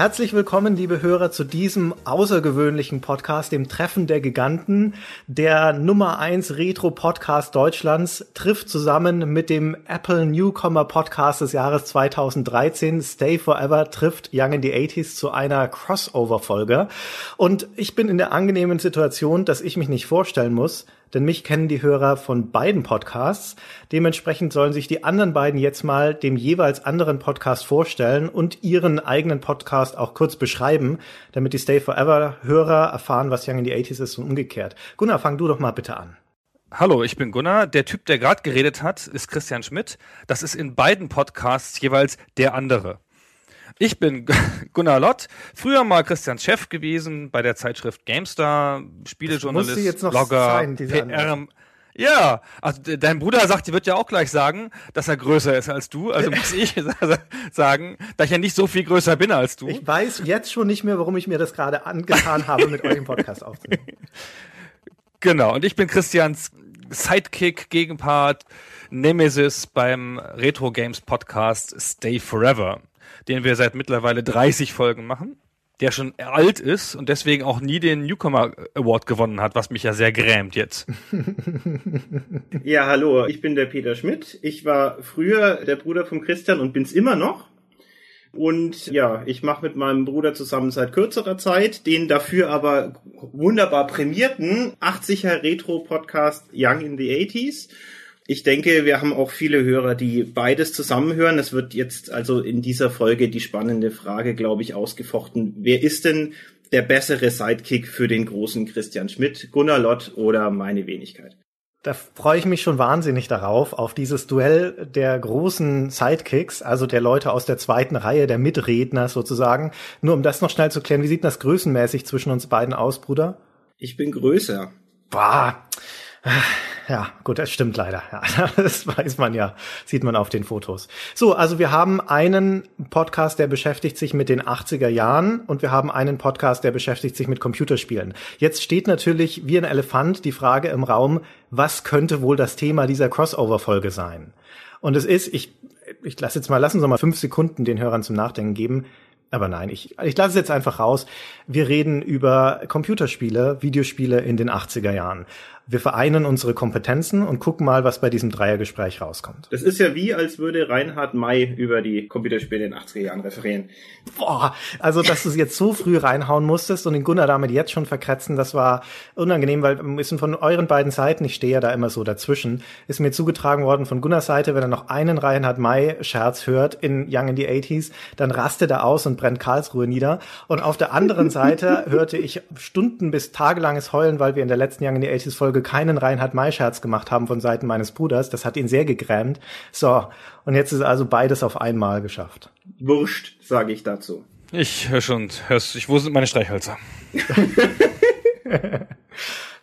Herzlich willkommen, liebe Hörer, zu diesem außergewöhnlichen Podcast, dem Treffen der Giganten. Der Nummer 1 Retro-Podcast Deutschlands trifft zusammen mit dem Apple Newcomer Podcast des Jahres 2013, Stay Forever, trifft Young in the 80s zu einer Crossover-Folge. Und ich bin in der angenehmen Situation, dass ich mich nicht vorstellen muss, denn mich kennen die Hörer von beiden Podcasts. Dementsprechend sollen sich die anderen beiden jetzt mal dem jeweils anderen Podcast vorstellen und ihren eigenen Podcast auch kurz beschreiben, damit die Stay Forever Hörer erfahren, was Young in the 80s ist und umgekehrt. Gunnar, fang du doch mal bitte an. Hallo, ich bin Gunnar. Der Typ, der gerade geredet hat, ist Christian Schmidt. Das ist in beiden Podcasts jeweils der andere. Ich bin Gunnar Lott, früher mal Christians Chef gewesen bei der Zeitschrift GameStar, Spielejournalist, jetzt noch Blogger, sein, PR. Ja, also de- dein Bruder sagt, die wird ja auch gleich sagen, dass er größer ist als du. Also muss ich sagen, da ich ja nicht so viel größer bin als du. Ich weiß jetzt schon nicht mehr, warum ich mir das gerade angetan habe, mit euch im Podcast aufzunehmen. Genau, und ich bin Christians Sidekick, Gegenpart, Nemesis beim Retro Games Podcast Stay Forever, den wir seit mittlerweile 30 Folgen machen, der schon alt ist und deswegen auch nie den Newcomer Award gewonnen hat, was mich ja sehr grämt jetzt. Ja, hallo, ich bin der Peter Schmidt. Ich war früher der Bruder von Christian und bin's immer noch. Und ja, ich mache mit meinem Bruder zusammen seit kürzerer Zeit den dafür aber wunderbar prämierten 80er Retro-Podcast Young in the 80s. Ich denke, wir haben auch viele Hörer, die beides zusammenhören. Es wird jetzt also in dieser Folge die spannende Frage, glaube ich, ausgefochten. Wer ist denn der bessere Sidekick für den großen Christian Schmidt, Gunnar Lott oder meine Wenigkeit? Da freue ich mich schon wahnsinnig darauf, auf dieses Duell der großen Sidekicks, also der Leute aus der zweiten Reihe, der Mitredner sozusagen. Nur um das noch schnell zu klären, wie sieht das größenmäßig zwischen uns beiden aus, Bruder? Ich bin größer. Boah. Ja, gut, das stimmt leider. Ja, das weiß man ja, sieht man auf den Fotos. So, also wir haben einen Podcast, der beschäftigt sich mit den 80er Jahren und wir haben einen Podcast, der beschäftigt sich mit Computerspielen. Jetzt steht natürlich wie ein Elefant die Frage im Raum, was könnte wohl das Thema dieser Crossover-Folge sein? Und es ist, ich, ich lasse jetzt mal, lassen Sie mal fünf Sekunden den Hörern zum Nachdenken geben. Aber nein, ich, ich lasse es jetzt einfach raus. Wir reden über Computerspiele, Videospiele in den 80er Jahren. Wir vereinen unsere Kompetenzen und gucken mal, was bei diesem Dreiergespräch rauskommt. Das ist ja wie, als würde Reinhard May über die Computerspiele in den 80er Jahren referieren. Boah, also dass du es jetzt so früh reinhauen musstest und den Gunnar damit jetzt schon verkratzen, das war unangenehm, weil ein bisschen von euren beiden Seiten, ich stehe ja da immer so dazwischen, ist mir zugetragen worden von Gunnars Seite, wenn er noch einen Reinhard May Scherz hört in Young in the 80s, dann rastet er aus und brennt Karlsruhe nieder. Und auf der anderen Seite hörte ich Stunden bis tagelanges Heulen, weil wir in der letzten Young in the 80s Folge keinen Reinhard May Scherz gemacht haben von Seiten meines Bruders. Das hat ihn sehr gegrämt. So, und jetzt ist also beides auf einmal geschafft. Wurscht, sage ich dazu. Ich höre schon, hörst, ich, wo sind meine Streichhölzer?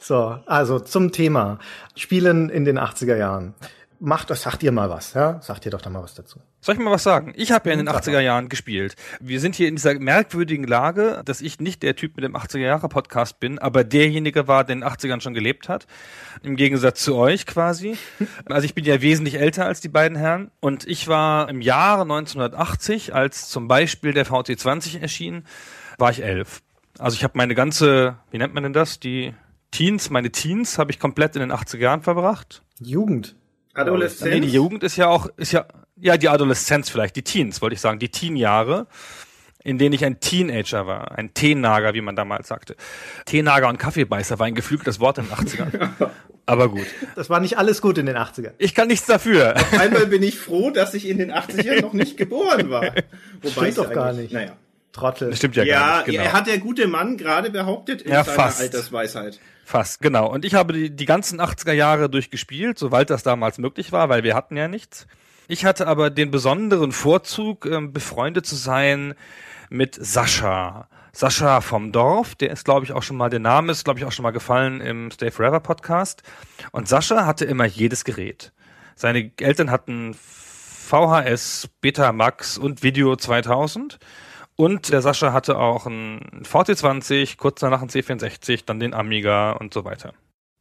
So, also zum Thema Spielen in den 80er Jahren. Macht das, sagt ihr mal was, ja? Sagt ihr doch da mal was dazu. Soll ich mal was sagen? Ich habe ja in den 80er Jahren gespielt. Wir sind hier in dieser merkwürdigen Lage, dass ich nicht der Typ mit dem 80er Jahre Podcast bin, aber derjenige war, der in den 80ern schon gelebt hat. Im Gegensatz zu euch quasi. Also ich bin ja wesentlich älter als die beiden Herren. Und ich war im Jahre 1980, als zum Beispiel der VT20 erschien, war ich elf. Also ich habe meine ganze, wie nennt man denn das? Die Teens, meine Teens habe ich komplett in den 80er Jahren verbracht. Jugend. Adoleszenz. Nee, die Jugend ist ja auch, ist ja, ja, die Adoleszenz vielleicht, die Teens, wollte ich sagen, die Teenjahre, in denen ich ein Teenager war, ein Teenager, wie man damals sagte. Teenager und Kaffeebeißer war ein geflügeltes Wort in den 80ern. Aber gut. Das war nicht alles gut in den 80ern. Ich kann nichts dafür. Einmal bin ich froh, dass ich in den 80ern noch nicht geboren war. Wobei Stimmt ich doch gar nicht. Naja. Trottel. Das stimmt ja, Ja, gar nicht. Genau. er hat der gute Mann gerade behauptet in Ja, seiner fast. Altersweisheit. Fast, genau. Und ich habe die, die ganzen 80er Jahre durchgespielt, soweit das damals möglich war, weil wir hatten ja nichts. Ich hatte aber den besonderen Vorzug, ähm, befreundet zu sein mit Sascha. Sascha vom Dorf, der ist, glaube ich, auch schon mal, der Name ist, glaube ich, auch schon mal gefallen im Stay Forever Podcast. Und Sascha hatte immer jedes Gerät. Seine Eltern hatten VHS, Betamax und Video 2000. Und der Sascha hatte auch ein VT20, kurz danach ein C64, dann den Amiga und so weiter.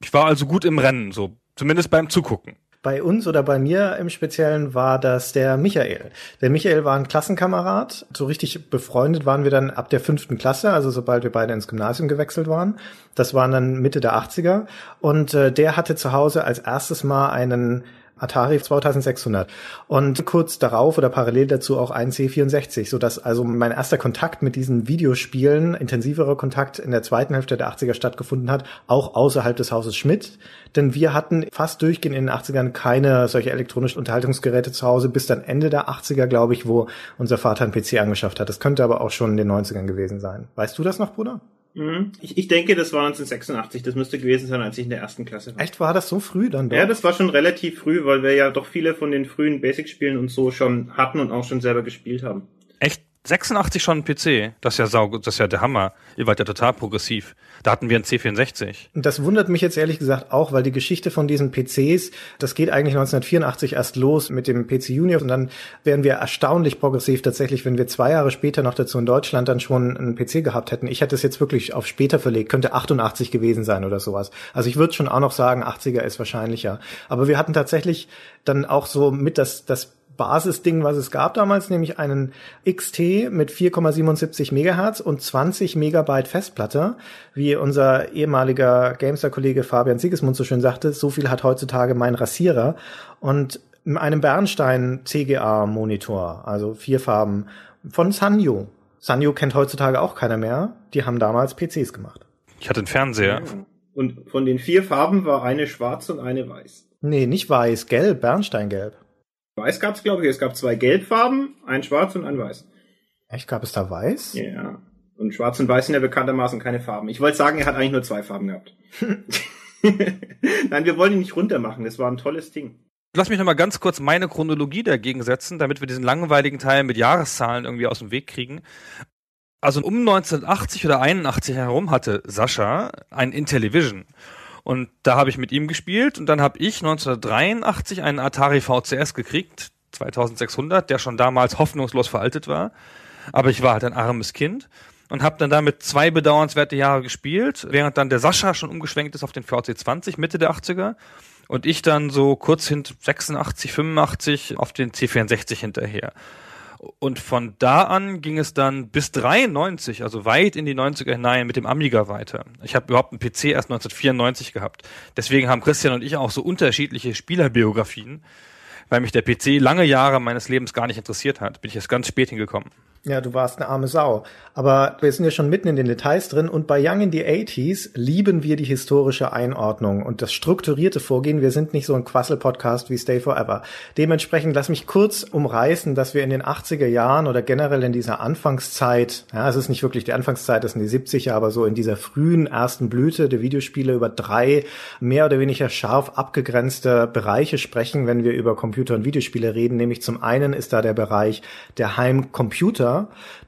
Ich war also gut im Rennen, so zumindest beim Zugucken. Bei uns oder bei mir im Speziellen war das der Michael. Der Michael war ein Klassenkamerad. So richtig befreundet waren wir dann ab der fünften Klasse, also sobald wir beide ins Gymnasium gewechselt waren. Das waren dann Mitte der 80er. Und äh, der hatte zu Hause als erstes Mal einen Atari 2600 und kurz darauf oder parallel dazu auch ein C64, so dass also mein erster Kontakt mit diesen Videospielen, intensiverer Kontakt in der zweiten Hälfte der 80er stattgefunden hat, auch außerhalb des Hauses Schmidt, denn wir hatten fast durchgehend in den 80ern keine solche elektronischen Unterhaltungsgeräte zu Hause, bis dann Ende der 80er, glaube ich, wo unser Vater einen PC angeschafft hat. Das könnte aber auch schon in den 90ern gewesen sein. Weißt du das noch, Bruder? Mhm. Ich, ich denke, das war 1986. Das müsste gewesen sein, als ich in der ersten Klasse war. Echt, war das so früh dann? Doch? Ja, das war schon relativ früh, weil wir ja doch viele von den frühen Basic-Spielen und so schon hatten und auch schon selber gespielt haben. Echt? 86 schon ein PC. Das ist ja sau, das ist ja der Hammer. Ihr wart ja total progressiv. Da hatten wir einen C64. Das wundert mich jetzt ehrlich gesagt auch, weil die Geschichte von diesen PCs, das geht eigentlich 1984 erst los mit dem PC Junior und dann wären wir erstaunlich progressiv tatsächlich, wenn wir zwei Jahre später noch dazu in Deutschland dann schon einen PC gehabt hätten. Ich hätte es jetzt wirklich auf später verlegt, könnte 88 gewesen sein oder sowas. Also ich würde schon auch noch sagen, 80er ist wahrscheinlicher. Aber wir hatten tatsächlich dann auch so mit das, das Basisding, was es gab damals, nämlich einen XT mit 4,77 Megahertz und 20 Megabyte Festplatte, wie unser ehemaliger Gamester-Kollege Fabian Sigismund so schön sagte, so viel hat heutzutage mein Rasierer und einem Bernstein CGA Monitor, also vier Farben von Sanyo. Sanyo kennt heutzutage auch keiner mehr, die haben damals PCs gemacht. Ich hatte einen Fernseher. Und von den vier Farben war eine schwarz und eine weiß. Nee, nicht weiß, gelb, Bernsteingelb. Weiß gab es, glaube ich. Es gab zwei Gelbfarben, ein Schwarz und ein Weiß. Echt, gab es da Weiß? Ja. Und Schwarz und Weiß sind ja bekanntermaßen keine Farben. Ich wollte sagen, er hat eigentlich nur zwei Farben gehabt. Nein, wir wollen ihn nicht runtermachen. Das war ein tolles Ding. Lass mich noch mal ganz kurz meine Chronologie dagegen setzen, damit wir diesen langweiligen Teil mit Jahreszahlen irgendwie aus dem Weg kriegen. Also um 1980 oder 81 herum hatte Sascha ein Intellivision. Und da habe ich mit ihm gespielt und dann habe ich 1983 einen Atari VCS gekriegt, 2600, der schon damals hoffnungslos veraltet war. Aber ich war halt ein armes Kind und habe dann damit zwei bedauernswerte Jahre gespielt, während dann der Sascha schon umgeschwenkt ist auf den VC20 Mitte der 80er und ich dann so kurz hinter 86, 85 auf den C64 hinterher. Und von da an ging es dann bis 93, also weit in die 90er hinein mit dem Amiga weiter. Ich habe überhaupt einen PC erst 1994 gehabt. Deswegen haben Christian und ich auch so unterschiedliche Spielerbiografien. Weil mich der PC lange Jahre meines Lebens gar nicht interessiert hat, bin ich erst ganz spät hingekommen. Ja, du warst eine arme Sau. Aber wir sind ja schon mitten in den Details drin und bei Young in the 80s lieben wir die historische Einordnung und das strukturierte Vorgehen. Wir sind nicht so ein Quassel-Podcast wie Stay Forever. Dementsprechend lass mich kurz umreißen, dass wir in den 80er Jahren oder generell in dieser Anfangszeit, ja, es ist nicht wirklich die Anfangszeit, das sind die 70er, aber so in dieser frühen ersten Blüte der Videospiele über drei mehr oder weniger scharf abgegrenzte Bereiche sprechen, wenn wir über Computer und Videospiele reden. Nämlich zum einen ist da der Bereich der Heimcomputer,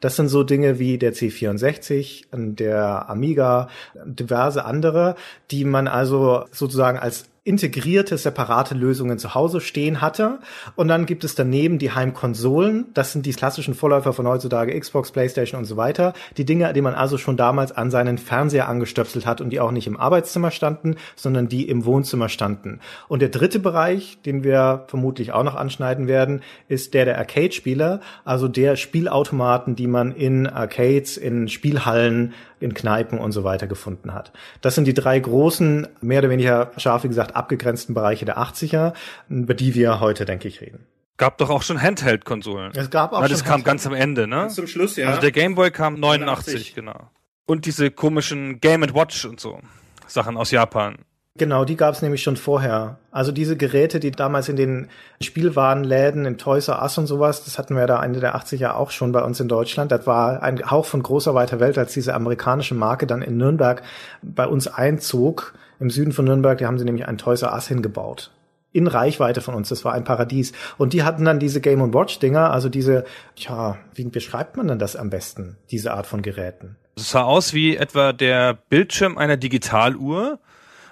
das sind so Dinge wie der C64, der Amiga, diverse andere, die man also sozusagen als integrierte, separate Lösungen zu Hause stehen hatte. Und dann gibt es daneben die Heimkonsolen. Das sind die klassischen Vorläufer von heutzutage, Xbox, Playstation und so weiter. Die Dinge, die man also schon damals an seinen Fernseher angestöpselt hat und die auch nicht im Arbeitszimmer standen, sondern die im Wohnzimmer standen. Und der dritte Bereich, den wir vermutlich auch noch anschneiden werden, ist der der Arcade-Spieler, also der Spielautomaten, die man in Arcades, in Spielhallen in Kneipen und so weiter gefunden hat. Das sind die drei großen, mehr oder weniger scharf wie gesagt, abgegrenzten Bereiche der 80er, über die wir heute, denke ich, reden. Gab doch auch schon Handheld-Konsolen. Es gab auch Weil das kam ganz am Ende, ne? Zum Schluss, ja. Also der Gameboy kam 89, 89, genau. Und diese komischen Game Watch und so Sachen aus Japan. Genau, die gab es nämlich schon vorher. Also diese Geräte, die damals in den Spielwarenläden, in Toys R Us und sowas, das hatten wir da Ende der 80er auch schon bei uns in Deutschland. Das war ein Hauch von großer weiter Welt, als diese amerikanische Marke dann in Nürnberg bei uns einzog. Im Süden von Nürnberg, da haben sie nämlich ein Toys R Us hingebaut in Reichweite von uns. Das war ein Paradies. Und die hatten dann diese Game Watch Dinger, also diese, ja, wie beschreibt man denn das am besten? Diese Art von Geräten? Es sah aus wie etwa der Bildschirm einer Digitaluhr,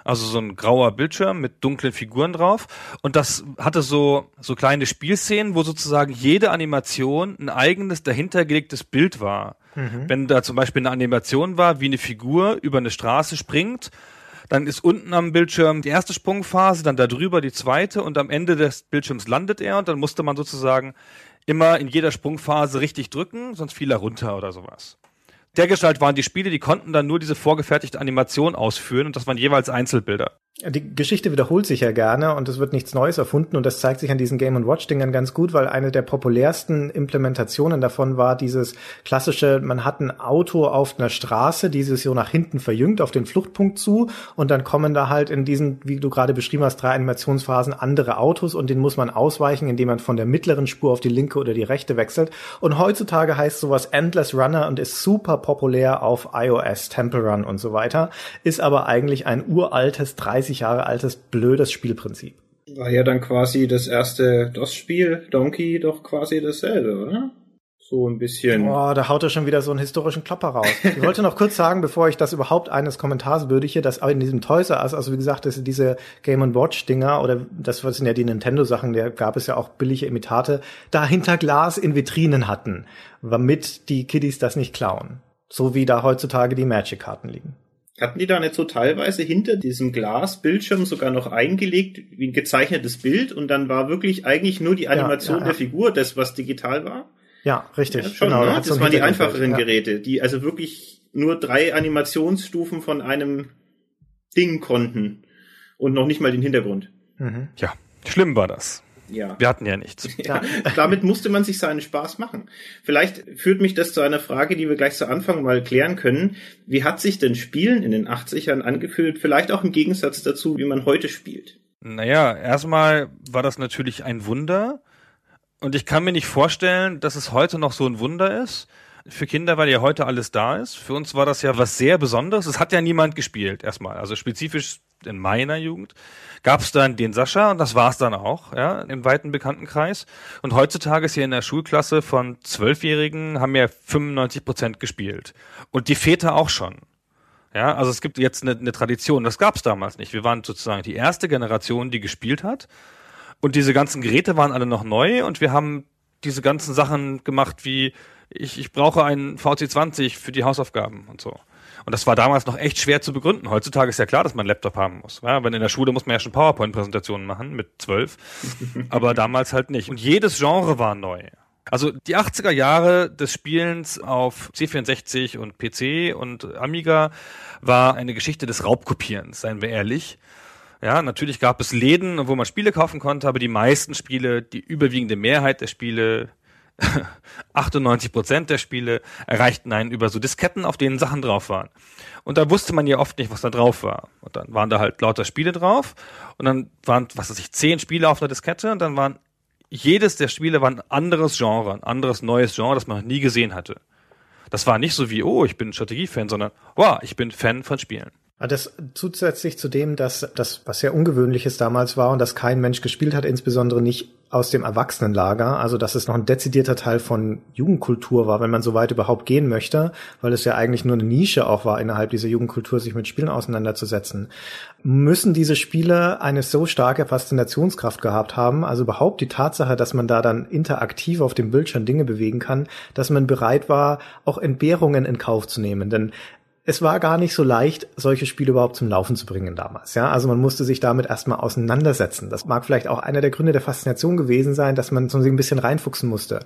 also so ein grauer Bildschirm mit dunklen Figuren drauf. Und das hatte so, so kleine Spielszenen, wo sozusagen jede Animation ein eigenes dahintergelegtes Bild war. Mhm. Wenn da zum Beispiel eine Animation war, wie eine Figur über eine Straße springt, dann ist unten am Bildschirm die erste Sprungphase, dann darüber die zweite und am Ende des Bildschirms landet er und dann musste man sozusagen immer in jeder Sprungphase richtig drücken, sonst fiel er runter oder sowas dergestalt waren die Spiele, die konnten dann nur diese vorgefertigte Animation ausführen und das waren jeweils Einzelbilder. Die Geschichte wiederholt sich ja gerne und es wird nichts Neues erfunden und das zeigt sich an diesen Game Watch Dingern ganz gut, weil eine der populärsten Implementationen davon war dieses klassische, man hat ein Auto auf einer Straße, dieses so nach hinten verjüngt auf den Fluchtpunkt zu und dann kommen da halt in diesen, wie du gerade beschrieben hast, drei Animationsphasen andere Autos und den muss man ausweichen, indem man von der mittleren Spur auf die linke oder die rechte wechselt. Und heutzutage heißt sowas Endless Runner und ist super populär auf iOS, Temple Run und so weiter, ist aber eigentlich ein uraltes 30 30 Jahre altes, blödes Spielprinzip. War ja dann quasi das erste DOS-Spiel, Donkey, doch quasi dasselbe, oder? So ein bisschen. Boah, da haut er schon wieder so einen historischen Klopper raus. Ich wollte noch kurz sagen, bevor ich das überhaupt eines Kommentars würdige, dass in diesem Toys R Us, also wie gesagt, dass diese Game Watch Dinger oder das sind ja die Nintendo Sachen, da gab es ja auch billige Imitate, da hinter Glas in Vitrinen hatten, damit die Kiddies das nicht klauen. So wie da heutzutage die Magic Karten liegen. Hatten die da nicht so teilweise hinter diesem Glasbildschirm sogar noch eingelegt, wie ein gezeichnetes Bild und dann war wirklich eigentlich nur die Animation ja, ja, der Figur, das was digital war? Ja, richtig. Ja, schon, genau, ne? Das waren die einfacheren Geräte, die also wirklich nur drei Animationsstufen von einem Ding konnten und noch nicht mal den Hintergrund. Mhm. Ja, schlimm war das. Ja. Wir hatten ja nichts. Ja, damit musste man sich seinen Spaß machen. Vielleicht führt mich das zu einer Frage, die wir gleich zu Anfang mal klären können. Wie hat sich denn Spielen in den 80ern angefühlt? Vielleicht auch im Gegensatz dazu, wie man heute spielt. Naja, erstmal war das natürlich ein Wunder. Und ich kann mir nicht vorstellen, dass es heute noch so ein Wunder ist. Für Kinder, weil ja heute alles da ist. Für uns war das ja was sehr Besonderes. Es hat ja niemand gespielt, erstmal. Also spezifisch in meiner Jugend gab es dann den Sascha und das war's dann auch, ja, im weiten Bekanntenkreis. Und heutzutage ist hier in der Schulklasse von Zwölfjährigen haben ja 95 Prozent gespielt. Und die Väter auch schon. Ja, also es gibt jetzt eine, eine Tradition, das gab's damals nicht. Wir waren sozusagen die erste Generation, die gespielt hat. Und diese ganzen Geräte waren alle noch neu und wir haben diese ganzen Sachen gemacht wie ich, ich brauche einen VC20 für die Hausaufgaben und so. Und das war damals noch echt schwer zu begründen. Heutzutage ist ja klar, dass man einen Laptop haben muss. Ja, wenn in der Schule muss man ja schon PowerPoint-Präsentationen machen mit zwölf. aber damals halt nicht. Und jedes Genre war neu. Also die 80er Jahre des Spielens auf C64 und PC und Amiga war eine Geschichte des Raubkopierens, seien wir ehrlich. Ja, natürlich gab es Läden, wo man Spiele kaufen konnte, aber die meisten Spiele, die überwiegende Mehrheit der Spiele 98 Prozent der Spiele erreichten einen über so Disketten, auf denen Sachen drauf waren. Und da wusste man ja oft nicht, was da drauf war. Und dann waren da halt lauter Spiele drauf. Und dann waren, was weiß ich, zehn Spiele auf einer Diskette. Und dann waren, jedes der Spiele war ein anderes Genre, ein anderes neues Genre, das man noch nie gesehen hatte. Das war nicht so wie, oh, ich bin Strategiefan, sondern, wow, ich bin Fan von Spielen. Das zusätzlich zu dem, dass das was sehr ungewöhnliches damals war und dass kein Mensch gespielt hat, insbesondere nicht aus dem Erwachsenenlager, also dass es noch ein dezidierter Teil von Jugendkultur war, wenn man so weit überhaupt gehen möchte, weil es ja eigentlich nur eine Nische auch war, innerhalb dieser Jugendkultur sich mit Spielen auseinanderzusetzen, müssen diese Spiele eine so starke Faszinationskraft gehabt haben, also überhaupt die Tatsache, dass man da dann interaktiv auf dem Bildschirm Dinge bewegen kann, dass man bereit war, auch Entbehrungen in Kauf zu nehmen, denn es war gar nicht so leicht, solche Spiele überhaupt zum Laufen zu bringen damals. Ja, also man musste sich damit erstmal auseinandersetzen. Das mag vielleicht auch einer der Gründe der Faszination gewesen sein, dass man so ein bisschen reinfuchsen musste.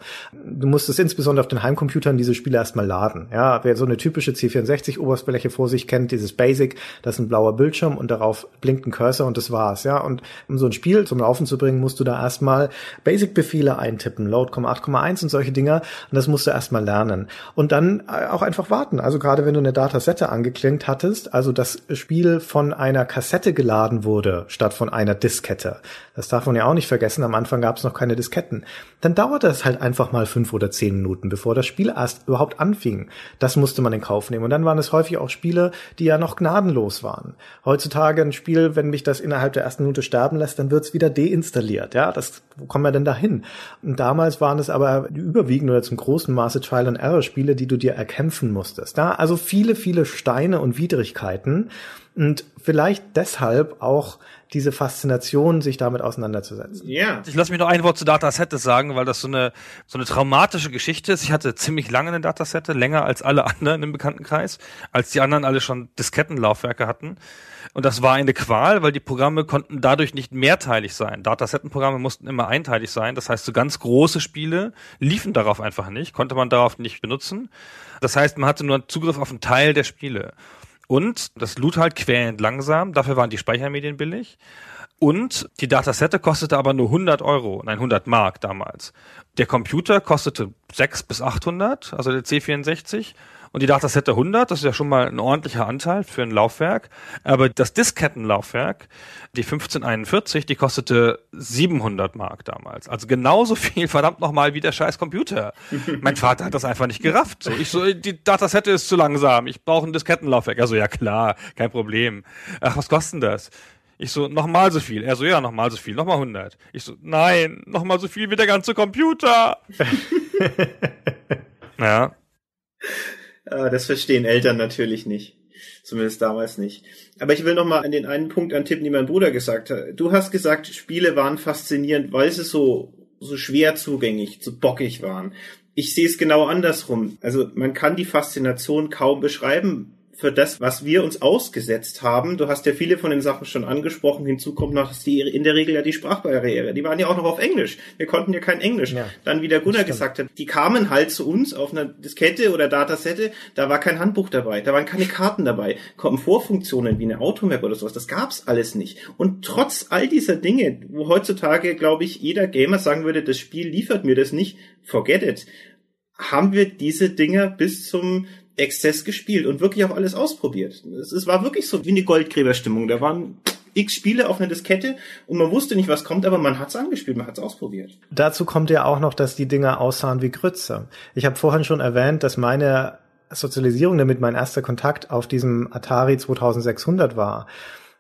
Du musstest insbesondere auf den Heimcomputern diese Spiele erstmal laden. Ja, wer so eine typische C64-Oberfläche vor sich kennt, dieses Basic, das ist ein blauer Bildschirm und darauf blinkt ein Cursor und das war's. Ja, und um so ein Spiel zum Laufen zu bringen, musst du da erstmal Basic-Befehle eintippen, Load, 8,1 und solche Dinger. Und das musst du erstmal lernen. Und dann äh, auch einfach warten. Also gerade wenn du eine Dataset Kassette angeklinkt hattest, also das Spiel von einer Kassette geladen wurde, statt von einer Diskette, das darf man ja auch nicht vergessen, am Anfang gab es noch keine Disketten, dann dauerte es halt einfach mal fünf oder zehn Minuten, bevor das Spiel erst überhaupt anfing. Das musste man in Kauf nehmen. Und dann waren es häufig auch Spiele, die ja noch gnadenlos waren. Heutzutage ein Spiel, wenn mich das innerhalb der ersten Minute sterben lässt, dann wird's wieder deinstalliert. Ja, das, wo kommen wir denn da hin? Und damals waren es aber überwiegend oder zum großen Maße Trial-and-Error-Spiele, die du dir erkämpfen musstest. Da also viele, viele Steine und Widrigkeiten. Und vielleicht deshalb auch diese Faszination, sich damit auseinanderzusetzen. Ja. Ich lasse mich noch ein Wort zu Datasette sagen, weil das so eine, so eine traumatische Geschichte ist. Ich hatte ziemlich lange eine Datasette, länger als alle anderen im Bekanntenkreis, als die anderen alle schon Diskettenlaufwerke hatten. Und das war eine Qual, weil die Programme konnten dadurch nicht mehrteilig sein. Datasettenprogramme mussten immer einteilig sein. Das heißt, so ganz große Spiele liefen darauf einfach nicht, konnte man darauf nicht benutzen. Das heißt, man hatte nur Zugriff auf einen Teil der Spiele. Und das lud halt quälend langsam, dafür waren die Speichermedien billig. Und die Datasette kostete aber nur 100 Euro, nein 100 Mark damals. Der Computer kostete 6 bis 800, also der C64 und die Datasette 100, das ist ja schon mal ein ordentlicher Anteil für ein Laufwerk. Aber das Diskettenlaufwerk, die 1541, die kostete 700 Mark damals. Also genauso viel, verdammt nochmal, wie der scheiß Computer. mein Vater hat das einfach nicht gerafft. So, ich so, die Datasette ist zu langsam. Ich brauche ein Diskettenlaufwerk. Also ja klar, kein Problem. Ach, was kostet denn das? Ich so, nochmal so viel. Er so, ja, nochmal so viel, nochmal 100. Ich so, nein, nochmal so viel wie der ganze Computer. ja. Äh, das verstehen Eltern natürlich nicht. Zumindest damals nicht. Aber ich will noch mal an den einen Punkt antippen, den mein Bruder gesagt hat. Du hast gesagt, Spiele waren faszinierend, weil sie so, so schwer zugänglich, so bockig waren. Ich sehe es genau andersrum. Also man kann die Faszination kaum beschreiben, für das, was wir uns ausgesetzt haben. Du hast ja viele von den Sachen schon angesprochen. Hinzu kommt noch dass die, in der Regel ja die Sprachbarriere. Die waren ja auch noch auf Englisch. Wir konnten ja kein Englisch. Ja, Dann, wie der Gunnar gesagt hat, die kamen halt zu uns auf einer Diskette oder Datasette. Da war kein Handbuch dabei. Da waren keine Karten dabei. Komfortfunktionen wie eine Automap oder sowas. Das gab's alles nicht. Und trotz all dieser Dinge, wo heutzutage, glaube ich, jeder Gamer sagen würde, das Spiel liefert mir das nicht, forget it haben wir diese Dinger bis zum Exzess gespielt und wirklich auch alles ausprobiert. Es, es war wirklich so wie eine Goldgräberstimmung. Da waren x Spiele auf einer Diskette und man wusste nicht, was kommt, aber man hat's angespielt, man hat's ausprobiert. Dazu kommt ja auch noch, dass die Dinger aussahen wie Grütze. Ich habe vorhin schon erwähnt, dass meine Sozialisierung damit mein erster Kontakt auf diesem Atari 2600 war.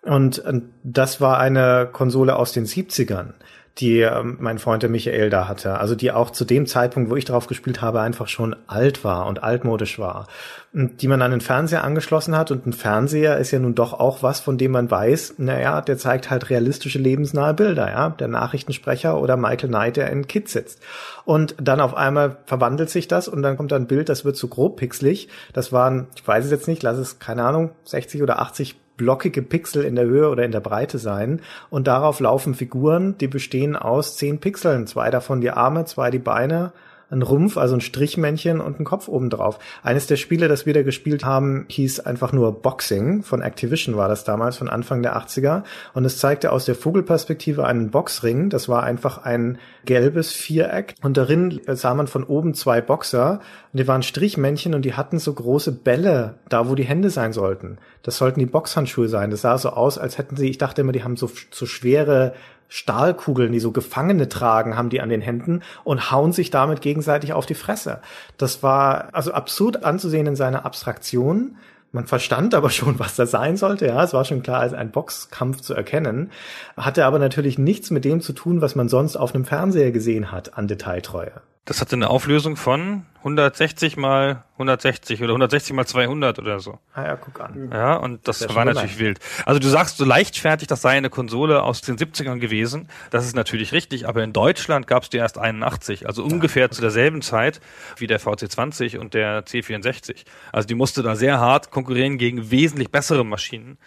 Und das war eine Konsole aus den 70ern die ähm, mein Freund der Michael da hatte. Also die auch zu dem Zeitpunkt, wo ich drauf gespielt habe, einfach schon alt war und altmodisch war. Und die man an den Fernseher angeschlossen hat. Und ein Fernseher ist ja nun doch auch was, von dem man weiß, naja, der zeigt halt realistische, lebensnahe Bilder, ja. Der Nachrichtensprecher oder Michael Knight, der in Kit sitzt. Und dann auf einmal verwandelt sich das und dann kommt da ein Bild, das wird zu grob pixelig. Das waren, ich weiß es jetzt nicht, lass es, keine Ahnung, 60 oder 80 blockige Pixel in der Höhe oder in der Breite sein. Und darauf laufen Figuren, die bestehen aus zehn Pixeln. Zwei davon die Arme, zwei die Beine, ein Rumpf, also ein Strichmännchen und ein Kopf obendrauf. Eines der Spiele, das wir da gespielt haben, hieß einfach nur Boxing. Von Activision war das damals, von Anfang der 80er. Und es zeigte aus der Vogelperspektive einen Boxring. Das war einfach ein gelbes Viereck. Und darin sah man von oben zwei Boxer. Und die waren Strichmännchen und die hatten so große Bälle da, wo die Hände sein sollten. Das sollten die Boxhandschuhe sein. Das sah so aus, als hätten sie, ich dachte immer, die haben so, so schwere Stahlkugeln, die so Gefangene tragen, haben die an den Händen und hauen sich damit gegenseitig auf die Fresse. Das war also absurd anzusehen in seiner Abstraktion. Man verstand aber schon, was das sein sollte. Ja, es war schon klar, als ein Boxkampf zu erkennen. Hatte aber natürlich nichts mit dem zu tun, was man sonst auf einem Fernseher gesehen hat an Detailtreue. Das hatte eine Auflösung von 160 mal 160 oder 160 mal 200 oder so. Ah ja, guck an. Ja, und das, das war natürlich wild. Also du sagst so leichtfertig, das sei eine Konsole aus den 70ern gewesen. Das ist natürlich richtig, aber in Deutschland gab es die erst 81, also ungefähr ja. zu derselben Zeit wie der VC20 und der C64. Also die musste da sehr hart konkurrieren gegen wesentlich bessere Maschinen.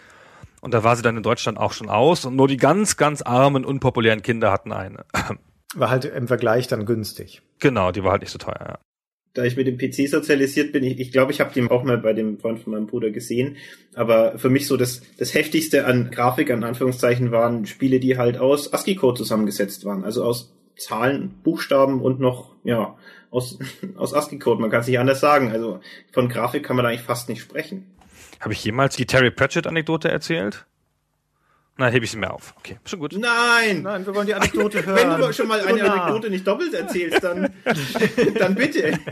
Und da war sie dann in Deutschland auch schon aus und nur die ganz, ganz armen, unpopulären Kinder hatten eine. War halt im Vergleich dann günstig. Genau, die war halt nicht so teuer, ja. Da ich mit dem PC sozialisiert bin, ich, ich glaube, ich habe den auch mal bei dem Freund von meinem Bruder gesehen. Aber für mich so das, das heftigste an Grafik, an Anführungszeichen, waren Spiele, die halt aus ASCII-Code zusammengesetzt waren. Also aus Zahlen, Buchstaben und noch, ja, aus, aus ASCII-Code. Man kann es nicht anders sagen. Also von Grafik kann man eigentlich fast nicht sprechen. Habe ich jemals die Terry Pratchett-Anekdote erzählt? Na, hebe ich sie mir auf. Okay, schon gut. Nein! Nein, wir wollen die Anekdote hören. Wenn du schon mal eine Anekdote nicht doppelt erzählst, dann, dann bitte.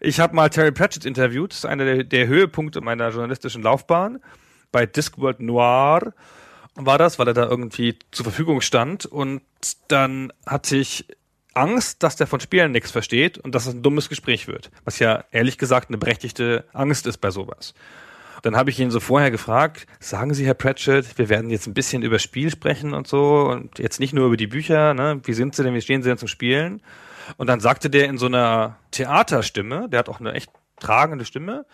Ich habe mal Terry Pratchett interviewt. Das ist einer der, der Höhepunkte meiner journalistischen Laufbahn. Bei Discworld Noir war das, weil er da irgendwie zur Verfügung stand. Und dann hatte ich Angst, dass der von Spielen nichts versteht und dass es ein dummes Gespräch wird. Was ja ehrlich gesagt eine berechtigte Angst ist bei sowas. Dann habe ich ihn so vorher gefragt, sagen Sie, Herr Pratchett, wir werden jetzt ein bisschen über Spiel sprechen und so und jetzt nicht nur über die Bücher, ne? Wie sind Sie denn, wie stehen Sie denn zum Spielen? Und dann sagte der in so einer Theaterstimme, der hat auch eine echt tragende Stimme,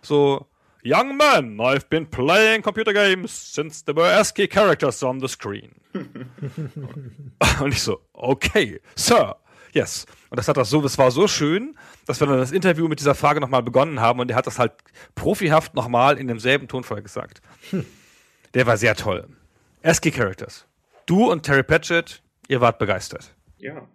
so, Young man, I've been playing computer games since there were ASCII characters on the screen. und ich so, okay, Sir, yes. Und das hat das so, das war so schön, dass wir dann das Interview mit dieser Frage nochmal begonnen haben und er hat das halt profihaft nochmal in demselben Tonfall gesagt. Der war sehr toll. ASCII Characters. Du und Terry Pratchett, ihr wart begeistert. Ja.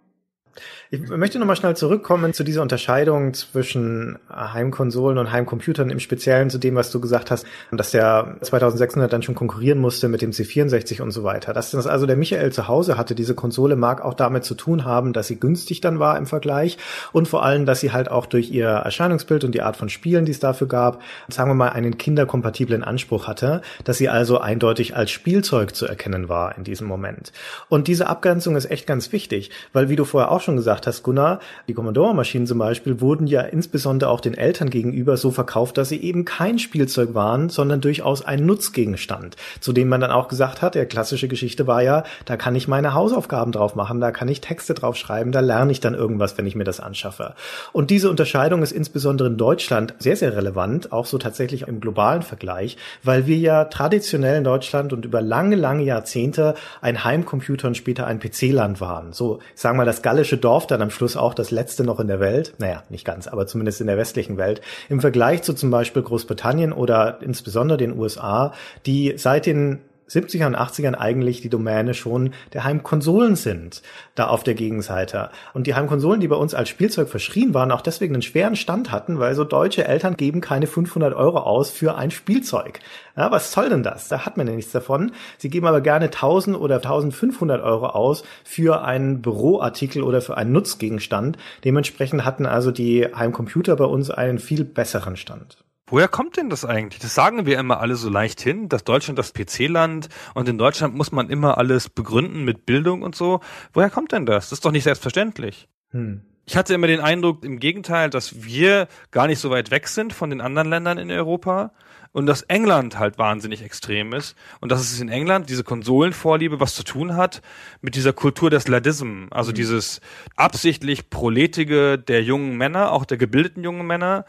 Ich möchte nochmal schnell zurückkommen zu dieser Unterscheidung zwischen Heimkonsolen und Heimcomputern, im Speziellen zu dem, was du gesagt hast, dass der 2600 dann schon konkurrieren musste mit dem C64 und so weiter. Dass das also der Michael zu Hause hatte, diese Konsole mag auch damit zu tun haben, dass sie günstig dann war im Vergleich und vor allem, dass sie halt auch durch ihr Erscheinungsbild und die Art von Spielen, die es dafür gab, sagen wir mal, einen kinderkompatiblen Anspruch hatte, dass sie also eindeutig als Spielzeug zu erkennen war in diesem Moment. Und diese Abgrenzung ist echt ganz wichtig, weil wie du vorher auch schon gesagt hast, Gunnar, die Commodore-Maschinen zum Beispiel wurden ja insbesondere auch den Eltern gegenüber so verkauft, dass sie eben kein Spielzeug waren, sondern durchaus ein Nutzgegenstand, zu dem man dann auch gesagt hat, der klassische Geschichte war ja, da kann ich meine Hausaufgaben drauf machen, da kann ich Texte drauf schreiben, da lerne ich dann irgendwas, wenn ich mir das anschaffe. Und diese Unterscheidung ist insbesondere in Deutschland sehr, sehr relevant, auch so tatsächlich im globalen Vergleich, weil wir ja traditionell in Deutschland und über lange, lange Jahrzehnte ein Heimcomputer und später ein PC-Land waren. So, sagen wir mal, das gallische Dorf dann am Schluss auch das letzte noch in der Welt, naja, nicht ganz, aber zumindest in der westlichen Welt, im Vergleich zu zum Beispiel Großbritannien oder insbesondere den USA, die seit den 70er und 80ern eigentlich die Domäne schon der Heimkonsolen sind, da auf der Gegenseite. Und die Heimkonsolen, die bei uns als Spielzeug verschrien waren, auch deswegen einen schweren Stand hatten, weil so deutsche Eltern geben keine 500 Euro aus für ein Spielzeug. Ja, was soll denn das? Da hat man ja nichts davon. Sie geben aber gerne 1000 oder 1500 Euro aus für einen Büroartikel oder für einen Nutzgegenstand. Dementsprechend hatten also die Heimcomputer bei uns einen viel besseren Stand. Woher kommt denn das eigentlich? Das sagen wir immer alle so leicht hin, dass Deutschland das PC-Land und in Deutschland muss man immer alles begründen mit Bildung und so. Woher kommt denn das? Das ist doch nicht selbstverständlich. Hm. Ich hatte immer den Eindruck, im Gegenteil, dass wir gar nicht so weit weg sind von den anderen Ländern in Europa und dass England halt wahnsinnig extrem ist und dass es in England diese Konsolenvorliebe was zu tun hat mit dieser Kultur des Ladism, also mhm. dieses absichtlich proletige der jungen Männer, auch der gebildeten jungen Männer,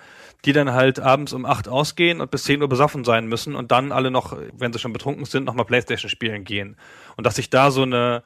die dann halt abends um acht ausgehen und bis zehn Uhr besoffen sein müssen und dann alle noch, wenn sie schon betrunken sind, nochmal Playstation spielen gehen. Und dass sich da so eine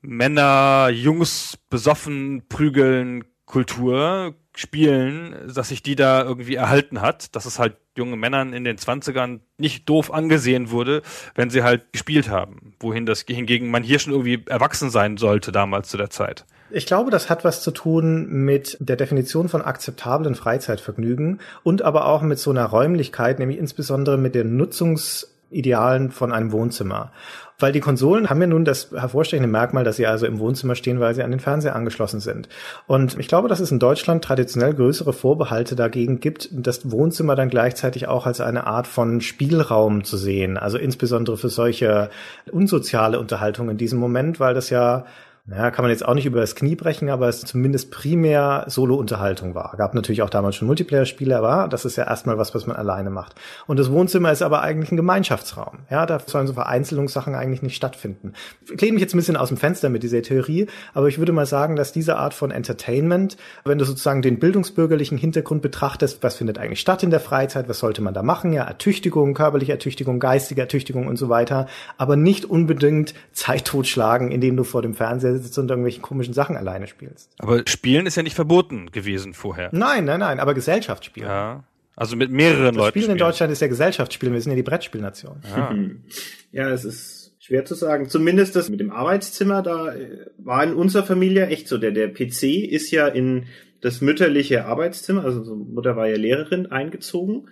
Männer, Jungs besoffen prügeln Kultur spielen, dass sich die da irgendwie erhalten hat, dass es halt junge Männern in den Zwanzigern nicht doof angesehen wurde, wenn sie halt gespielt haben. Wohin das hingegen man hier schon irgendwie erwachsen sein sollte damals zu der Zeit. Ich glaube, das hat was zu tun mit der Definition von akzeptablen Freizeitvergnügen und aber auch mit so einer Räumlichkeit, nämlich insbesondere mit den Nutzungsidealen von einem Wohnzimmer. Weil die Konsolen haben ja nun das hervorstechende Merkmal, dass sie also im Wohnzimmer stehen, weil sie an den Fernseher angeschlossen sind. Und ich glaube, dass es in Deutschland traditionell größere Vorbehalte dagegen gibt, das Wohnzimmer dann gleichzeitig auch als eine Art von Spielraum zu sehen. Also insbesondere für solche unsoziale Unterhaltung in diesem Moment, weil das ja naja, kann man jetzt auch nicht über das Knie brechen, aber es zumindest primär Solo-Unterhaltung war. Gab natürlich auch damals schon Multiplayer-Spiele, aber das ist ja erstmal was, was man alleine macht. Und das Wohnzimmer ist aber eigentlich ein Gemeinschaftsraum. Ja, da sollen so Vereinzelungssachen eigentlich nicht stattfinden. Ich lehne mich jetzt ein bisschen aus dem Fenster mit dieser Theorie, aber ich würde mal sagen, dass diese Art von Entertainment, wenn du sozusagen den bildungsbürgerlichen Hintergrund betrachtest, was findet eigentlich statt in der Freizeit, was sollte man da machen? Ja, Ertüchtigung, körperliche Ertüchtigung, geistige Ertüchtigung und so weiter, aber nicht unbedingt Zeit totschlagen, indem du vor dem Fernseher sitzt und irgendwelche komischen Sachen alleine spielst. Aber Spielen ist ja nicht verboten gewesen vorher. Nein, nein, nein, aber Gesellschaftsspielen. Ja. Also mit mehreren das Leuten. Spielen, spielen in Deutschland ist ja Gesellschaftsspielen, wir sind ja die Brettspielnation. Ja, ja es ist schwer zu sagen. Zumindest das mit dem Arbeitszimmer, da war in unserer Familie echt so. Der, der PC ist ja in das mütterliche Arbeitszimmer, also so Mutter war ja Lehrerin, eingezogen.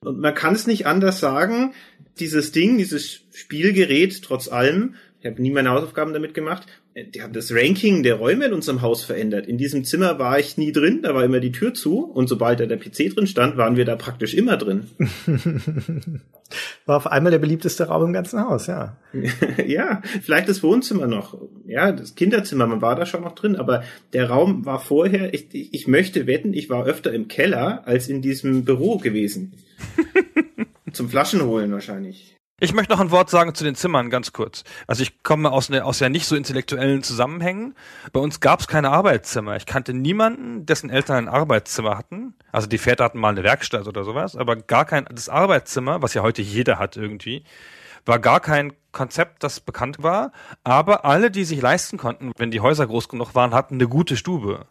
Und man kann es nicht anders sagen, dieses Ding, dieses Spielgerät, trotz allem, ich habe nie meine Hausaufgaben damit gemacht, die haben das Ranking der Räume in unserem Haus verändert. In diesem Zimmer war ich nie drin, da war immer die Tür zu und sobald da der PC drin stand, waren wir da praktisch immer drin. war auf einmal der beliebteste Raum im ganzen Haus, ja. ja, vielleicht das Wohnzimmer noch, ja, das Kinderzimmer, man war da schon noch drin, aber der Raum war vorher, ich, ich möchte wetten, ich war öfter im Keller als in diesem Büro gewesen. Zum Flaschen holen wahrscheinlich. Ich möchte noch ein Wort sagen zu den Zimmern, ganz kurz. Also ich komme aus, ne, aus ja nicht so intellektuellen Zusammenhängen. Bei uns gab es keine Arbeitszimmer. Ich kannte niemanden, dessen Eltern ein Arbeitszimmer hatten. Also die Väter hatten mal eine Werkstatt oder sowas, aber gar kein, das Arbeitszimmer, was ja heute jeder hat irgendwie, war gar kein Konzept, das bekannt war. Aber alle, die sich leisten konnten, wenn die Häuser groß genug waren, hatten eine gute Stube.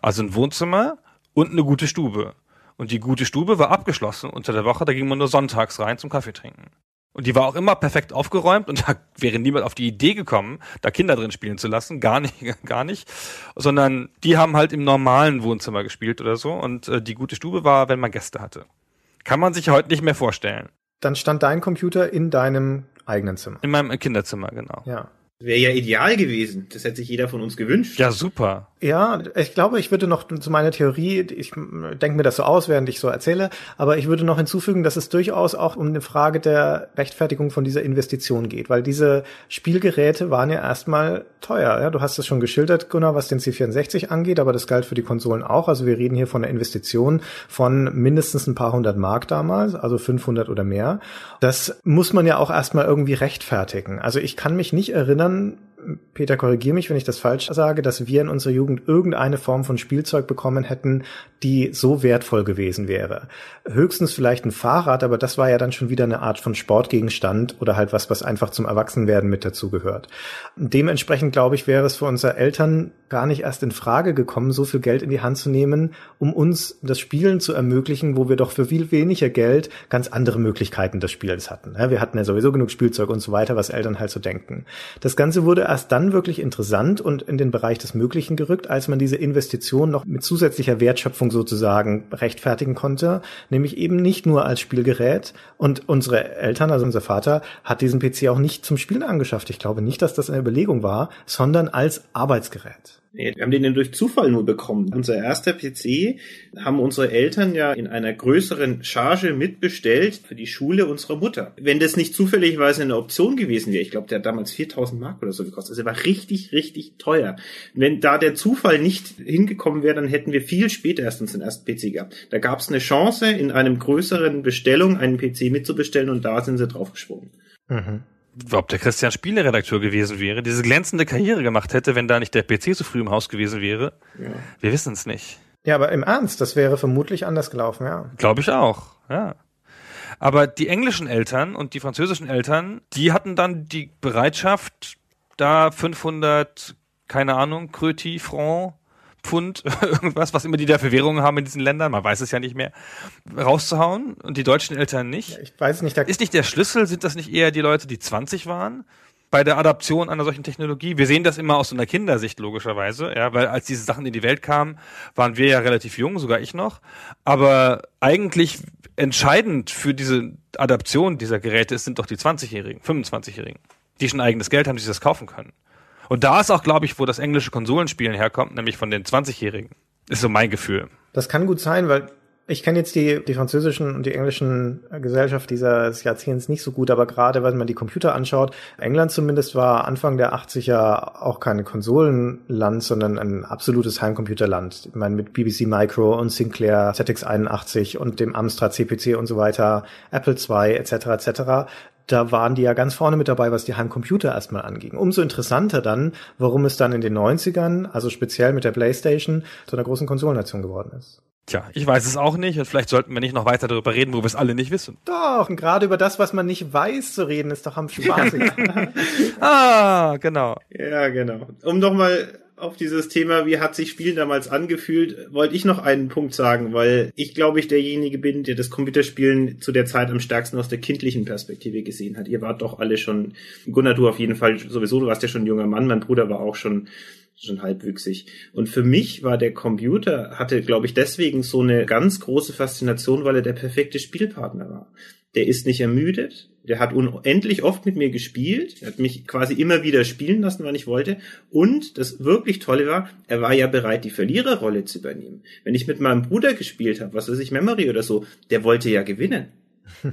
Also ein Wohnzimmer und eine gute Stube. Und die gute Stube war abgeschlossen unter der Woche, da ging man nur sonntags rein zum Kaffee trinken. Und die war auch immer perfekt aufgeräumt und da wäre niemand auf die Idee gekommen, da Kinder drin spielen zu lassen, gar nicht, gar nicht, sondern die haben halt im normalen Wohnzimmer gespielt oder so und äh, die gute Stube war, wenn man Gäste hatte. Kann man sich heute nicht mehr vorstellen. Dann stand dein Computer in deinem eigenen Zimmer. In meinem Kinderzimmer, genau. Ja. Wäre ja ideal gewesen. Das hätte sich jeder von uns gewünscht. Ja, super. Ja, ich glaube, ich würde noch zu meiner Theorie, ich denke mir das so aus, während ich so erzähle, aber ich würde noch hinzufügen, dass es durchaus auch um eine Frage der Rechtfertigung von dieser Investition geht, weil diese Spielgeräte waren ja erstmal teuer. Ja? Du hast es schon geschildert, Gunnar, was den C64 angeht, aber das galt für die Konsolen auch. Also wir reden hier von einer Investition von mindestens ein paar hundert Mark damals, also 500 oder mehr. Das muss man ja auch erstmal irgendwie rechtfertigen. Also ich kann mich nicht erinnern, erinnern, Peter, korrigier mich, wenn ich das falsch sage, dass wir in unserer Jugend irgendeine Form von Spielzeug bekommen hätten, die so wertvoll gewesen wäre. Höchstens vielleicht ein Fahrrad, aber das war ja dann schon wieder eine Art von Sportgegenstand oder halt was, was einfach zum Erwachsenwerden mit dazugehört. Dementsprechend glaube ich, wäre es für unsere Eltern gar nicht erst in Frage gekommen, so viel Geld in die Hand zu nehmen, um uns das Spielen zu ermöglichen, wo wir doch für viel weniger Geld ganz andere Möglichkeiten des Spiels hatten. Wir hatten ja sowieso genug Spielzeug und so weiter, was Eltern halt so denken. Das Ganze wurde erst dann wirklich interessant und in den Bereich des Möglichen gerückt, als man diese Investition noch mit zusätzlicher Wertschöpfung sozusagen rechtfertigen konnte, nämlich eben nicht nur als Spielgerät. Und unsere Eltern, also unser Vater, hat diesen PC auch nicht zum Spielen angeschafft. Ich glaube nicht, dass das eine Überlegung war, sondern als Arbeitsgerät. Nee, wir haben den durch Zufall nur bekommen. Unser erster PC haben unsere Eltern ja in einer größeren Charge mitbestellt für die Schule unserer Mutter. Wenn das nicht zufälligweise eine Option gewesen wäre, ich glaube, der hat damals 4000 Mark oder so gekostet. Also er war richtig, richtig teuer. Wenn da der Zufall nicht hingekommen wäre, dann hätten wir viel später erst unseren ersten PC gehabt. Da gab es eine Chance, in einem größeren Bestellung einen PC mitzubestellen und da sind sie draufgesprungen. Mhm ob der Christian Spieleredakteur gewesen wäre, diese glänzende Karriere gemacht hätte, wenn da nicht der PC so früh im Haus gewesen wäre. Ja. Wir wissen es nicht. Ja, aber im Ernst, das wäre vermutlich anders gelaufen, ja. Glaube ich auch, ja. Aber die englischen Eltern und die französischen Eltern, die hatten dann die Bereitschaft, da 500, keine Ahnung, Kröti, Franc Pfund, irgendwas, was immer die da für Währungen haben in diesen Ländern, man weiß es ja nicht mehr, rauszuhauen und die deutschen Eltern nicht. Ja, ich weiß nicht. Ist nicht der Schlüssel, sind das nicht eher die Leute, die 20 waren? Bei der Adaption einer solchen Technologie. Wir sehen das immer aus so einer Kindersicht, logischerweise, ja, weil als diese Sachen in die Welt kamen, waren wir ja relativ jung, sogar ich noch. Aber eigentlich entscheidend für diese Adaption dieser Geräte sind doch die 20-Jährigen, 25-Jährigen, die schon eigenes Geld haben, die sich das kaufen können. Und da ist auch, glaube ich, wo das englische Konsolenspielen herkommt, nämlich von den 20-Jährigen. Ist so mein Gefühl. Das kann gut sein, weil ich kenne jetzt die, die französischen und die englischen Gesellschaft dieses Jahrzehnts nicht so gut, aber gerade wenn man die Computer anschaut, England zumindest war Anfang der 80er auch kein Konsolenland, sondern ein absolutes Heimcomputerland. Ich meine, mit BBC Micro und Sinclair ZX81 und dem Amstrad CPC und so weiter, Apple II etc. etc da waren die ja ganz vorne mit dabei, was die Heimcomputer erstmal anging. Umso interessanter dann, warum es dann in den 90ern, also speziell mit der PlayStation, zu einer großen Konsolennation geworden ist. Tja, ich weiß es auch nicht und vielleicht sollten wir nicht noch weiter darüber reden, wo wir es alle nicht wissen. Doch, und gerade über das, was man nicht weiß zu reden, ist doch am spaßigsten. ah, genau. Ja, genau. Um doch mal auf dieses Thema, wie hat sich Spielen damals angefühlt, wollte ich noch einen Punkt sagen, weil ich glaube ich derjenige bin, der das Computerspielen zu der Zeit am stärksten aus der kindlichen Perspektive gesehen hat. Ihr wart doch alle schon, Gunnar, du auf jeden Fall sowieso, du warst ja schon ein junger Mann, mein Bruder war auch schon schon halbwüchsig. Und für mich war der Computer, hatte, glaube ich, deswegen so eine ganz große Faszination, weil er der perfekte Spielpartner war. Der ist nicht ermüdet, der hat unendlich oft mit mir gespielt, er hat mich quasi immer wieder spielen lassen, wann ich wollte. Und das wirklich Tolle war, er war ja bereit, die Verliererrolle zu übernehmen. Wenn ich mit meinem Bruder gespielt habe, was weiß ich, Memory oder so, der wollte ja gewinnen.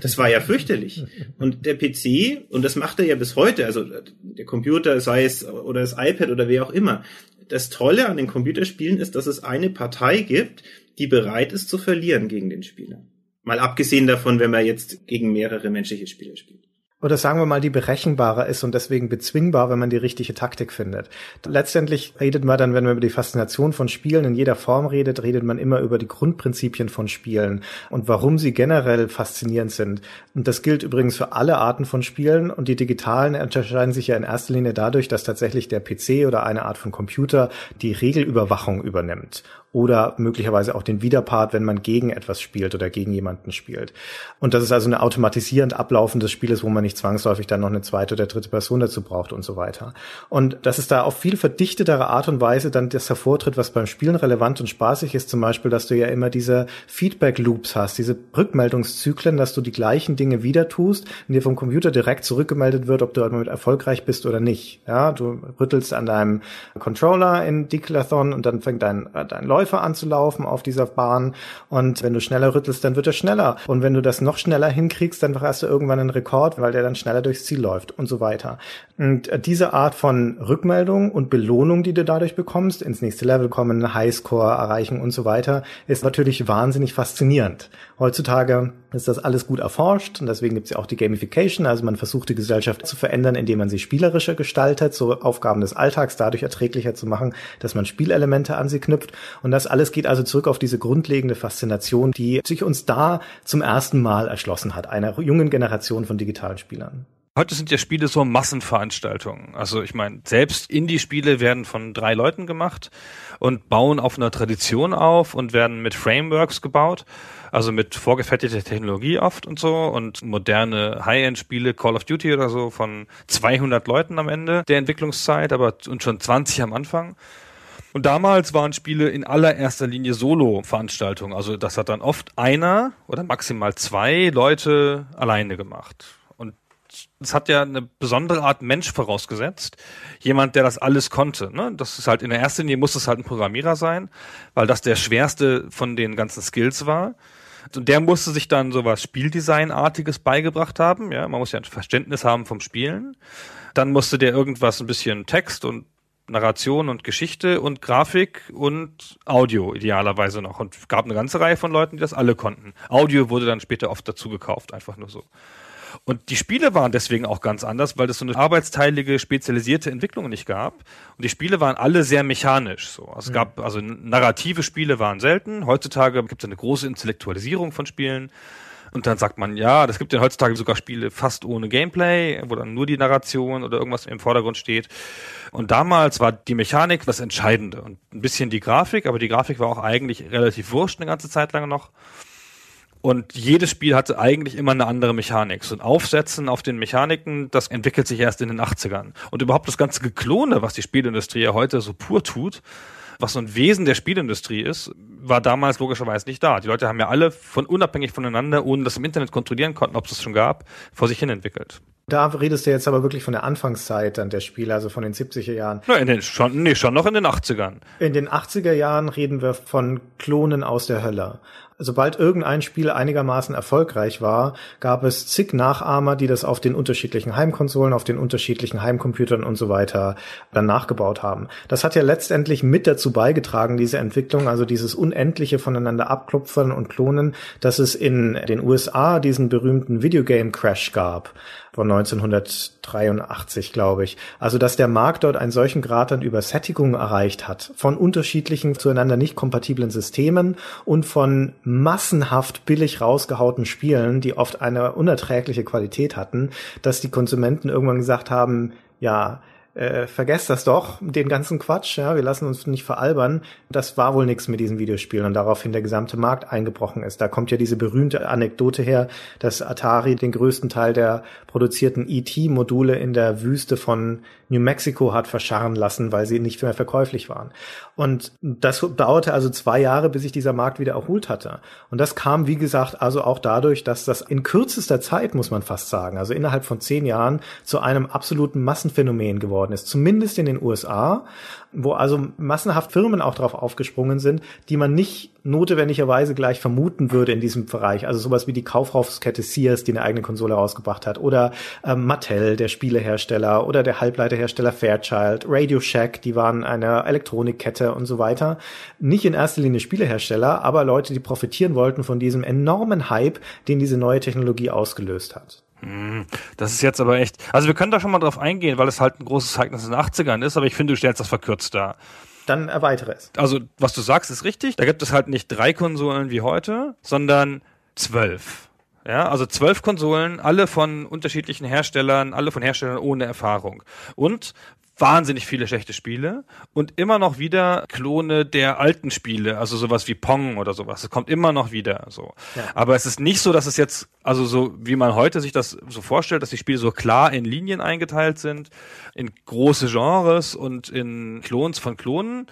Das war ja fürchterlich. Und der PC, und das macht er ja bis heute, also der Computer, sei es oder das iPad oder wer auch immer. Das Tolle an den Computerspielen ist, dass es eine Partei gibt, die bereit ist zu verlieren gegen den Spieler. Mal abgesehen davon, wenn man jetzt gegen mehrere menschliche Spieler spielt oder sagen wir mal, die berechenbarer ist und deswegen bezwingbar, wenn man die richtige Taktik findet. Letztendlich redet man dann, wenn man über die Faszination von Spielen in jeder Form redet, redet man immer über die Grundprinzipien von Spielen und warum sie generell faszinierend sind. Und das gilt übrigens für alle Arten von Spielen und die digitalen unterscheiden sich ja in erster Linie dadurch, dass tatsächlich der PC oder eine Art von Computer die Regelüberwachung übernimmt oder möglicherweise auch den Widerpart, wenn man gegen etwas spielt oder gegen jemanden spielt. Und das ist also eine automatisierend ablaufendes Spiel ist, wo man nicht zwangsläufig dann noch eine zweite oder dritte Person dazu braucht und so weiter. Und das ist da auf viel verdichtetere Art und Weise dann das hervortritt, was beim Spielen relevant und spaßig ist, zum Beispiel, dass du ja immer diese Feedback-Loops hast, diese Rückmeldungszyklen, dass du die gleichen Dinge wieder tust und dir vom Computer direkt zurückgemeldet wird, ob du damit erfolgreich bist oder nicht. Ja, du rüttelst an deinem Controller in Declathon und dann fängt dein, dein Läufer anzulaufen auf dieser Bahn und wenn du schneller rüttelst, dann wird er schneller und wenn du das noch schneller hinkriegst, dann hast du irgendwann einen Rekord, weil der dann schneller durchs Ziel läuft und so weiter. Und äh, diese Art von Rückmeldung und Belohnung, die du dadurch bekommst, ins nächste Level kommen, Highscore erreichen und so weiter, ist natürlich wahnsinnig faszinierend. Heutzutage ist das alles gut erforscht und deswegen gibt es ja auch die Gamification, also man versucht die Gesellschaft zu verändern, indem man sie spielerischer gestaltet, so Aufgaben des Alltags dadurch erträglicher zu machen, dass man Spielelemente an sie knüpft und das alles geht also zurück auf diese grundlegende Faszination, die sich uns da zum ersten Mal erschlossen hat, einer jungen Generation von digitalen Spielern. Heute sind ja Spiele so Massenveranstaltungen. Also ich meine, selbst Indie-Spiele werden von drei Leuten gemacht und bauen auf einer Tradition auf und werden mit Frameworks gebaut, also mit vorgefertigter Technologie oft und so und moderne High-End-Spiele, Call of Duty oder so von 200 Leuten am Ende der Entwicklungszeit, aber und schon 20 am Anfang. Und damals waren Spiele in allererster Linie Solo-Veranstaltungen. Also das hat dann oft einer oder maximal zwei Leute alleine gemacht. Und es hat ja eine besondere Art Mensch vorausgesetzt. Jemand, der das alles konnte. Ne? Das ist halt in der ersten Linie muss es halt ein Programmierer sein, weil das der schwerste von den ganzen Skills war. Und der musste sich dann sowas Spieldesignartiges beigebracht haben. Ja, man muss ja ein Verständnis haben vom Spielen. Dann musste der irgendwas ein bisschen Text und Narration und Geschichte und Grafik und Audio idealerweise noch. Und gab eine ganze Reihe von Leuten, die das alle konnten. Audio wurde dann später oft dazu gekauft, einfach nur so. Und die Spiele waren deswegen auch ganz anders, weil es so eine arbeitsteilige, spezialisierte Entwicklung nicht gab. Und die Spiele waren alle sehr mechanisch. So. Es mhm. gab also narrative Spiele waren selten. Heutzutage gibt es eine große Intellektualisierung von Spielen. Und dann sagt man, ja, das gibt ja heutzutage sogar Spiele fast ohne Gameplay, wo dann nur die Narration oder irgendwas im Vordergrund steht. Und damals war die Mechanik das Entscheidende und ein bisschen die Grafik, aber die Grafik war auch eigentlich relativ wurscht eine ganze Zeit lang noch. Und jedes Spiel hatte eigentlich immer eine andere Mechanik. So ein Aufsetzen auf den Mechaniken, das entwickelt sich erst in den 80ern. Und überhaupt das ganze Geklone, was die Spielindustrie ja heute so pur tut, was so ein Wesen der Spielindustrie ist, war damals logischerweise nicht da. Die Leute haben ja alle von unabhängig voneinander, ohne das im Internet kontrollieren konnten, ob es das schon gab, vor sich hin entwickelt. Da redest du jetzt aber wirklich von der Anfangszeit dann der Spiele, also von den 70er Jahren. Na, in den, schon, nee, schon noch in den 80ern. In den 80er Jahren reden wir von Klonen aus der Hölle sobald irgendein Spiel einigermaßen erfolgreich war, gab es zig Nachahmer, die das auf den unterschiedlichen Heimkonsolen, auf den unterschiedlichen Heimcomputern und so weiter dann nachgebaut haben. Das hat ja letztendlich mit dazu beigetragen, diese Entwicklung, also dieses unendliche voneinander abklopfen und klonen, dass es in den USA diesen berühmten Videogame Crash gab von 1983, glaube ich. Also, dass der Markt dort einen solchen Grad an Übersättigung erreicht hat von unterschiedlichen zueinander nicht kompatiblen Systemen und von massenhaft billig rausgehauten Spielen, die oft eine unerträgliche Qualität hatten, dass die Konsumenten irgendwann gesagt haben, ja, äh, vergesst das doch, den ganzen Quatsch, ja, wir lassen uns nicht veralbern. Das war wohl nichts mit diesen Videospielen und daraufhin der gesamte Markt eingebrochen ist. Da kommt ja diese berühmte Anekdote her, dass Atari den größten Teil der produzierten ET-Module in der Wüste von New Mexico hat verscharren lassen, weil sie nicht mehr verkäuflich waren. Und das dauerte also zwei Jahre, bis sich dieser Markt wieder erholt hatte. Und das kam, wie gesagt, also auch dadurch, dass das in kürzester Zeit, muss man fast sagen, also innerhalb von zehn Jahren zu einem absoluten Massenphänomen geworden ist. Zumindest in den USA wo also massenhaft Firmen auch drauf aufgesprungen sind, die man nicht notwendigerweise gleich vermuten würde in diesem Bereich. Also sowas wie die Kaufhauskette Sears, die eine eigene Konsole rausgebracht hat, oder ähm, Mattel, der Spielehersteller, oder der Halbleiterhersteller Fairchild, Radio Shack, die waren eine Elektronikkette und so weiter. Nicht in erster Linie Spielehersteller, aber Leute, die profitieren wollten von diesem enormen Hype, den diese neue Technologie ausgelöst hat. Hm, das ist jetzt aber echt. Also wir können da schon mal drauf eingehen, weil es halt ein großes Ereignis in den 80ern ist, aber ich finde, du stellst das verkürzt dar. Dann erweitere es. Also, was du sagst, ist richtig. Da gibt es halt nicht drei Konsolen wie heute, sondern zwölf. Ja, also zwölf Konsolen, alle von unterschiedlichen Herstellern, alle von Herstellern ohne Erfahrung. Und wahnsinnig viele schlechte Spiele und immer noch wieder Klone der alten Spiele, also sowas wie Pong oder sowas. Es kommt immer noch wieder so. Ja. Aber es ist nicht so, dass es jetzt, also so wie man heute sich das so vorstellt, dass die Spiele so klar in Linien eingeteilt sind, in große Genres und in Klons von Klonen,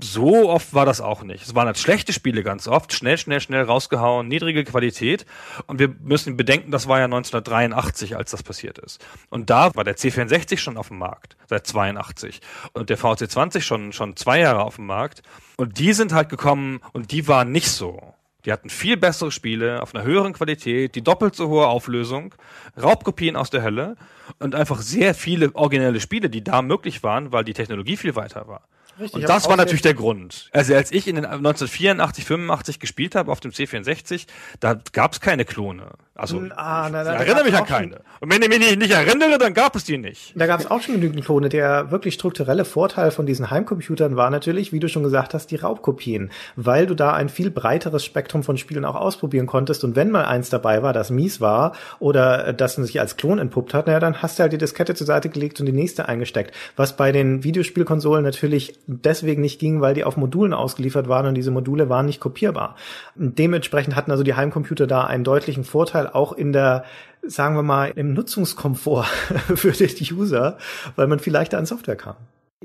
so oft war das auch nicht. Es waren halt schlechte Spiele ganz oft, schnell, schnell, schnell rausgehauen, niedrige Qualität. Und wir müssen bedenken, das war ja 1983, als das passiert ist. Und da war der C64 schon auf dem Markt, seit 82. Und der VC20 schon, schon zwei Jahre auf dem Markt. Und die sind halt gekommen und die waren nicht so. Die hatten viel bessere Spiele auf einer höheren Qualität, die doppelt so hohe Auflösung, Raubkopien aus der Hölle und einfach sehr viele originelle Spiele, die da möglich waren, weil die Technologie viel weiter war. Richtig, und das war natürlich der Grund. Also als ich in den 1984, 85 gespielt habe auf dem C64, da gab es keine Klone. Also ah, na, na, ich erinnere mich an keine. Und wenn ich mich nicht, erinnere, dann gab es die nicht. Da gab es auch schon genügend Klone. Der wirklich strukturelle Vorteil von diesen Heimcomputern war natürlich, wie du schon gesagt hast, die Raubkopien, weil du da ein viel breiteres Spektrum von Spielen auch ausprobieren konntest. Und wenn mal eins dabei war, das mies war oder das sich als Klon entpuppt hat, naja, dann hast du halt die Diskette zur Seite gelegt und die nächste eingesteckt. Was bei den Videospielkonsolen natürlich deswegen nicht ging, weil die auf Modulen ausgeliefert waren und diese Module waren nicht kopierbar. Dementsprechend hatten also die Heimcomputer da einen deutlichen Vorteil auch in der, sagen wir mal, im Nutzungskomfort für die User, weil man viel leichter an Software kam.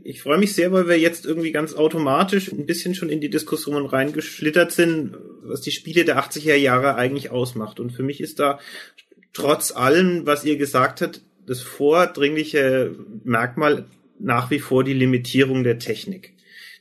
Ich freue mich sehr, weil wir jetzt irgendwie ganz automatisch ein bisschen schon in die Diskussion reingeschlittert sind, was die Spiele der 80er Jahre eigentlich ausmacht. Und für mich ist da trotz allem, was ihr gesagt habt, das vordringliche Merkmal nach wie vor die Limitierung der Technik.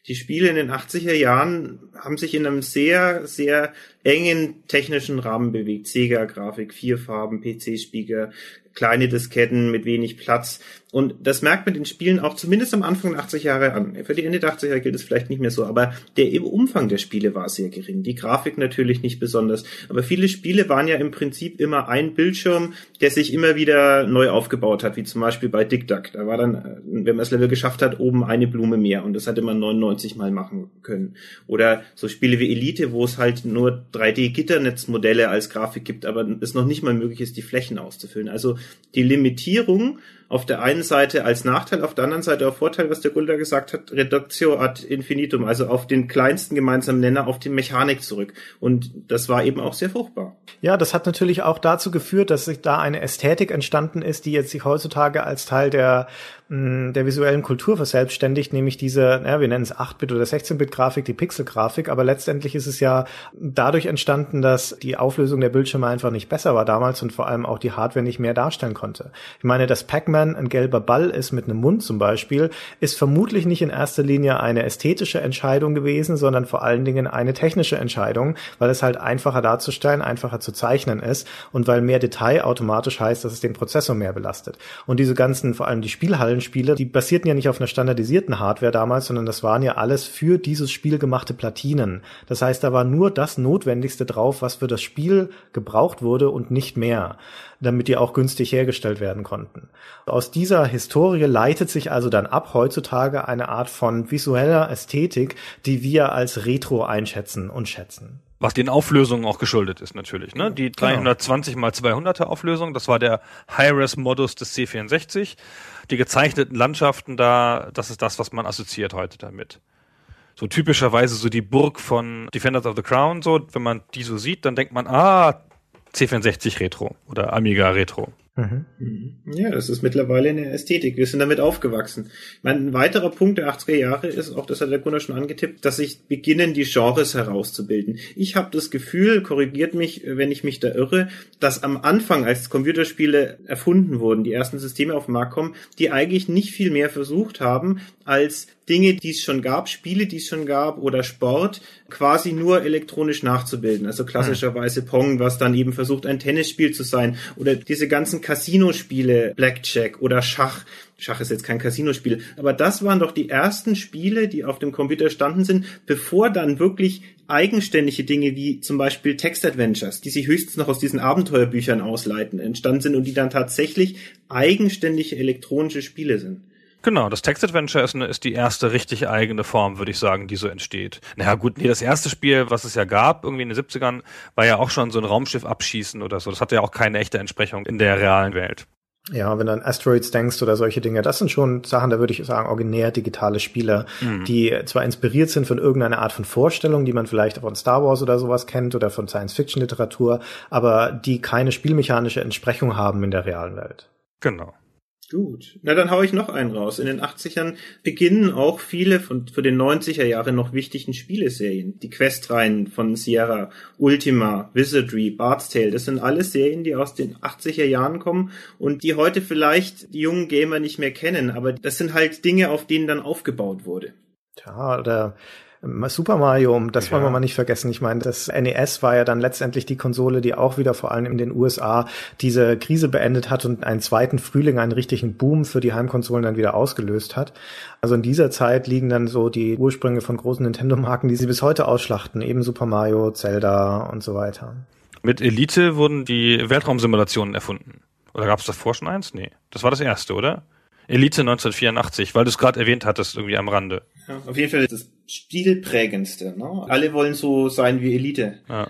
Die Spiele in den 80er Jahren haben sich in einem sehr, sehr engen technischen Rahmen bewegt. Sega-Grafik, vier Farben, PC-Spiegel, kleine Disketten mit wenig Platz. Und das merkt man den Spielen auch zumindest am Anfang der 80 Jahre an. Für die Ende der 80er gilt es vielleicht nicht mehr so, aber der Umfang der Spiele war sehr gering. Die Grafik natürlich nicht besonders. Aber viele Spiele waren ja im Prinzip immer ein Bildschirm, der sich immer wieder neu aufgebaut hat, wie zum Beispiel bei Dick Duck. Da war dann, wenn man das Level geschafft hat, oben eine Blume mehr und das hatte man 99 Mal machen können. Oder so Spiele wie Elite, wo es halt nur 3D-Gitternetzmodelle als Grafik gibt, aber es noch nicht mal möglich ist, die Flächen auszufüllen. Also die Limitierung auf der einen Seite als Nachteil, auf der anderen Seite auch Vorteil, was der Gulda gesagt hat, Reductio ad infinitum, also auf den kleinsten gemeinsamen Nenner, auf die Mechanik zurück. Und das war eben auch sehr fruchtbar. Ja, das hat natürlich auch dazu geführt, dass sich da eine Ästhetik entstanden ist, die jetzt sich heutzutage als Teil der der visuellen Kultur verselbstständigt, nämlich diese, ja, wir nennen es 8-Bit oder 16-Bit-Grafik, die Pixel-Grafik, aber letztendlich ist es ja dadurch entstanden, dass die Auflösung der Bildschirme einfach nicht besser war damals und vor allem auch die Hardware nicht mehr darstellen konnte. Ich meine, dass Pac-Man ein gelber Ball ist mit einem Mund zum Beispiel, ist vermutlich nicht in erster Linie eine ästhetische Entscheidung gewesen, sondern vor allen Dingen eine technische Entscheidung, weil es halt einfacher darzustellen, einfacher zu zeichnen ist und weil mehr Detail automatisch heißt, dass es den Prozessor mehr belastet. Und diese ganzen, vor allem die Spielhallen Spiele, die basierten ja nicht auf einer standardisierten Hardware damals, sondern das waren ja alles für dieses Spiel gemachte Platinen. Das heißt, da war nur das Notwendigste drauf, was für das Spiel gebraucht wurde und nicht mehr, damit die auch günstig hergestellt werden konnten. Aus dieser Historie leitet sich also dann ab heutzutage eine Art von visueller Ästhetik, die wir als Retro einschätzen und schätzen. Was den Auflösungen auch geschuldet ist natürlich. Ne? Die 320 genau. mal 200er Auflösung, natürlich. Die 320 mal 200er? Die 320 mal 200er Auflösung, das war der High-Res-Modus des C64. Die gezeichneten Landschaften da, das ist das, was man assoziiert heute damit. So typischerweise so die Burg von Defenders of the Crown, so, wenn man die so sieht, dann denkt man, ah, C64 Retro oder Amiga Retro. Mhm. Ja, das ist mittlerweile eine Ästhetik. Wir sind damit aufgewachsen. Meine, ein weiterer Punkt der 80er Jahre ist, auch das hat der Gunnar schon angetippt, dass sich beginnen, die Genres herauszubilden. Ich habe das Gefühl, korrigiert mich, wenn ich mich da irre, dass am Anfang, als Computerspiele erfunden wurden, die ersten Systeme auf den Markt kommen, die eigentlich nicht viel mehr versucht haben, als Dinge, die es schon gab, Spiele, die es schon gab oder Sport quasi nur elektronisch nachzubilden. Also klassischerweise Pong, was dann eben versucht, ein Tennisspiel zu sein oder diese ganzen Casino-Spiele, Blackjack oder Schach. Schach ist jetzt kein Casino-Spiel, aber das waren doch die ersten Spiele, die auf dem Computer standen sind, bevor dann wirklich eigenständige Dinge wie zum Beispiel Text-Adventures, die sich höchstens noch aus diesen Abenteuerbüchern ausleiten, entstanden sind und die dann tatsächlich eigenständige elektronische Spiele sind. Genau, das Text-Adventure ist, eine, ist die erste richtig eigene Form, würde ich sagen, die so entsteht. Naja gut, nee, das erste Spiel, was es ja gab, irgendwie in den 70ern, war ja auch schon so ein Raumschiff abschießen oder so. Das hatte ja auch keine echte Entsprechung in der realen Welt. Ja, wenn du an Asteroids denkst oder solche Dinge, das sind schon Sachen, da würde ich sagen, originär digitale Spiele, mhm. die zwar inspiriert sind von irgendeiner Art von Vorstellung, die man vielleicht von Star Wars oder sowas kennt oder von Science-Fiction-Literatur, aber die keine spielmechanische Entsprechung haben in der realen Welt. Genau. Gut. Na, dann hau ich noch einen raus. In den 80ern beginnen auch viele von für den 90er Jahren noch wichtigen Spieleserien. Die Questreihen von Sierra, Ultima, Wizardry, Bard's Tale, das sind alles Serien, die aus den 80er Jahren kommen und die heute vielleicht die jungen Gamer nicht mehr kennen, aber das sind halt Dinge, auf denen dann aufgebaut wurde. Ja, oder Super Mario, das ja. wollen wir mal nicht vergessen. Ich meine, das NES war ja dann letztendlich die Konsole, die auch wieder vor allem in den USA diese Krise beendet hat und einen zweiten Frühling, einen richtigen Boom für die Heimkonsolen dann wieder ausgelöst hat. Also in dieser Zeit liegen dann so die Ursprünge von großen Nintendo-Marken, die sie bis heute ausschlachten, eben Super Mario, Zelda und so weiter. Mit Elite wurden die Weltraumsimulationen erfunden. Oder gab es davor schon eins? Nee. Das war das erste, oder? Elite 1984, weil du es gerade erwähnt hattest, irgendwie am Rande. Ja, auf jeden Fall das Stilprägendste. Ne? Alle wollen so sein wie Elite. Ja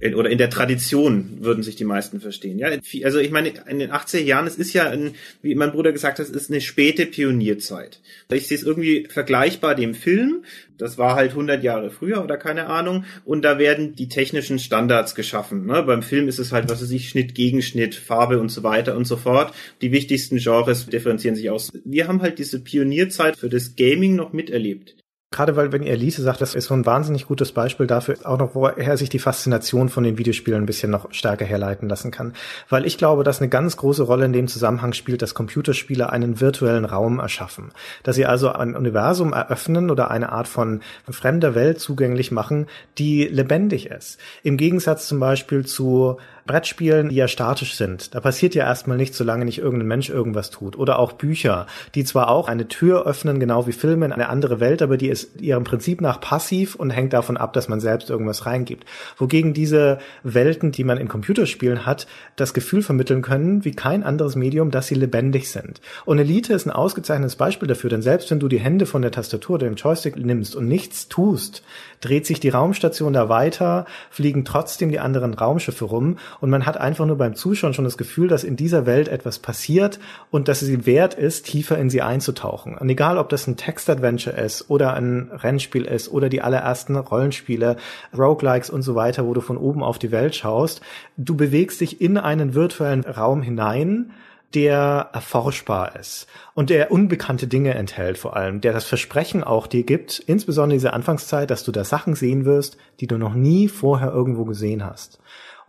in, oder in der Tradition würden sich die meisten verstehen. Ja, also ich meine, in den 80er Jahren, es ist ja, ein, wie mein Bruder gesagt hat, es ist eine späte Pionierzeit. Ich sehe es irgendwie vergleichbar dem Film. Das war halt 100 Jahre früher oder keine Ahnung. Und da werden die technischen Standards geschaffen. Ne? Beim Film ist es halt, was weiß ich, Schnitt, Gegenschnitt, Farbe und so weiter und so fort. Die wichtigsten Genres differenzieren sich aus. Wir haben halt diese Pionierzeit für das Gaming noch miterlebt. Gerade weil, wenn ihr Elite sagt, das ist so ein wahnsinnig gutes Beispiel dafür, auch noch, woher sich die Faszination von den Videospielen ein bisschen noch stärker herleiten lassen kann. Weil ich glaube, dass eine ganz große Rolle in dem Zusammenhang spielt, dass Computerspiele einen virtuellen Raum erschaffen. Dass sie also ein Universum eröffnen oder eine Art von fremder Welt zugänglich machen, die lebendig ist. Im Gegensatz zum Beispiel zu Brettspielen, die ja statisch sind. Da passiert ja erstmal nichts, solange nicht irgendein Mensch irgendwas tut. Oder auch Bücher, die zwar auch eine Tür öffnen, genau wie Filme in eine andere Welt, aber die ist ihrem Prinzip nach passiv und hängt davon ab, dass man selbst irgendwas reingibt. Wogegen diese Welten, die man in Computerspielen hat, das Gefühl vermitteln können, wie kein anderes Medium, dass sie lebendig sind. Und Elite ist ein ausgezeichnetes Beispiel dafür, denn selbst wenn du die Hände von der Tastatur oder dem Joystick nimmst und nichts tust, dreht sich die Raumstation da weiter, fliegen trotzdem die anderen Raumschiffe rum und man hat einfach nur beim Zuschauen schon das Gefühl, dass in dieser Welt etwas passiert und dass es wert ist, tiefer in sie einzutauchen. Und egal, ob das ein Text-Adventure ist oder ein Rennspiel ist oder die allerersten Rollenspiele, Roguelikes und so weiter, wo du von oben auf die Welt schaust, du bewegst dich in einen virtuellen Raum hinein, der erforschbar ist und der unbekannte Dinge enthält vor allem, der das Versprechen auch dir gibt, insbesondere diese Anfangszeit, dass du da Sachen sehen wirst, die du noch nie vorher irgendwo gesehen hast.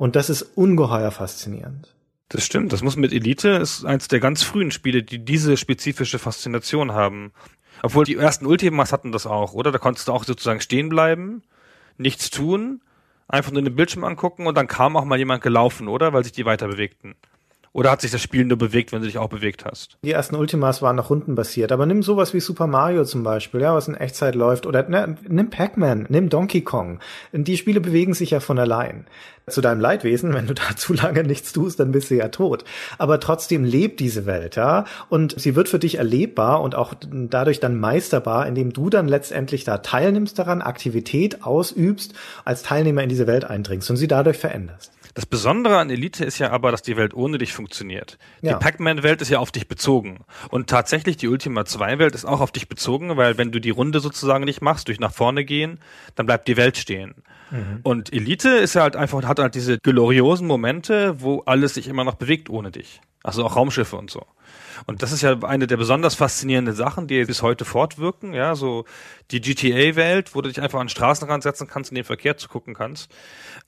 Und das ist ungeheuer faszinierend. Das stimmt. Das muss mit Elite ist eins der ganz frühen Spiele, die diese spezifische Faszination haben. Obwohl die ersten Ultimas hatten das auch, oder? Da konntest du auch sozusagen stehen bleiben, nichts tun, einfach nur den Bildschirm angucken und dann kam auch mal jemand gelaufen, oder? Weil sich die weiter bewegten. Oder hat sich das Spiel nur bewegt, wenn du dich auch bewegt hast? Die ersten Ultimas waren noch rundenbasiert, aber nimm sowas wie Super Mario zum Beispiel, ja, was in Echtzeit läuft, oder ne, nimm Pac-Man, nimm Donkey Kong. Die Spiele bewegen sich ja von allein. zu deinem Leidwesen. Wenn du da zu lange nichts tust, dann bist du ja tot. Aber trotzdem lebt diese Welt, ja. Und sie wird für dich erlebbar und auch dadurch dann meisterbar, indem du dann letztendlich da teilnimmst daran, Aktivität ausübst, als Teilnehmer in diese Welt eindringst und sie dadurch veränderst. Das Besondere an Elite ist ja aber, dass die Welt ohne dich funktioniert. Ja. Die Pac-Man-Welt ist ja auf dich bezogen. Und tatsächlich, die Ultima 2-Welt ist auch auf dich bezogen, weil wenn du die Runde sozusagen nicht machst, durch nach vorne gehen, dann bleibt die Welt stehen. Mhm. Und Elite ist ja halt einfach, hat halt diese gloriosen Momente, wo alles sich immer noch bewegt ohne dich. Also auch Raumschiffe und so. Und das ist ja eine der besonders faszinierenden Sachen, die bis heute fortwirken. Ja, so die GTA-Welt, wo du dich einfach an den Straßenrand setzen kannst und den Verkehr zu gucken kannst.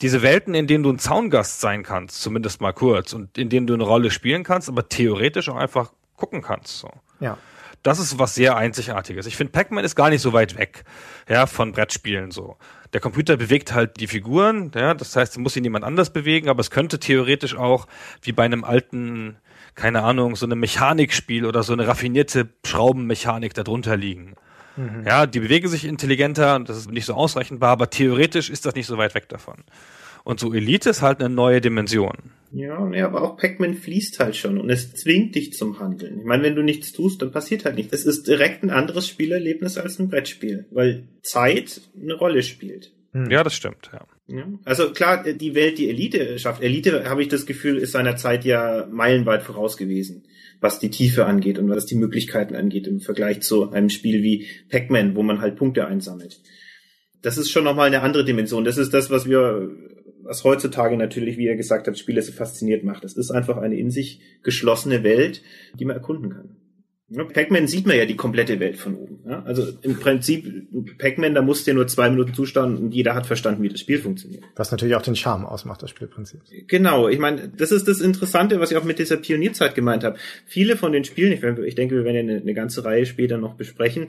Diese Welten, in denen du ein Zaungast sein kannst, zumindest mal kurz, und in denen du eine Rolle spielen kannst, aber theoretisch auch einfach gucken kannst. So. Ja. Das ist was sehr Einzigartiges. Ich finde, Pac-Man ist gar nicht so weit weg, ja, von Brettspielen so. Der Computer bewegt halt die Figuren, ja, das heißt, es muss ihn jemand anders bewegen, aber es könnte theoretisch auch, wie bei einem alten keine Ahnung, so eine Mechanikspiel oder so eine raffinierte Schraubenmechanik darunter liegen. Mhm. Ja, die bewegen sich intelligenter und das ist nicht so ausrechenbar, aber theoretisch ist das nicht so weit weg davon. Und so Elite ist halt eine neue Dimension. Ja, nee, aber auch Pac-Man fließt halt schon und es zwingt dich zum Handeln. Ich meine, wenn du nichts tust, dann passiert halt nichts. Es ist direkt ein anderes Spielerlebnis als ein Brettspiel, weil Zeit eine Rolle spielt. Hm. Ja, das stimmt, ja. Ja. Also klar, die Welt, die Elite schafft. Elite, habe ich das Gefühl, ist seiner Zeit ja meilenweit voraus gewesen, was die Tiefe angeht und was die Möglichkeiten angeht im Vergleich zu einem Spiel wie Pac-Man, wo man halt Punkte einsammelt. Das ist schon nochmal eine andere Dimension. Das ist das, was wir, was heutzutage natürlich, wie er gesagt hat, Spiele so fasziniert macht. Das ist einfach eine in sich geschlossene Welt, die man erkunden kann. Ja, Pac-Man sieht man ja die komplette Welt von oben. Ja? Also im Prinzip, Pac-Man, da musst du nur zwei Minuten zuschauen und jeder hat verstanden, wie das Spiel funktioniert. Was natürlich auch den Charme ausmacht, das Spielprinzip. Genau, ich meine, das ist das Interessante, was ich auch mit dieser Pionierzeit gemeint habe. Viele von den Spielen, ich, ich denke, wir werden ja eine, eine ganze Reihe später noch besprechen,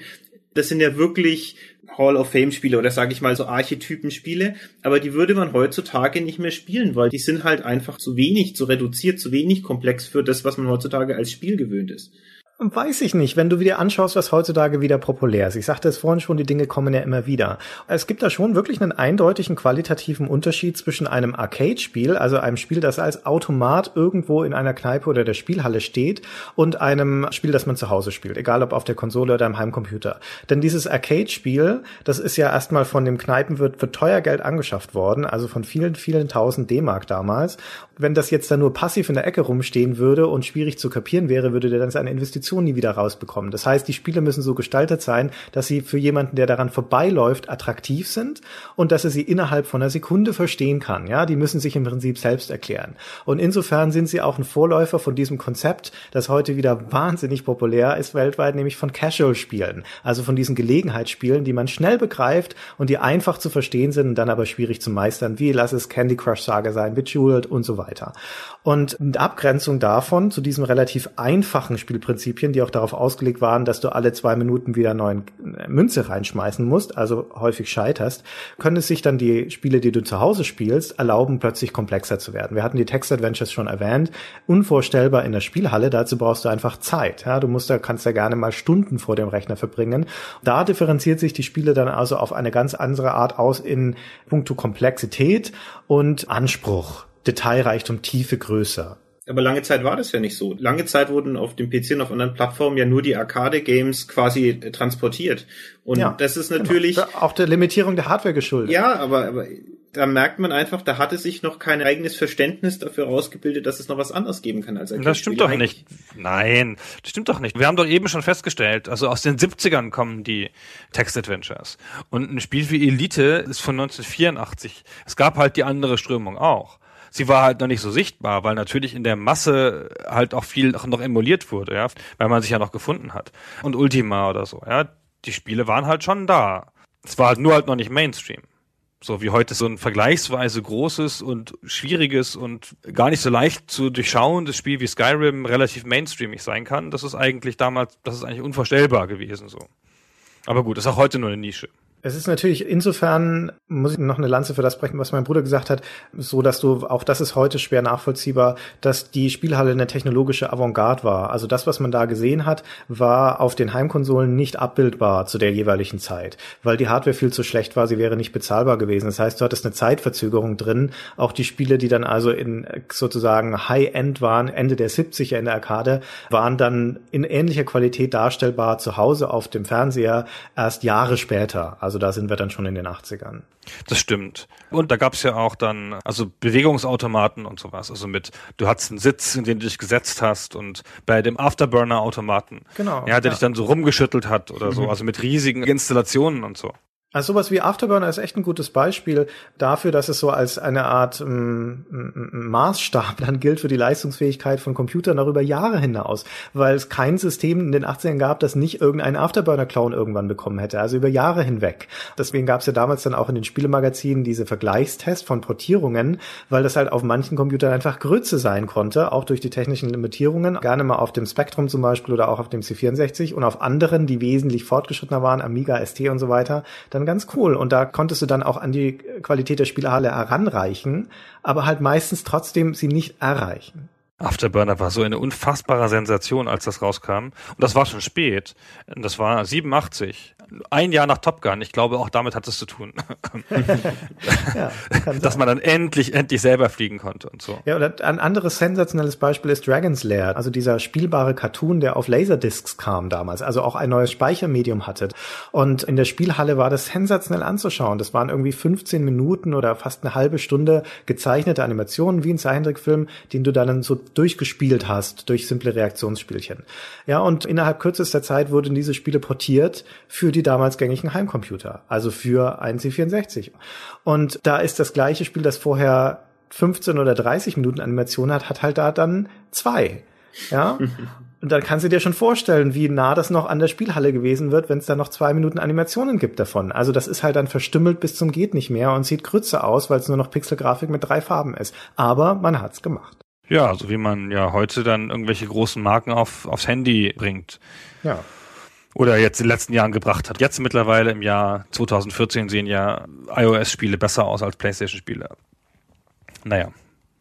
das sind ja wirklich Hall of Fame Spiele oder sage ich mal so Archetypen-Spiele, aber die würde man heutzutage nicht mehr spielen, weil die sind halt einfach zu wenig, zu reduziert, zu wenig komplex für das, was man heutzutage als Spiel gewöhnt ist. Weiß ich nicht, wenn du dir anschaust, was heutzutage wieder populär ist. Ich sagte es vorhin schon, die Dinge kommen ja immer wieder. Es gibt da schon wirklich einen eindeutigen qualitativen Unterschied zwischen einem Arcade-Spiel, also einem Spiel, das als Automat irgendwo in einer Kneipe oder der Spielhalle steht, und einem Spiel, das man zu Hause spielt, egal ob auf der Konsole oder im Heimcomputer. Denn dieses Arcade-Spiel, das ist ja erstmal von dem Kneipenwirt für teuer Geld angeschafft worden, also von vielen, vielen tausend D-Mark damals. Wenn das jetzt da nur passiv in der Ecke rumstehen würde und schwierig zu kapieren wäre, würde der dann seine Investition nie wieder rausbekommen. Das heißt, die Spiele müssen so gestaltet sein, dass sie für jemanden, der daran vorbeiläuft, attraktiv sind und dass er sie innerhalb von einer Sekunde verstehen kann. Ja, die müssen sich im Prinzip selbst erklären. Und insofern sind sie auch ein Vorläufer von diesem Konzept, das heute wieder wahnsinnig populär ist weltweit, nämlich von Casual-Spielen. Also von diesen Gelegenheitsspielen, die man schnell begreift und die einfach zu verstehen sind und dann aber schwierig zu meistern, wie lass es Candy Crush Saga sein, Bejeweled und so weiter. Und in Abgrenzung davon zu diesem relativ einfachen Spielprinzipien, die auch darauf ausgelegt waren, dass du alle zwei Minuten wieder neuen äh, Münze reinschmeißen musst, also häufig scheiterst, können es sich dann die Spiele, die du zu Hause spielst, erlauben, plötzlich komplexer zu werden. Wir hatten die Text-Adventures schon erwähnt. Unvorstellbar in der Spielhalle, dazu brauchst du einfach Zeit. Ja, du musst da, kannst da gerne mal Stunden vor dem Rechner verbringen. Da differenziert sich die Spiele dann also auf eine ganz andere Art aus in puncto Komplexität und Anspruch. Detailreichtum, Tiefe größer. Aber lange Zeit war das ja nicht so. Lange Zeit wurden auf dem PC und auf anderen Plattformen ja nur die Arcade-Games quasi äh, transportiert. Und ja, das ist genau. natürlich. Genau. Auch der Limitierung der Hardware geschuldet. Ja, aber, aber da merkt man einfach, da hatte sich noch kein eigenes Verständnis dafür rausgebildet, dass es noch was anderes geben kann als Das stimmt doch nicht. Nein, das stimmt doch nicht. Wir haben doch eben schon festgestellt, also aus den 70ern kommen die Text-Adventures. Und ein Spiel wie Elite ist von 1984. Es gab halt die andere Strömung auch sie war halt noch nicht so sichtbar, weil natürlich in der Masse halt auch viel noch emuliert wurde, ja, weil man sich ja noch gefunden hat. Und Ultima oder so, ja, die Spiele waren halt schon da. Es war halt nur halt noch nicht Mainstream. So wie heute so ein vergleichsweise großes und schwieriges und gar nicht so leicht zu durchschauendes Spiel wie Skyrim relativ mainstreamig sein kann, das ist eigentlich damals, das ist eigentlich unvorstellbar gewesen so. Aber gut, ist auch heute nur eine Nische. Es ist natürlich insofern, muss ich noch eine Lanze für das brechen, was mein Bruder gesagt hat, so dass du, auch das ist heute schwer nachvollziehbar, dass die Spielhalle eine technologische Avantgarde war. Also das, was man da gesehen hat, war auf den Heimkonsolen nicht abbildbar zu der jeweiligen Zeit, weil die Hardware viel zu schlecht war, sie wäre nicht bezahlbar gewesen. Das heißt, du hattest eine Zeitverzögerung drin. Auch die Spiele, die dann also in sozusagen High-End waren, Ende der 70er in der Arcade, waren dann in ähnlicher Qualität darstellbar zu Hause auf dem Fernseher erst Jahre später. Also da sind wir dann schon in den 80ern. Das stimmt. Und da gab's ja auch dann, also Bewegungsautomaten und sowas. Also mit, du hattest einen Sitz, in den du dich gesetzt hast und bei dem Afterburner-Automaten, Genau. ja, der ja. dich dann so rumgeschüttelt hat oder so, also mit riesigen Installationen und so. Also sowas wie Afterburner ist echt ein gutes Beispiel dafür, dass es so als eine Art ähm, Maßstab dann gilt für die Leistungsfähigkeit von Computern darüber Jahre hinaus, weil es kein System in den 80ern gab, das nicht irgendeinen Afterburner-Clone irgendwann bekommen hätte, also über Jahre hinweg. Deswegen gab es ja damals dann auch in den Spielemagazinen diese Vergleichstests von Portierungen, weil das halt auf manchen Computern einfach Grütze sein konnte, auch durch die technischen Limitierungen, gerne mal auf dem Spectrum zum Beispiel oder auch auf dem C64 und auf anderen, die wesentlich fortgeschrittener waren, Amiga, ST und so weiter, dann ganz cool. Und da konntest du dann auch an die Qualität der Spielehalle heranreichen, aber halt meistens trotzdem sie nicht erreichen. Afterburner war so eine unfassbare Sensation, als das rauskam. Und das war schon spät. Das war 87. Ein Jahr nach Top Gun. Ich glaube, auch damit hat es zu tun. Ja, Dass man dann endlich, endlich selber fliegen konnte und so. Ja, oder ein anderes sensationelles Beispiel ist Dragon's Lair, also dieser spielbare Cartoon, der auf Laserdiscs kam damals, also auch ein neues Speichermedium hatte. Und in der Spielhalle war das sensationell anzuschauen. Das waren irgendwie 15 Minuten oder fast eine halbe Stunde gezeichnete Animationen wie ein Zeichentrickfilm, den du dann so durchgespielt hast durch simple Reaktionsspielchen. Ja, und innerhalb kürzester Zeit wurden diese Spiele portiert für die damals gängigen Heimcomputer, also für ein C64. Und da ist das gleiche Spiel, das vorher 15 oder 30 Minuten Animation hat, hat halt da dann zwei. Ja. Und dann kannst du dir schon vorstellen, wie nah das noch an der Spielhalle gewesen wird, wenn es da noch zwei Minuten Animationen gibt davon. Also das ist halt dann verstümmelt bis zum geht nicht mehr und sieht Grütze aus, weil es nur noch Pixelgrafik mit drei Farben ist. Aber man hat's gemacht. Ja, so wie man ja heute dann irgendwelche großen Marken auf, aufs Handy bringt. Ja. Oder jetzt in den letzten Jahren gebracht hat. Jetzt mittlerweile im Jahr 2014 sehen ja iOS-Spiele besser aus als PlayStation-Spiele. Naja,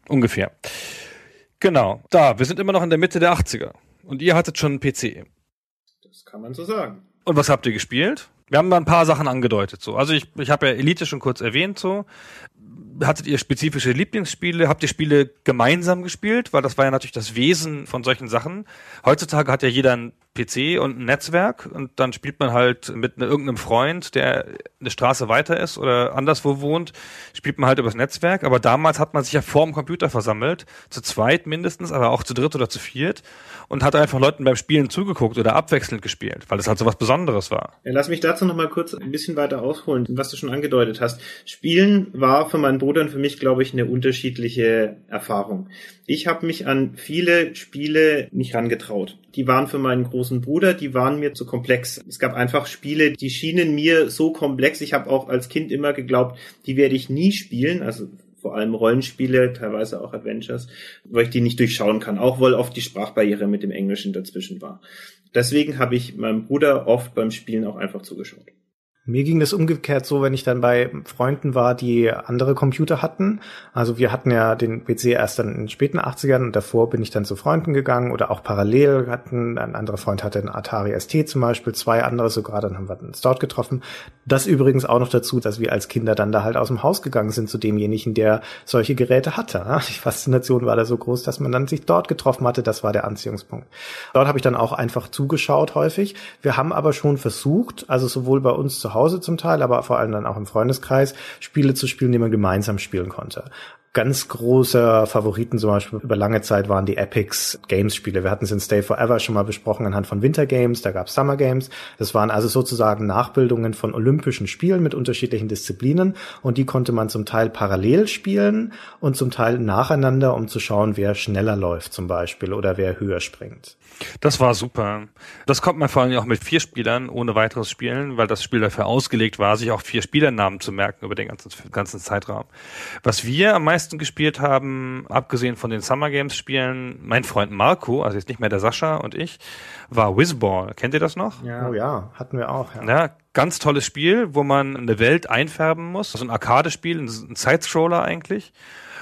ungefähr. Genau. Da, wir sind immer noch in der Mitte der 80er. Und ihr hattet schon einen PC. Das kann man so sagen. Und was habt ihr gespielt? Wir haben mal ein paar Sachen angedeutet. So, also ich, ich habe ja Elite schon kurz erwähnt. So, hattet ihr spezifische Lieblingsspiele? Habt ihr Spiele gemeinsam gespielt? Weil das war ja natürlich das Wesen von solchen Sachen. Heutzutage hat ja jeder ein PC und ein Netzwerk und dann spielt man halt mit ne, irgendeinem Freund, der eine Straße weiter ist oder anderswo wohnt, spielt man halt übers Netzwerk. Aber damals hat man sich ja vorm Computer versammelt, zu zweit mindestens, aber auch zu dritt oder zu viert und hat einfach Leuten beim Spielen zugeguckt oder abwechselnd gespielt, weil es halt so was Besonderes war. Lass mich dazu noch mal kurz ein bisschen weiter ausholen, was du schon angedeutet hast. Spielen war für meinen Bruder und für mich, glaube ich, eine unterschiedliche Erfahrung. Ich habe mich an viele Spiele nicht rangetraut. Die waren für meinen großen Bruder, die waren mir zu komplex. Es gab einfach Spiele, die schienen mir so komplex. Ich habe auch als Kind immer geglaubt, die werde ich nie spielen. Also vor allem Rollenspiele, teilweise auch Adventures, weil ich die nicht durchschauen kann, auch weil oft die Sprachbarriere mit dem Englischen dazwischen war. Deswegen habe ich meinem Bruder oft beim Spielen auch einfach zugeschaut. Mir ging das umgekehrt so, wenn ich dann bei Freunden war, die andere Computer hatten. Also wir hatten ja den PC erst dann in den späten 80ern und davor bin ich dann zu Freunden gegangen oder auch parallel hatten, ein anderer Freund hatte einen Atari ST zum Beispiel, zwei andere sogar, dann haben wir uns dort getroffen. Das übrigens auch noch dazu, dass wir als Kinder dann da halt aus dem Haus gegangen sind zu demjenigen, der solche Geräte hatte. Die Faszination war da so groß, dass man dann sich dort getroffen hatte, das war der Anziehungspunkt. Dort habe ich dann auch einfach zugeschaut häufig. Wir haben aber schon versucht, also sowohl bei uns zu Hause zum Teil, aber vor allem dann auch im Freundeskreis, Spiele zu spielen, die man gemeinsam spielen konnte. Ganz große Favoriten zum Beispiel über lange Zeit waren die Epics Games Spiele. Wir hatten es in Stay Forever schon mal besprochen anhand von Winter Games, da gab es Summer Games. Das waren also sozusagen Nachbildungen von olympischen Spielen mit unterschiedlichen Disziplinen und die konnte man zum Teil parallel spielen und zum Teil nacheinander, um zu schauen, wer schneller läuft zum Beispiel oder wer höher springt. Das war super. Das konnte man vor allem auch mit vier Spielern ohne weiteres spielen, weil das Spiel dafür ausgelegt war, sich auch vier Spielernamen zu merken über den ganzen, ganzen Zeitraum. Was wir am meisten gespielt haben, abgesehen von den Summer Games Spielen, mein Freund Marco, also jetzt nicht mehr der Sascha und ich, war Whizball. Kennt ihr das noch? Oh ja, hatten wir auch. Ja. Ja, Ganz tolles Spiel, wo man eine Welt einfärben muss. So ein Arcade-Spiel, ein Side-Scroller eigentlich.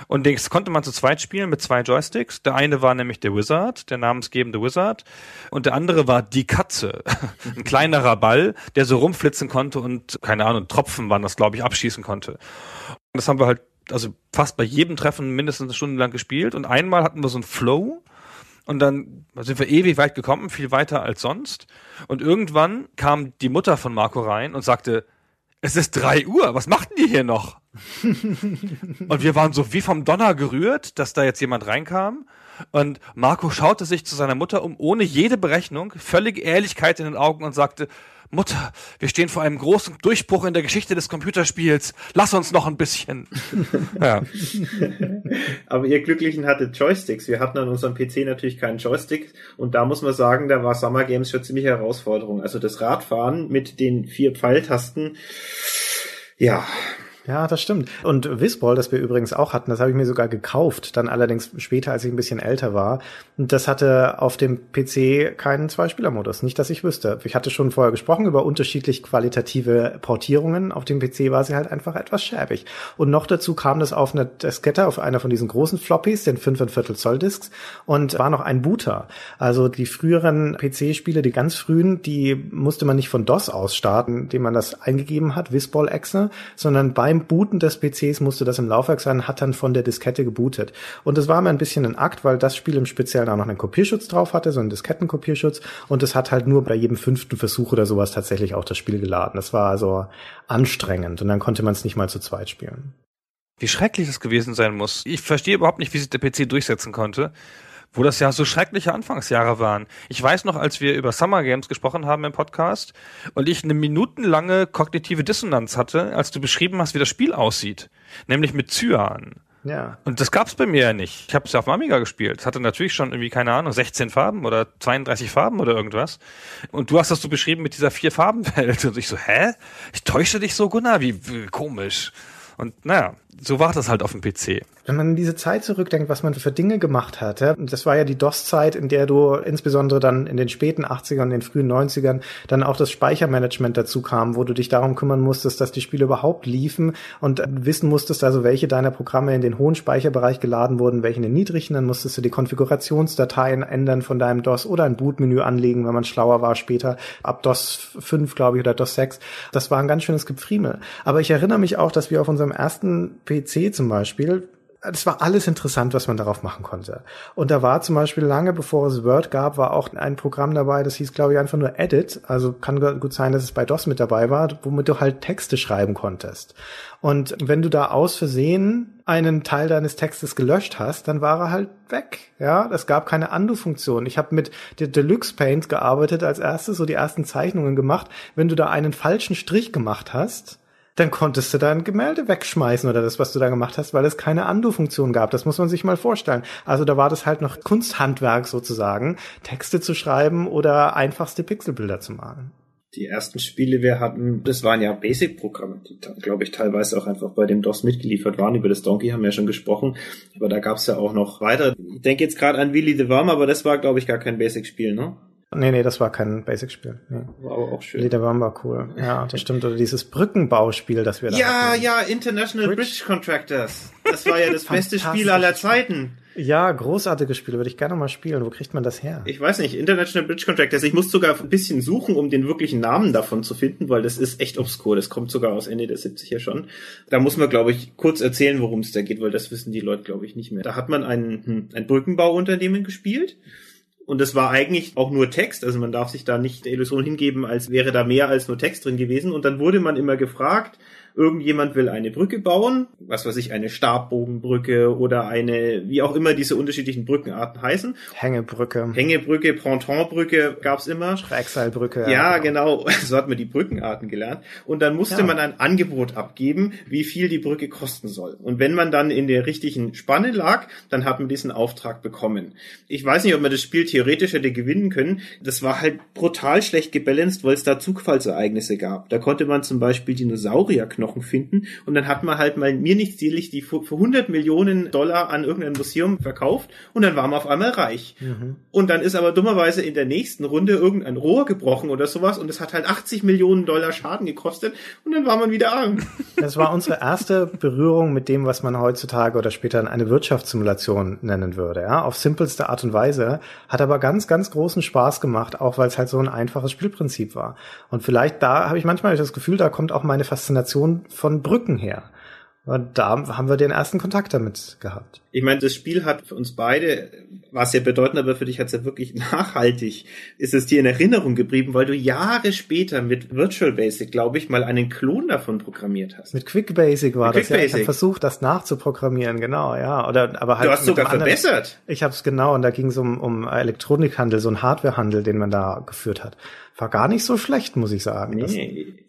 Und das konnte man zu zweit spielen mit zwei Joysticks. Der eine war nämlich der Wizard, der namensgebende Wizard. Und der andere war die Katze. Ein kleinerer Ball, der so rumflitzen konnte und, keine Ahnung, Tropfen waren das, glaube ich, abschießen konnte. Und das haben wir halt, also fast bei jedem Treffen mindestens eine Stunde lang gespielt. Und einmal hatten wir so einen Flow. Und dann sind wir ewig weit gekommen, viel weiter als sonst. Und irgendwann kam die Mutter von Marco rein und sagte, es ist drei Uhr, was machten die hier noch? Und wir waren so wie vom Donner gerührt, dass da jetzt jemand reinkam. Und Marco schaute sich zu seiner Mutter um, ohne jede Berechnung, völlige Ehrlichkeit in den Augen und sagte, Mutter, wir stehen vor einem großen Durchbruch in der Geschichte des Computerspiels. Lass uns noch ein bisschen. ja. Aber ihr Glücklichen hattet Joysticks. Wir hatten an unserem PC natürlich keinen Joystick. Und da muss man sagen, da war Summer Games schon ziemlich Herausforderung. Also das Radfahren mit den vier Pfeiltasten, ja, ja, das stimmt. Und Whizball, das wir übrigens auch hatten, das habe ich mir sogar gekauft, dann allerdings später, als ich ein bisschen älter war. Und das hatte auf dem PC keinen Zweispielermodus, nicht, dass ich wüsste. Ich hatte schon vorher gesprochen über unterschiedlich qualitative Portierungen. Auf dem PC war sie halt einfach etwas schäbig. Und noch dazu kam das auf einer Diskette, auf einer von diesen großen Floppies, den 5,25 Zoll Disks, und war noch ein Booter. Also die früheren PC-Spiele, die ganz frühen, die musste man nicht von DOS aus starten, indem man das eingegeben hat, Whizball-Exe, sondern bei beim Booten des PCs musste das im Laufwerk sein, hat dann von der Diskette gebootet. Und es war mir ein bisschen ein Akt, weil das Spiel im Speziellen auch noch einen Kopierschutz drauf hatte, so einen Diskettenkopierschutz. Und es hat halt nur bei jedem fünften Versuch oder sowas tatsächlich auch das Spiel geladen. Das war also anstrengend und dann konnte man es nicht mal zu zweit spielen. Wie schrecklich das gewesen sein muss. Ich verstehe überhaupt nicht, wie sich der PC durchsetzen konnte wo das ja so schreckliche Anfangsjahre waren. Ich weiß noch, als wir über Summer Games gesprochen haben im Podcast und ich eine minutenlange kognitive Dissonanz hatte, als du beschrieben hast, wie das Spiel aussieht, nämlich mit Cyan. Ja. Und das gab's bei mir ja nicht. Ich habe es ja auf dem Amiga gespielt. Es hatte natürlich schon irgendwie, keine Ahnung, 16 Farben oder 32 Farben oder irgendwas. Und du hast das so beschrieben mit dieser Vier-Farben-Welt. Und ich so, hä? Ich täusche dich so, Gunnar? Wie, wie komisch. Und naja, so war das halt auf dem PC. Wenn man in diese Zeit zurückdenkt, was man für Dinge gemacht hat, ja, das war ja die DOS-Zeit, in der du insbesondere dann in den späten 80ern, den frühen 90ern dann auch das Speichermanagement dazu kam, wo du dich darum kümmern musstest, dass die Spiele überhaupt liefen und wissen musstest, also welche deiner Programme in den hohen Speicherbereich geladen wurden, welche in den niedrigen, dann musstest du die Konfigurationsdateien ändern von deinem DOS oder ein Bootmenü anlegen, wenn man schlauer war später, ab DOS 5, glaube ich, oder DOS 6. Das war ein ganz schönes Gepfriemel. Aber ich erinnere mich auch, dass wir auf unserem ersten PC zum Beispiel, das war alles interessant, was man darauf machen konnte. Und da war zum Beispiel lange bevor es Word gab, war auch ein Programm dabei, das hieß, glaube ich, einfach nur Edit. Also kann gut sein, dass es bei DOS mit dabei war, womit du halt Texte schreiben konntest. Und wenn du da aus Versehen einen Teil deines Textes gelöscht hast, dann war er halt weg. Ja, es gab keine Undo-Funktion. Ich habe mit der Deluxe Paint gearbeitet als erstes, so die ersten Zeichnungen gemacht. Wenn du da einen falschen Strich gemacht hast, dann konntest du dein Gemälde wegschmeißen oder das, was du da gemacht hast, weil es keine Undo-Funktion gab. Das muss man sich mal vorstellen. Also da war das halt noch Kunsthandwerk sozusagen, Texte zu schreiben oder einfachste Pixelbilder zu malen. Die ersten Spiele wir hatten, das waren ja Basic-Programme, die, glaube ich, teilweise auch einfach bei dem DOS mitgeliefert waren. Über das Donkey haben wir ja schon gesprochen, aber da gab es ja auch noch weitere. Ich denke jetzt gerade an Willy the Worm, aber das war, glaube ich, gar kein Basic-Spiel, ne? Nee, nee, das war kein Basic-Spiel. Nee. War aber auch schön. Liederbaum war cool. Ja, das stimmt. Oder dieses Brückenbauspiel, das wir da Ja, hatten. ja, International Bridge. Bridge Contractors. Das war ja das beste Spiel aller Zeiten. Ja, großartiges Spiel, würde ich gerne mal spielen. Wo kriegt man das her? Ich weiß nicht, International Bridge Contractors. Ich muss sogar ein bisschen suchen, um den wirklichen Namen davon zu finden, weil das ist echt obskur. Das kommt sogar aus Ende der 70er schon. Da muss man, glaube ich, kurz erzählen, worum es da geht, weil das wissen die Leute, glaube ich, nicht mehr. Da hat man ein, hm, ein Brückenbauunternehmen gespielt und das war eigentlich auch nur Text, also man darf sich da nicht der Illusion hingeben, als wäre da mehr als nur Text drin gewesen. Und dann wurde man immer gefragt, irgendjemand will eine Brücke bauen, was weiß ich, eine Stabbogenbrücke oder eine, wie auch immer diese unterschiedlichen Brückenarten heißen. Hängebrücke. Hängebrücke, Pontonbrücke gab's immer. Schrägseilbrücke. Ja, genau. So hat man die Brückenarten gelernt. Und dann musste ja. man ein Angebot abgeben, wie viel die Brücke kosten soll. Und wenn man dann in der richtigen Spanne lag, dann hat man diesen Auftrag bekommen. Ich weiß nicht, ob man das Spiel theoretisch hätte gewinnen können. Das war halt brutal schlecht gebalanced, weil es da Zugfallsereignisse gab. Da konnte man zum Beispiel Dinosaurierknochen Knochen finden. Und dann hat man halt mal mir nicht zierlich die für 100 Millionen Dollar an irgendein Museum verkauft und dann war man auf einmal reich. Mhm. Und dann ist aber dummerweise in der nächsten Runde irgendein Rohr gebrochen oder sowas und es hat halt 80 Millionen Dollar Schaden gekostet und dann war man wieder arm. Das war unsere erste Berührung mit dem, was man heutzutage oder später eine Wirtschaftssimulation nennen würde. Ja, auf simpelste Art und Weise. Hat aber ganz, ganz großen Spaß gemacht, auch weil es halt so ein einfaches Spielprinzip war. Und vielleicht da habe ich manchmal das Gefühl, da kommt auch meine Faszination von Brücken her. Und da haben wir den ersten Kontakt damit gehabt. Ich meine, das Spiel hat für uns beide, was ja bedeutend, aber für dich hat es ja wirklich nachhaltig, ist es dir in Erinnerung geblieben, weil du Jahre später mit Virtual Basic, glaube ich, mal einen Klon davon programmiert hast. Mit Quick Basic war mit das Quick ja. Ich habe versucht, das nachzuprogrammieren, genau, ja. Oder aber halt. Du hast sogar verbessert. Ich habe es genau, und da ging es um, um Elektronikhandel, so ein Hardwarehandel, den man da geführt hat war gar nicht so schlecht, muss ich sagen. Nee, das,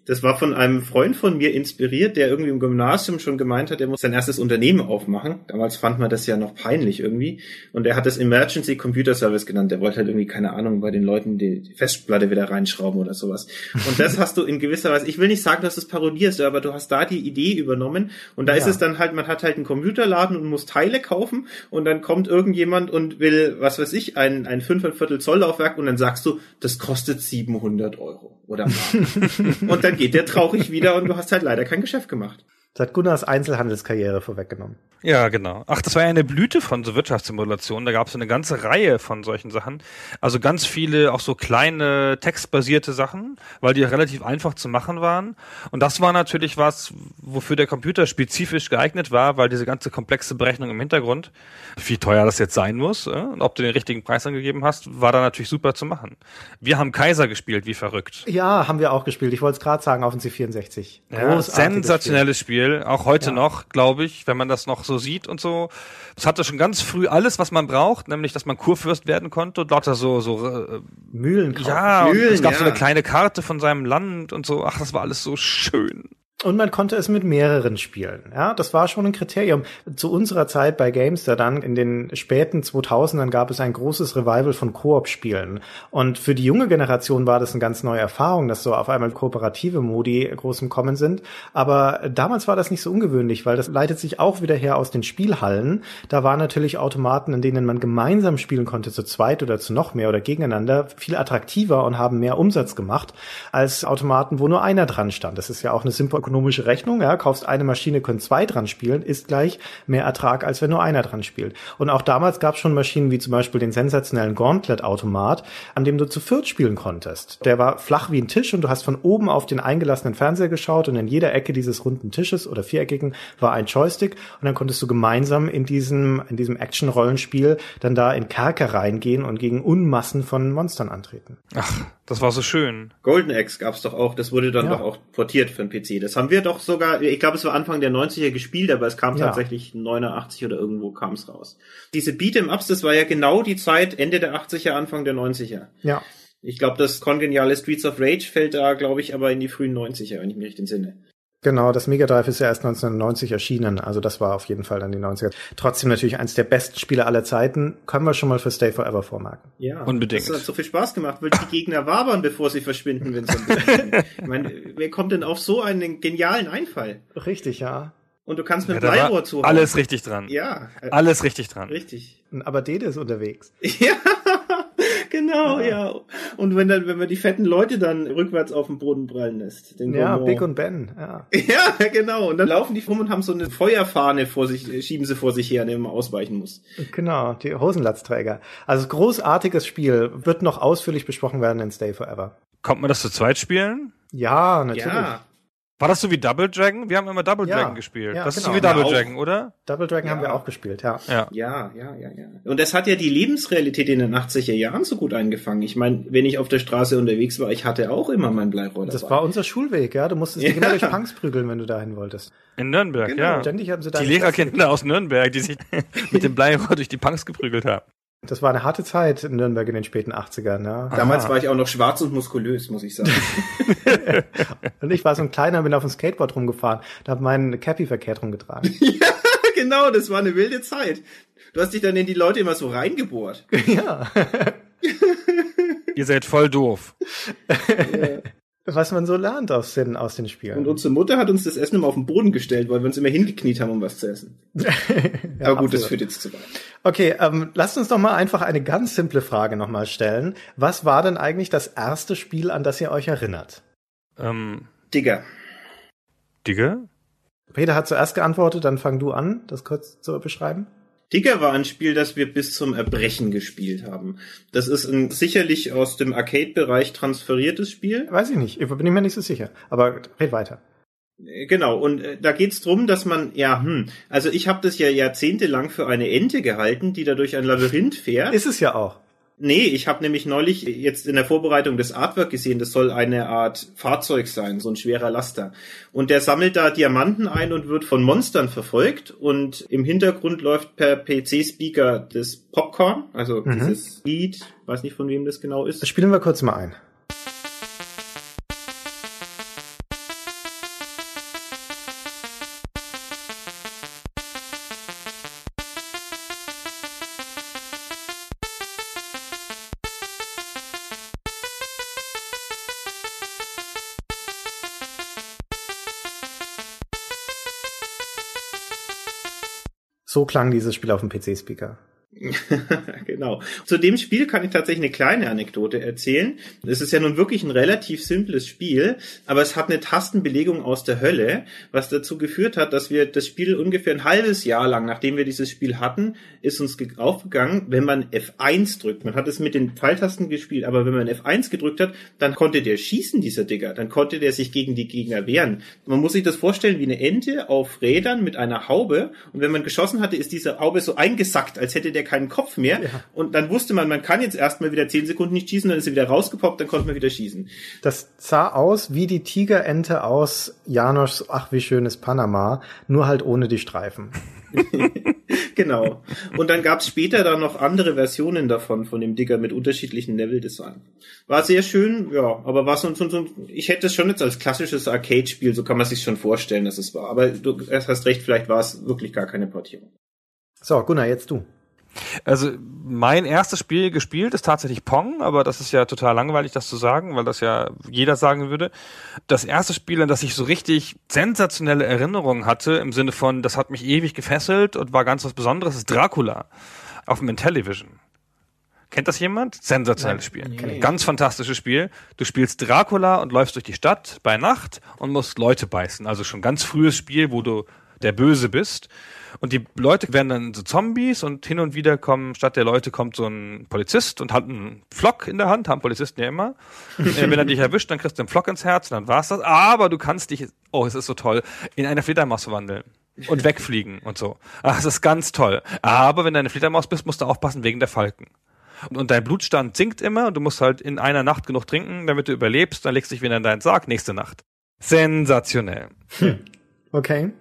das war von einem Freund von mir inspiriert, der irgendwie im Gymnasium schon gemeint hat, er muss sein erstes Unternehmen aufmachen. Damals fand man das ja noch peinlich irgendwie. Und er hat das Emergency Computer Service genannt. Der wollte halt irgendwie, keine Ahnung, bei den Leuten die Festplatte wieder reinschrauben oder sowas. Und das hast du in gewisser Weise, ich will nicht sagen, dass du es parodierst, aber du hast da die Idee übernommen. Und da ja. ist es dann halt, man hat halt einen Computerladen und muss Teile kaufen und dann kommt irgendjemand und will, was weiß ich, ein, ein Fünfviertel Zoll Laufwerk und dann sagst du, das kostet 700 Euro oder Mark. und dann geht der traurig wieder und du hast halt leider kein Geschäft gemacht. Das hat Gunnars Einzelhandelskarriere vorweggenommen. Ja, genau. Ach, das war ja eine Blüte von so Wirtschaftssimulationen. Da gab es eine ganze Reihe von solchen Sachen. Also ganz viele, auch so kleine textbasierte Sachen, weil die relativ einfach zu machen waren. Und das war natürlich was, wofür der Computer spezifisch geeignet war, weil diese ganze komplexe Berechnung im Hintergrund, wie teuer das jetzt sein muss äh, und ob du den richtigen Preis angegeben hast, war da natürlich super zu machen. Wir haben Kaiser gespielt, wie verrückt. Ja, haben wir auch gespielt. Ich wollte es gerade sagen, auf dem C64. Ja, sensationelles Spiel. Spiel, auch heute ja. noch, glaube ich, wenn man das noch so sieht und so. Es hatte schon ganz früh alles, was man braucht, nämlich, dass man Kurfürst werden konnte und lauter so, so, äh, Mühlen. Ja, Mühlen, es gab ja. so eine kleine Karte von seinem Land und so. Ach, das war alles so schön. Und man konnte es mit mehreren spielen. Ja, das war schon ein Kriterium. Zu unserer Zeit bei Gamester dann in den späten 2000ern gab es ein großes Revival von Koop-Spielen. Und für die junge Generation war das eine ganz neue Erfahrung, dass so auf einmal kooperative Modi groß im Kommen sind. Aber damals war das nicht so ungewöhnlich, weil das leitet sich auch wieder her aus den Spielhallen. Da waren natürlich Automaten, in denen man gemeinsam spielen konnte, zu zweit oder zu noch mehr oder gegeneinander, viel attraktiver und haben mehr Umsatz gemacht als Automaten, wo nur einer dran stand. Das ist ja auch eine simple ökonomische Rechnung. Ja, kaufst eine Maschine, können zwei dran spielen, ist gleich mehr Ertrag, als wenn nur einer dran spielt. Und auch damals gab es schon Maschinen wie zum Beispiel den sensationellen Gauntlet-Automat, an dem du zu viert spielen konntest. Der war flach wie ein Tisch und du hast von oben auf den eingelassenen Fernseher geschaut und in jeder Ecke dieses runden Tisches oder viereckigen war ein Joystick und dann konntest du gemeinsam in diesem, in diesem Action-Rollenspiel dann da in Kerker reingehen und gegen Unmassen von Monstern antreten. Ach, das war so schön. Golden Axe gab's doch auch, das wurde dann ja. doch auch portiert für den PC. Das haben wir doch sogar, ich glaube, es war Anfang der 90er gespielt, aber es kam ja. tatsächlich 89 oder irgendwo kam's raus. Diese Beat'em-Ups, das war ja genau die Zeit, Ende der 80er, Anfang der 90er. Ja. Ich glaube, das kongeniale Streets of Rage fällt da, glaube ich, aber in die frühen 90er, wenn ich mich richtig entsinne. Genau, das Mega Drive ist ja erst 1990 erschienen, also das war auf jeden Fall dann die 90er. Trotzdem natürlich eins der besten Spiele aller Zeiten, können wir schon mal für Stay Forever vormerken. Ja, unbedingt. Das hat so viel Spaß gemacht, weil die Gegner wabern, bevor sie verschwinden, wenn sie Ich meine, wer kommt denn auf so einen genialen Einfall? Richtig, ja. Und du kannst mit ja, Bleirohr zuhauen. Alles richtig dran. Ja. Alles richtig dran. Richtig. Aber Dede ist unterwegs. Ja. Genau, ja. ja. Und wenn dann, wenn man die fetten Leute dann rückwärts auf den Boden prallen lässt. Den ja, Gourmand. Big und Ben, ja. Ja, genau. Und dann laufen die rum und haben so eine Feuerfahne vor sich, schieben sie vor sich her, an dem man ausweichen muss. Genau, die Hosenlatzträger. Also großartiges Spiel, wird noch ausführlich besprochen werden in Stay Forever. Kommt man das zu zweit spielen? Ja, natürlich. Ja. War das so wie Double Dragon? Wir haben immer Double ja, Dragon gespielt. Ja, das genau. ist so wie Double Dragon, oder? Double Dragon ja. haben wir auch gespielt, ja. ja. Ja, ja, ja, ja. Und das hat ja die Lebensrealität in den 80er Jahren so gut eingefangen. Ich meine, wenn ich auf der Straße unterwegs war, ich hatte auch immer mein Bleirohr Das war unser Schulweg, ja. Du musstest dich immer durch Punks prügeln, wenn du dahin wolltest. In Nürnberg, genau. ja. Ständig haben sie da die Lehrerkinder aus Nürnberg, die sich mit dem Bleirohr durch die Punks geprügelt haben. Das war eine harte Zeit in Nürnberg in den späten 80ern. Ja. Damals war ich auch noch schwarz und muskulös, muss ich sagen. und ich war so ein kleiner, bin auf dem Skateboard rumgefahren, da habe meinen Cappy verkehrt rumgetragen. ja, genau, das war eine wilde Zeit. Du hast dich dann in die Leute immer so reingebohrt. ja. Ihr seid voll doof. Was man so lernt aus den, aus den Spielen. Und unsere Mutter hat uns das Essen immer auf den Boden gestellt, weil wir uns immer hingekniet haben, um was zu essen. ja, Aber gut, absolut. das führt jetzt zu weit. Okay, ähm, lasst uns doch mal einfach eine ganz simple Frage nochmal stellen. Was war denn eigentlich das erste Spiel, an das ihr euch erinnert? Ähm, Digger. Digger? Peter hat zuerst geantwortet, dann fang du an, das kurz zu beschreiben. Digger war ein Spiel, das wir bis zum Erbrechen gespielt haben. Das ist ein sicherlich aus dem Arcade-Bereich transferiertes Spiel. Weiß ich nicht, ich bin mir nicht so sicher. Aber red weiter. Äh, genau, und äh, da geht's drum, dass man, ja, hm, also ich habe das ja jahrzehntelang für eine Ente gehalten, die da durch ein Labyrinth fährt. Ist es ja auch. Nee, ich habe nämlich neulich jetzt in der Vorbereitung des Artwork gesehen, das soll eine Art Fahrzeug sein, so ein schwerer Laster. Und der sammelt da Diamanten ein und wird von Monstern verfolgt und im Hintergrund läuft per PC-Speaker das Popcorn, also mhm. dieses Lied, weiß nicht von wem das genau ist. Das spielen wir kurz mal ein. So klang dieses Spiel auf dem PC-Speaker. genau. Zu dem Spiel kann ich tatsächlich eine kleine Anekdote erzählen. Es ist ja nun wirklich ein relativ simples Spiel, aber es hat eine Tastenbelegung aus der Hölle, was dazu geführt hat, dass wir das Spiel ungefähr ein halbes Jahr lang, nachdem wir dieses Spiel hatten, ist uns aufgegangen, wenn man F1 drückt. Man hat es mit den Pfeiltasten gespielt, aber wenn man F1 gedrückt hat, dann konnte der schießen, dieser Digger. Dann konnte der sich gegen die Gegner wehren. Man muss sich das vorstellen wie eine Ente auf Rädern mit einer Haube und wenn man geschossen hatte, ist diese Haube so eingesackt, als hätte der keinen Kopf mehr. Ja. Und dann wusste man, man kann jetzt erstmal wieder zehn Sekunden nicht schießen, dann ist er wieder rausgepoppt, dann konnte man wieder schießen. Das sah aus wie die Tigerente aus Janosch, ach wie schönes Panama, nur halt ohne die Streifen. genau. Und dann gab es später dann noch andere Versionen davon, von dem Digger mit unterschiedlichen Level-Design. War sehr schön, ja, aber war so, so, so ich hätte es schon jetzt als klassisches Arcade-Spiel, so kann man sich schon vorstellen, dass es war. Aber du hast recht, vielleicht war es wirklich gar keine Portierung. So, Gunnar, jetzt du. Also mein erstes Spiel gespielt ist tatsächlich Pong, aber das ist ja total langweilig, das zu sagen, weil das ja jeder sagen würde. Das erste Spiel, an das ich so richtig sensationelle Erinnerungen hatte, im Sinne von, das hat mich ewig gefesselt und war ganz was Besonderes, ist Dracula auf dem Intellivision. Kennt das jemand? Sensationelles Spiel. Nee. Ganz fantastisches Spiel. Du spielst Dracula und läufst durch die Stadt bei Nacht und musst Leute beißen. Also schon ganz frühes Spiel, wo du der Böse bist. Und die Leute werden dann so Zombies und hin und wieder kommen, statt der Leute kommt so ein Polizist und hat einen Flock in der Hand, haben Polizisten ja immer. äh, wenn er dich erwischt, dann kriegst du einen Flock ins Herz und dann war's das. Aber du kannst dich, oh, es ist so toll, in eine Fledermaus verwandeln. Und wegfliegen und so. Ach, das ist ganz toll. Aber wenn du eine Fledermaus bist, musst du aufpassen wegen der Falken. Und, und dein Blutstand sinkt immer und du musst halt in einer Nacht genug trinken, damit du überlebst. Dann legst du dich wieder in deinen Sarg nächste Nacht. Sensationell. Hm. Okay.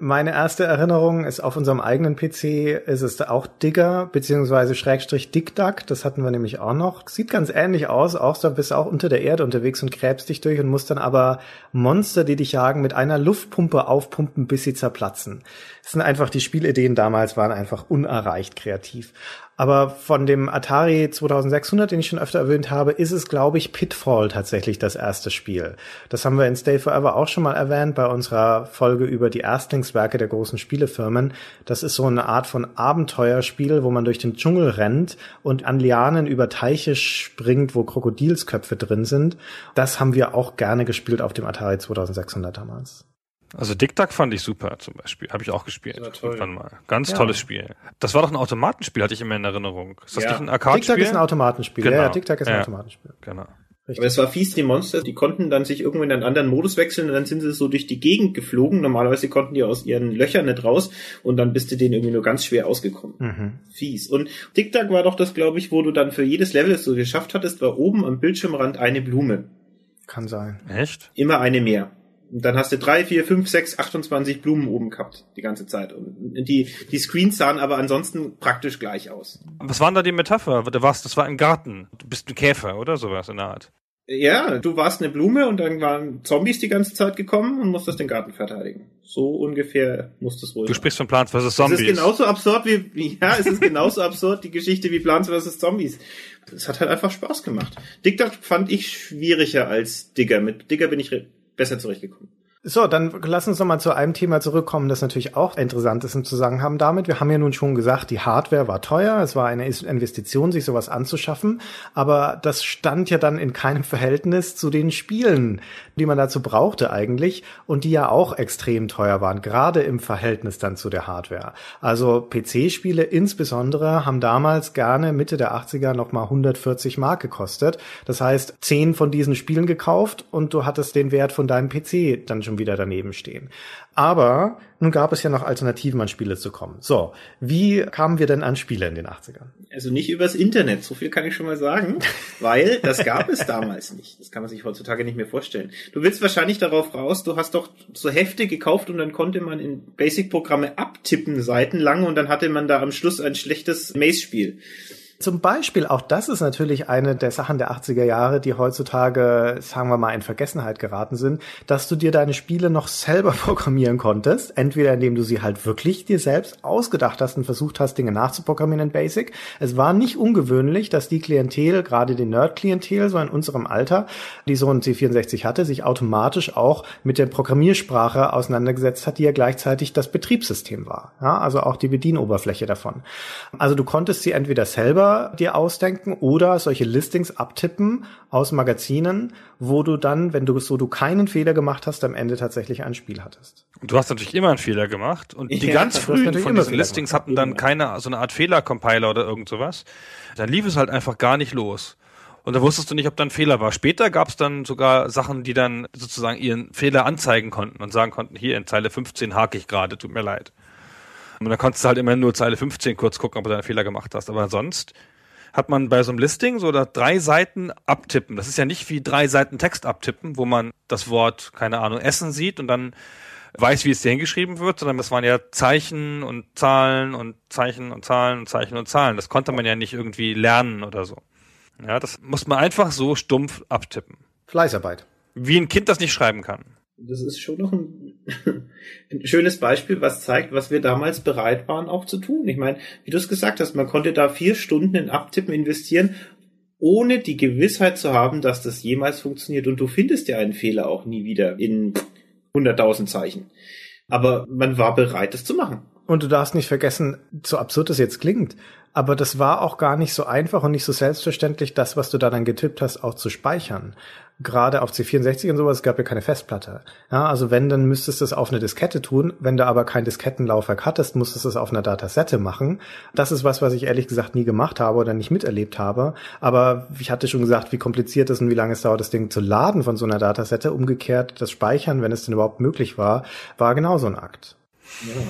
Meine erste Erinnerung ist auf unserem eigenen PC ist es auch Digger beziehungsweise Schrägstrich Dickduck. Das hatten wir nämlich auch noch. Sieht ganz ähnlich aus. Auch da bist du auch unter der Erde unterwegs und gräbst dich durch und musst dann aber Monster, die dich jagen, mit einer Luftpumpe aufpumpen, bis sie zerplatzen. Das sind einfach die Spielideen damals waren einfach unerreicht kreativ. Aber von dem Atari 2600, den ich schon öfter erwähnt habe, ist es, glaube ich, Pitfall tatsächlich das erste Spiel. Das haben wir in Stay Forever auch schon mal erwähnt bei unserer Folge über die Erstlingswerke der großen Spielefirmen. Das ist so eine Art von Abenteuerspiel, wo man durch den Dschungel rennt und an Lianen über Teiche springt, wo Krokodilsköpfe drin sind. Das haben wir auch gerne gespielt auf dem Atari 2600 damals. Also Dick Duck fand ich super zum Beispiel. Habe ich auch gespielt. Toll. Mal. Ganz ja. tolles Spiel. Das war doch ein Automatenspiel, hatte ich immer in Erinnerung. Ist das ja. nicht ein Arcade-Spiel? Dick Duck ist ein Automatenspiel. Genau. Ja, ja, Dick Duck ist ein ja. Automatenspiel. Genau. Richtig. Aber es war fies, die Monster, die konnten dann sich irgendwo in einen anderen Modus wechseln und dann sind sie so durch die Gegend geflogen. Normalerweise konnten die aus ihren Löchern nicht raus und dann bist du denen irgendwie nur ganz schwer ausgekommen. Mhm. Fies. Und Dick Duck war doch das, glaube ich, wo du dann für jedes Level, das du geschafft hattest, war oben am Bildschirmrand eine Blume. Kann sein. Echt? Immer eine mehr. Und dann hast du drei, vier, fünf, sechs, 28 Blumen oben gehabt, die ganze Zeit. Und die, die Screens sahen aber ansonsten praktisch gleich aus. Was war denn da die Metapher? Du warst, das war im Garten. Du bist ein Käfer oder sowas in der Art. Ja, du warst eine Blume und dann waren Zombies die ganze Zeit gekommen und musstest den Garten verteidigen. So ungefähr muss das wohl Du sprichst von Plants vs. Zombies. Es ist genauso absurd wie, ja, es ist genauso absurd, die Geschichte wie Plants vs. Zombies. Es hat halt einfach Spaß gemacht. Digger fand ich schwieriger als Digger. Mit Digger bin ich besser zurechtgekommen. So, dann lass uns noch mal zu einem Thema zurückkommen, das natürlich auch interessant ist im Zusammenhang damit. Wir haben ja nun schon gesagt, die Hardware war teuer, es war eine Investition, sich sowas anzuschaffen, aber das stand ja dann in keinem Verhältnis zu den Spielen, die man dazu brauchte eigentlich und die ja auch extrem teuer waren, gerade im Verhältnis dann zu der Hardware. Also PC-Spiele insbesondere haben damals gerne Mitte der 80er noch mal 140 Mark gekostet. Das heißt, zehn von diesen Spielen gekauft und du hattest den Wert von deinem PC dann schon wieder daneben stehen. Aber nun gab es ja noch Alternativen an Spiele zu kommen. So, wie kamen wir denn an Spiele in den 80ern? Also nicht übers Internet, so viel kann ich schon mal sagen, weil das gab es damals nicht. Das kann man sich heutzutage nicht mehr vorstellen. Du willst wahrscheinlich darauf raus, du hast doch so Hefte gekauft und dann konnte man in Basic-Programme abtippen seitenlang und dann hatte man da am Schluss ein schlechtes Maze-Spiel. Zum Beispiel, auch das ist natürlich eine der Sachen der 80er Jahre, die heutzutage, sagen wir mal, in Vergessenheit geraten sind, dass du dir deine Spiele noch selber programmieren konntest. Entweder indem du sie halt wirklich dir selbst ausgedacht hast und versucht hast, Dinge nachzuprogrammieren in Basic. Es war nicht ungewöhnlich, dass die Klientel, gerade die Nerd-Klientel, so in unserem Alter, die so ein C64 hatte, sich automatisch auch mit der Programmiersprache auseinandergesetzt hat, die ja gleichzeitig das Betriebssystem war. Ja, also auch die Bedienoberfläche davon. Also du konntest sie entweder selber selber dir ausdenken oder solche Listings abtippen aus Magazinen, wo du dann, wenn du so du keinen Fehler gemacht hast, am Ende tatsächlich ein Spiel hattest. Und du hast natürlich immer einen Fehler gemacht und die ja, ganz frühen von diesen Listings hatten dann keine so eine Art Fehlercompiler oder irgend sowas. Dann lief es halt einfach gar nicht los. Und da wusstest du nicht, ob da ein Fehler war. Später gab es dann sogar Sachen, die dann sozusagen ihren Fehler anzeigen konnten und sagen konnten, hier in Zeile 15 hake ich gerade, tut mir leid. Und dann konntest du halt immer nur Zeile 15 kurz gucken, ob du einen Fehler gemacht hast. Aber sonst hat man bei so einem Listing so drei Seiten abtippen. Das ist ja nicht wie drei Seiten Text abtippen, wo man das Wort, keine Ahnung, Essen sieht und dann weiß, wie es dir hingeschrieben wird, sondern das waren ja Zeichen und Zahlen und Zeichen und Zahlen und Zeichen und Zahlen. Das konnte man ja nicht irgendwie lernen oder so. Ja, das muss man einfach so stumpf abtippen. Fleißarbeit. Wie ein Kind das nicht schreiben kann das ist schon noch ein, ein, schönes Beispiel, was zeigt, was wir damals bereit waren auch zu tun. Ich meine, wie du es gesagt hast, man konnte da vier Stunden in Abtippen investieren, ohne die Gewissheit zu haben, dass das jemals funktioniert. Und du findest ja einen Fehler auch nie wieder in 100.000 Zeichen. Aber man war bereit, das zu machen. Und du darfst nicht vergessen, so absurd es jetzt klingt, aber das war auch gar nicht so einfach und nicht so selbstverständlich, das, was du da dann getippt hast, auch zu speichern. Gerade auf C64 und sowas, es gab ja keine Festplatte. Ja, also wenn, dann müsstest du es auf eine Diskette tun. Wenn du aber kein Diskettenlaufwerk hattest, musstest du es auf einer Datasette machen. Das ist was, was ich ehrlich gesagt nie gemacht habe oder nicht miterlebt habe. Aber ich hatte schon gesagt, wie kompliziert es und wie lange es dauert, das Ding zu laden von so einer Datasette. Umgekehrt, das Speichern, wenn es denn überhaupt möglich war, war genauso ein Akt. Ja.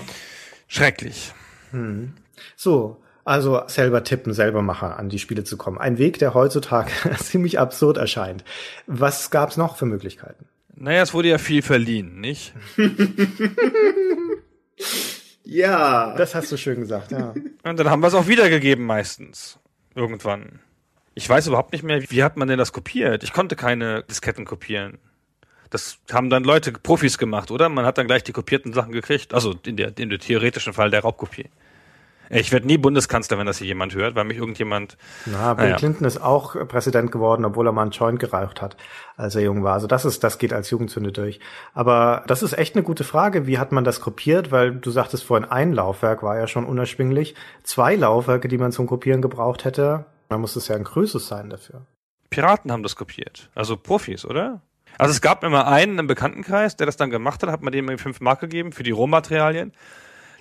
Schrecklich. Hm. So, also selber tippen, selber machen, an die Spiele zu kommen. Ein Weg, der heutzutage ziemlich absurd erscheint. Was gab's noch für Möglichkeiten? Naja, es wurde ja viel verliehen, nicht? ja. Das hast du schön gesagt, ja. Und dann haben wir es auch wiedergegeben meistens. Irgendwann. Ich weiß überhaupt nicht mehr, wie hat man denn das kopiert? Ich konnte keine Disketten kopieren. Das haben dann Leute, Profis gemacht, oder? Man hat dann gleich die kopierten Sachen gekriegt. Also in der, in der theoretischen Fall der Raubkopie. Ich werde nie Bundeskanzler, wenn das hier jemand hört, weil mich irgendjemand. Na, Bill naja. Clinton ist auch Präsident geworden, obwohl er mal einen Joint geraucht hat, als er jung war. Also das ist, das geht als Jugendzünde durch. Aber das ist echt eine gute Frage. Wie hat man das kopiert? Weil du sagtest vorhin, ein Laufwerk war ja schon unerschwinglich. Zwei Laufwerke, die man zum Kopieren gebraucht hätte, dann muss es ja ein größeres sein dafür. Piraten haben das kopiert. Also Profis, oder? Also es gab immer einen im Bekanntenkreis, der das dann gemacht hat, hat man dem fünf Mark gegeben für die Rohmaterialien.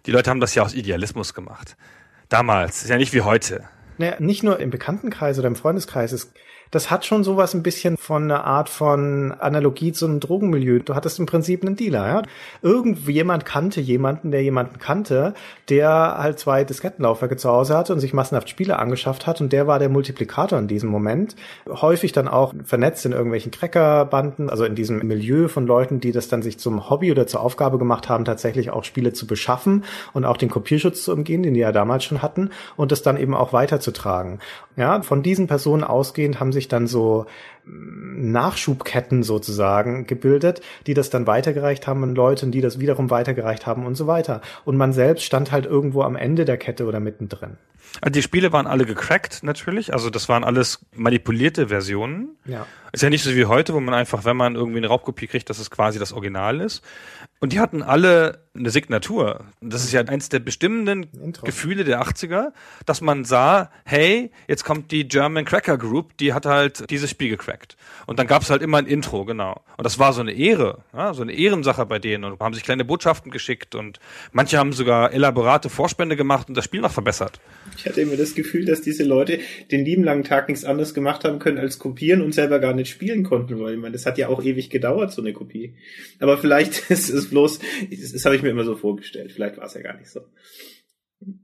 Die Leute haben das ja aus Idealismus gemacht. Damals, ist ja nicht wie heute. Naja, nicht nur im Bekanntenkreis oder im Freundeskreis. Es das hat schon sowas ein bisschen von einer Art von Analogie zu einem Drogenmilieu. Du hattest im Prinzip einen Dealer, ja. Irgendwie jemand kannte jemanden, der jemanden kannte, der halt zwei Diskettenlaufwerke zu Hause hatte und sich massenhaft Spiele angeschafft hat und der war der Multiplikator in diesem Moment. Häufig dann auch vernetzt in irgendwelchen Crackerbanden, also in diesem Milieu von Leuten, die das dann sich zum Hobby oder zur Aufgabe gemacht haben, tatsächlich auch Spiele zu beschaffen und auch den Kopierschutz zu umgehen, den die ja damals schon hatten und das dann eben auch weiterzutragen. Ja, von diesen Personen ausgehend haben sich dann so mm, Nachschubketten sozusagen gebildet, die das dann weitergereicht haben an Leute, die das wiederum weitergereicht haben und so weiter. Und man selbst stand halt irgendwo am Ende der Kette oder mittendrin. Also die Spiele waren alle gecrackt natürlich, also das waren alles manipulierte Versionen. Ja. Ist ja nicht so wie heute, wo man einfach, wenn man irgendwie eine Raubkopie kriegt, dass es quasi das Original ist. Und die hatten alle eine Signatur. Das ist ja eins der bestimmenden Intro. Gefühle der 80er, dass man sah, hey, jetzt kommt die German Cracker Group, die hat halt dieses Spiel gecrackt. Und dann gab es halt immer ein Intro, genau. Und das war so eine Ehre, ja, so eine Ehrensache bei denen und haben sich kleine Botschaften geschickt und manche haben sogar elaborate Vorspende gemacht und das Spiel noch verbessert. Ich hatte immer das Gefühl, dass diese Leute den lieben langen Tag nichts anderes gemacht haben können als kopieren und selber gar nicht spielen konnten, weil ich meine, das hat ja auch ewig gedauert, so eine Kopie. Aber vielleicht ist es bloß, das, das habe ich mir immer so vorgestellt. Vielleicht war es ja gar nicht so.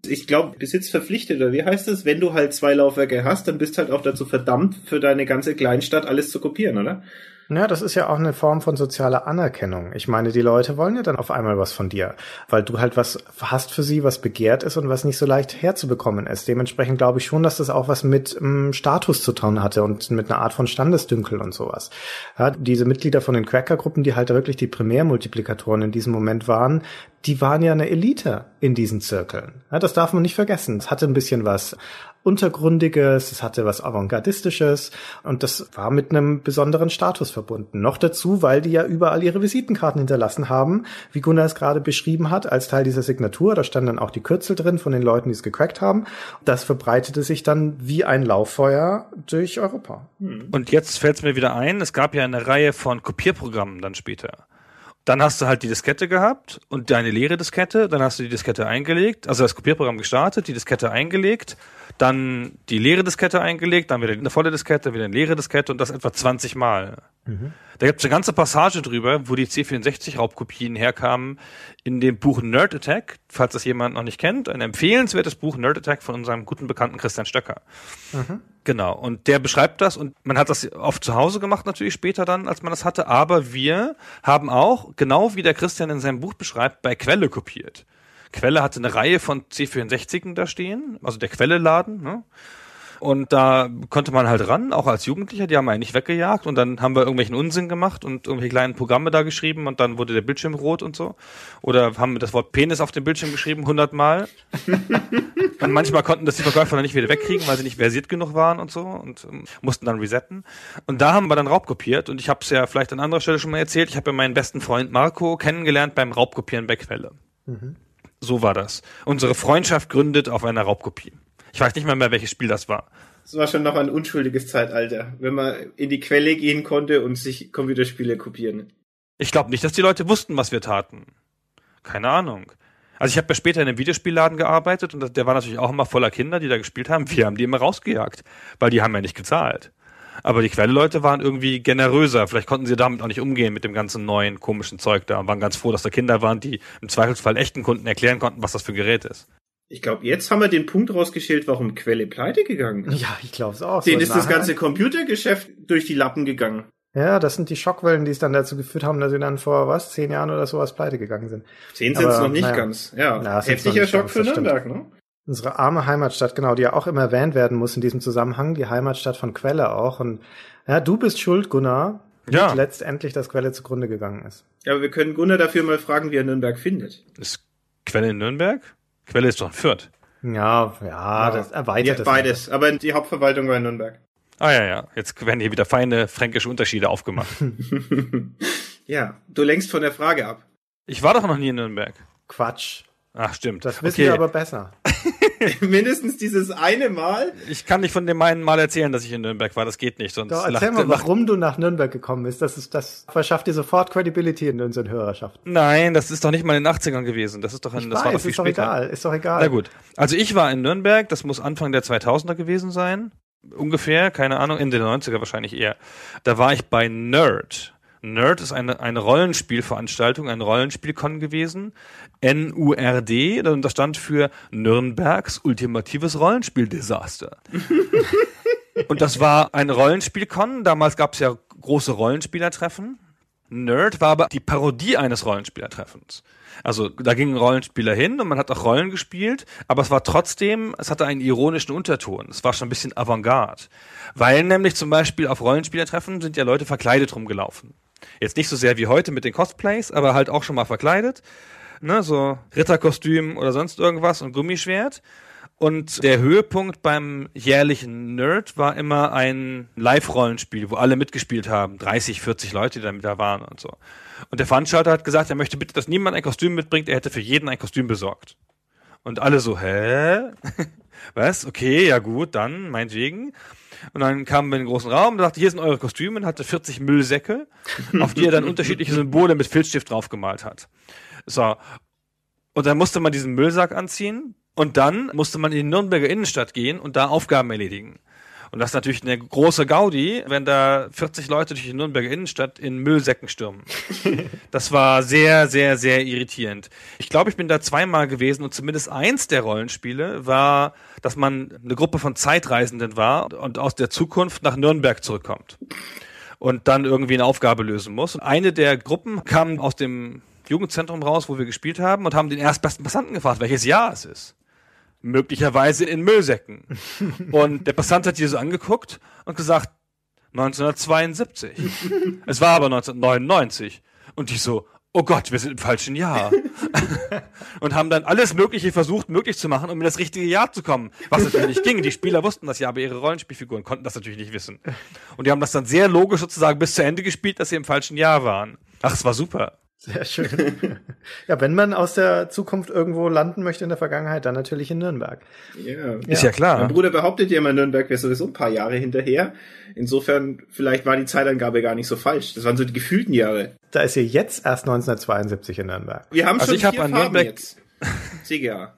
Ich glaube, Besitz verpflichtet, oder wie heißt das? Wenn du halt zwei Laufwerke hast, dann bist halt auch dazu verdammt, für deine ganze Kleinstadt alles zu kopieren, oder? Ja, das ist ja auch eine Form von sozialer Anerkennung. Ich meine, die Leute wollen ja dann auf einmal was von dir, weil du halt was hast für sie, was begehrt ist und was nicht so leicht herzubekommen ist. Dementsprechend glaube ich schon, dass das auch was mit ähm, Status zu tun hatte und mit einer Art von Standesdünkel und sowas. Ja, diese Mitglieder von den Cracker-Gruppen, die halt wirklich die Primärmultiplikatoren in diesem Moment waren, die waren ja eine Elite in diesen Zirkeln. Ja, das darf man nicht vergessen. Es hatte ein bisschen was Untergründiges, es hatte was Avantgardistisches und das war mit einem besonderen Status verbunden. Noch dazu, weil die ja überall ihre Visitenkarten hinterlassen haben, wie Gunnar es gerade beschrieben hat, als Teil dieser Signatur. Da standen dann auch die Kürzel drin von den Leuten, die es gecrackt haben. Das verbreitete sich dann wie ein Lauffeuer durch Europa. Und jetzt fällt es mir wieder ein, es gab ja eine Reihe von Kopierprogrammen dann später. Dann hast du halt die Diskette gehabt und deine leere Diskette, dann hast du die Diskette eingelegt, also das Kopierprogramm gestartet, die Diskette eingelegt, dann die leere Diskette eingelegt, dann wieder eine volle Diskette, wieder eine leere Diskette und das etwa 20 Mal. Da gibt es eine ganze Passage drüber, wo die C64-Raubkopien herkamen in dem Buch Nerd Attack, falls das jemand noch nicht kennt, ein empfehlenswertes Buch Nerd Attack von unserem guten Bekannten Christian Stöcker. Genau, und der beschreibt das und man hat das oft zu Hause gemacht natürlich später dann, als man das hatte, aber wir haben auch, genau wie der Christian in seinem Buch beschreibt, bei Quelle kopiert. Quelle hatte eine Reihe von C64en da stehen, also der Quelle-Laden, ne? Und da konnte man halt ran, auch als Jugendlicher, die haben einen nicht weggejagt und dann haben wir irgendwelchen Unsinn gemacht und irgendwelche kleinen Programme da geschrieben und dann wurde der Bildschirm rot und so. Oder haben wir das Wort Penis auf dem Bildschirm geschrieben, hundertmal. und manchmal konnten das die Verkäufer dann nicht wieder wegkriegen, weil sie nicht versiert genug waren und so und ähm, mussten dann resetten. Und da haben wir dann Raubkopiert und ich habe es ja vielleicht an anderer Stelle schon mal erzählt, ich habe ja meinen besten Freund Marco kennengelernt beim Raubkopieren bei Quelle. So war das. Unsere Freundschaft gründet auf einer Raubkopie. Ich weiß nicht mehr mehr, welches Spiel das war. Es war schon noch ein unschuldiges Zeitalter, wenn man in die Quelle gehen konnte und sich Computerspiele kopieren. Ich glaube nicht, dass die Leute wussten, was wir taten. Keine Ahnung. Also ich habe ja später in einem Videospielladen gearbeitet und der war natürlich auch immer voller Kinder, die da gespielt haben. Wir haben die immer rausgejagt, weil die haben ja nicht gezahlt. Aber die Quelle-Leute waren irgendwie generöser. Vielleicht konnten sie damit auch nicht umgehen mit dem ganzen neuen komischen Zeug da und waren ganz froh, dass da Kinder waren, die im Zweifelsfall echten Kunden erklären konnten, was das für ein Gerät ist. Ich glaube, jetzt haben wir den Punkt rausgeschält, warum Quelle pleite gegangen ist. Ja, ich glaube es auch. Denen So ist das ganze Computergeschäft durch die Lappen gegangen. Ja, das sind die Schockwellen, die es dann dazu geführt haben, dass sie dann vor was, zehn Jahren oder sowas pleite gegangen sind. Zehn sind es noch nicht naja. ganz. Ja, noch heftiger Schock ganz, für. Nürnberg, ne? Unsere arme Heimatstadt, genau, die ja auch immer erwähnt werden muss in diesem Zusammenhang, die Heimatstadt von Quelle auch. Und ja, du bist schuld, Gunnar, Ja. wie letztendlich das Quelle zugrunde gegangen ist. Ja, aber wir können Gunnar dafür mal fragen, wie er Nürnberg findet. Ist Quelle in Nürnberg? Quelle ist doch in Fürth. Ja, ja, das erweitert ja, es. beides. Aber die Hauptverwaltung war in Nürnberg. Ah ja, ja. Jetzt werden hier wieder feine fränkische Unterschiede aufgemacht. Ja, du lenkst von der Frage ab. Ich war doch noch nie in Nürnberg. Quatsch. Ach, stimmt. Das wissen okay. wir aber besser. Mindestens dieses eine Mal. Ich kann nicht von dem einen Mal erzählen, dass ich in Nürnberg war. Das geht nicht. Sonst Doch, erzähl lacht- mal, lacht- warum du nach Nürnberg gekommen bist. Das ist, das verschafft dir sofort Credibility in unseren Hörerschaften. Nein, das ist doch nicht mal in den 80ern gewesen. Das ist doch, in, das war doch Weiß, viel ist doch später. egal, ist doch egal. Na gut. Also ich war in Nürnberg, das muss Anfang der 2000er gewesen sein. Ungefähr, keine Ahnung, Ende der 90er wahrscheinlich eher. Da war ich bei Nerd. Nerd ist eine, eine Rollenspielveranstaltung, ein Rollenspielkon gewesen. N-U-R-D, das stand für Nürnbergs ultimatives Rollenspieldesaster. und das war ein Rollenspielkon. Damals gab es ja große Rollenspielertreffen. Nerd war aber die Parodie eines Rollenspielertreffens. Also da gingen Rollenspieler hin und man hat auch Rollen gespielt, aber es war trotzdem, es hatte einen ironischen Unterton. Es war schon ein bisschen Avantgarde. Weil nämlich zum Beispiel auf Rollenspielertreffen sind ja Leute verkleidet rumgelaufen. Jetzt nicht so sehr wie heute mit den Cosplays, aber halt auch schon mal verkleidet. Ne, so Ritterkostüm oder sonst irgendwas und Gummischwert. Und der Höhepunkt beim jährlichen Nerd war immer ein Live-Rollenspiel, wo alle mitgespielt haben. 30, 40 Leute, die da waren und so. Und der Veranstalter hat gesagt, er möchte bitte, dass niemand ein Kostüm mitbringt, er hätte für jeden ein Kostüm besorgt. Und alle so, hä? Was? Okay, ja gut, dann, meinetwegen. Und dann kamen wir in den großen Raum und sagte, hier sind eure Kostüme und hatte 40 Müllsäcke, auf die er dann unterschiedliche Symbole mit Filzstift draufgemalt hat. So. Und dann musste man diesen Müllsack anziehen, und dann musste man in die Nürnberger Innenstadt gehen und da Aufgaben erledigen. Und das ist natürlich eine große Gaudi, wenn da 40 Leute durch die Nürnberger Innenstadt in Müllsäcken stürmen. Das war sehr, sehr, sehr irritierend. Ich glaube, ich bin da zweimal gewesen und zumindest eins der Rollenspiele war, dass man eine Gruppe von Zeitreisenden war und aus der Zukunft nach Nürnberg zurückkommt. Und dann irgendwie eine Aufgabe lösen muss. Und eine der Gruppen kam aus dem Jugendzentrum raus, wo wir gespielt haben und haben den erstbesten Passanten gefragt, welches Jahr es ist möglicherweise in Müllsäcken. Und der Passant hat die so angeguckt und gesagt, 1972. es war aber 1999. Und die so, oh Gott, wir sind im falschen Jahr. und haben dann alles Mögliche versucht, möglich zu machen, um in das richtige Jahr zu kommen. Was natürlich nicht ging. Die Spieler wussten das ja, aber ihre Rollenspielfiguren konnten das natürlich nicht wissen. Und die haben das dann sehr logisch sozusagen bis zu Ende gespielt, dass sie im falschen Jahr waren. Ach, es war super. Sehr schön. ja, wenn man aus der Zukunft irgendwo landen möchte in der Vergangenheit, dann natürlich in Nürnberg. Ja. Ist ja klar. Mein Bruder behauptet ja immer, Nürnberg wäre sowieso ein paar Jahre hinterher. Insofern, vielleicht war die Zeitangabe gar nicht so falsch. Das waren so die gefühlten Jahre. Da ist ihr jetzt erst 1972 in Nürnberg. Wir haben also schon ich hab vier an Farben Nürnberg- jetzt. CGA.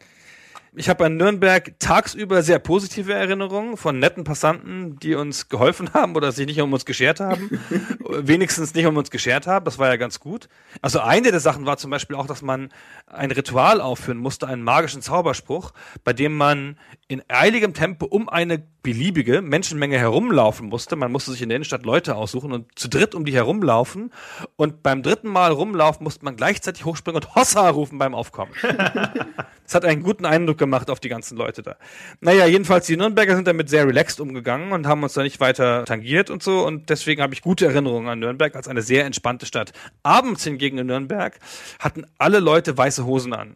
Ich habe an Nürnberg tagsüber sehr positive Erinnerungen von netten Passanten, die uns geholfen haben oder sich nicht um uns geschert haben. Wenigstens nicht um uns geschert haben, das war ja ganz gut. Also eine der Sachen war zum Beispiel auch, dass man ein Ritual aufführen musste, einen magischen Zauberspruch, bei dem man in eiligem Tempo um eine beliebige Menschenmenge herumlaufen musste. Man musste sich in der Innenstadt Leute aussuchen und zu dritt um die herumlaufen. Und beim dritten Mal rumlaufen musste man gleichzeitig hochspringen und Hossa rufen beim Aufkommen. Das hat einen guten Eindruck gemacht auf die ganzen Leute da. Naja, jedenfalls, die Nürnberger sind damit sehr relaxed umgegangen und haben uns da nicht weiter tangiert und so. Und deswegen habe ich gute Erinnerungen an Nürnberg als eine sehr entspannte Stadt. Abends hingegen in Nürnberg hatten alle Leute weiße Hosen an.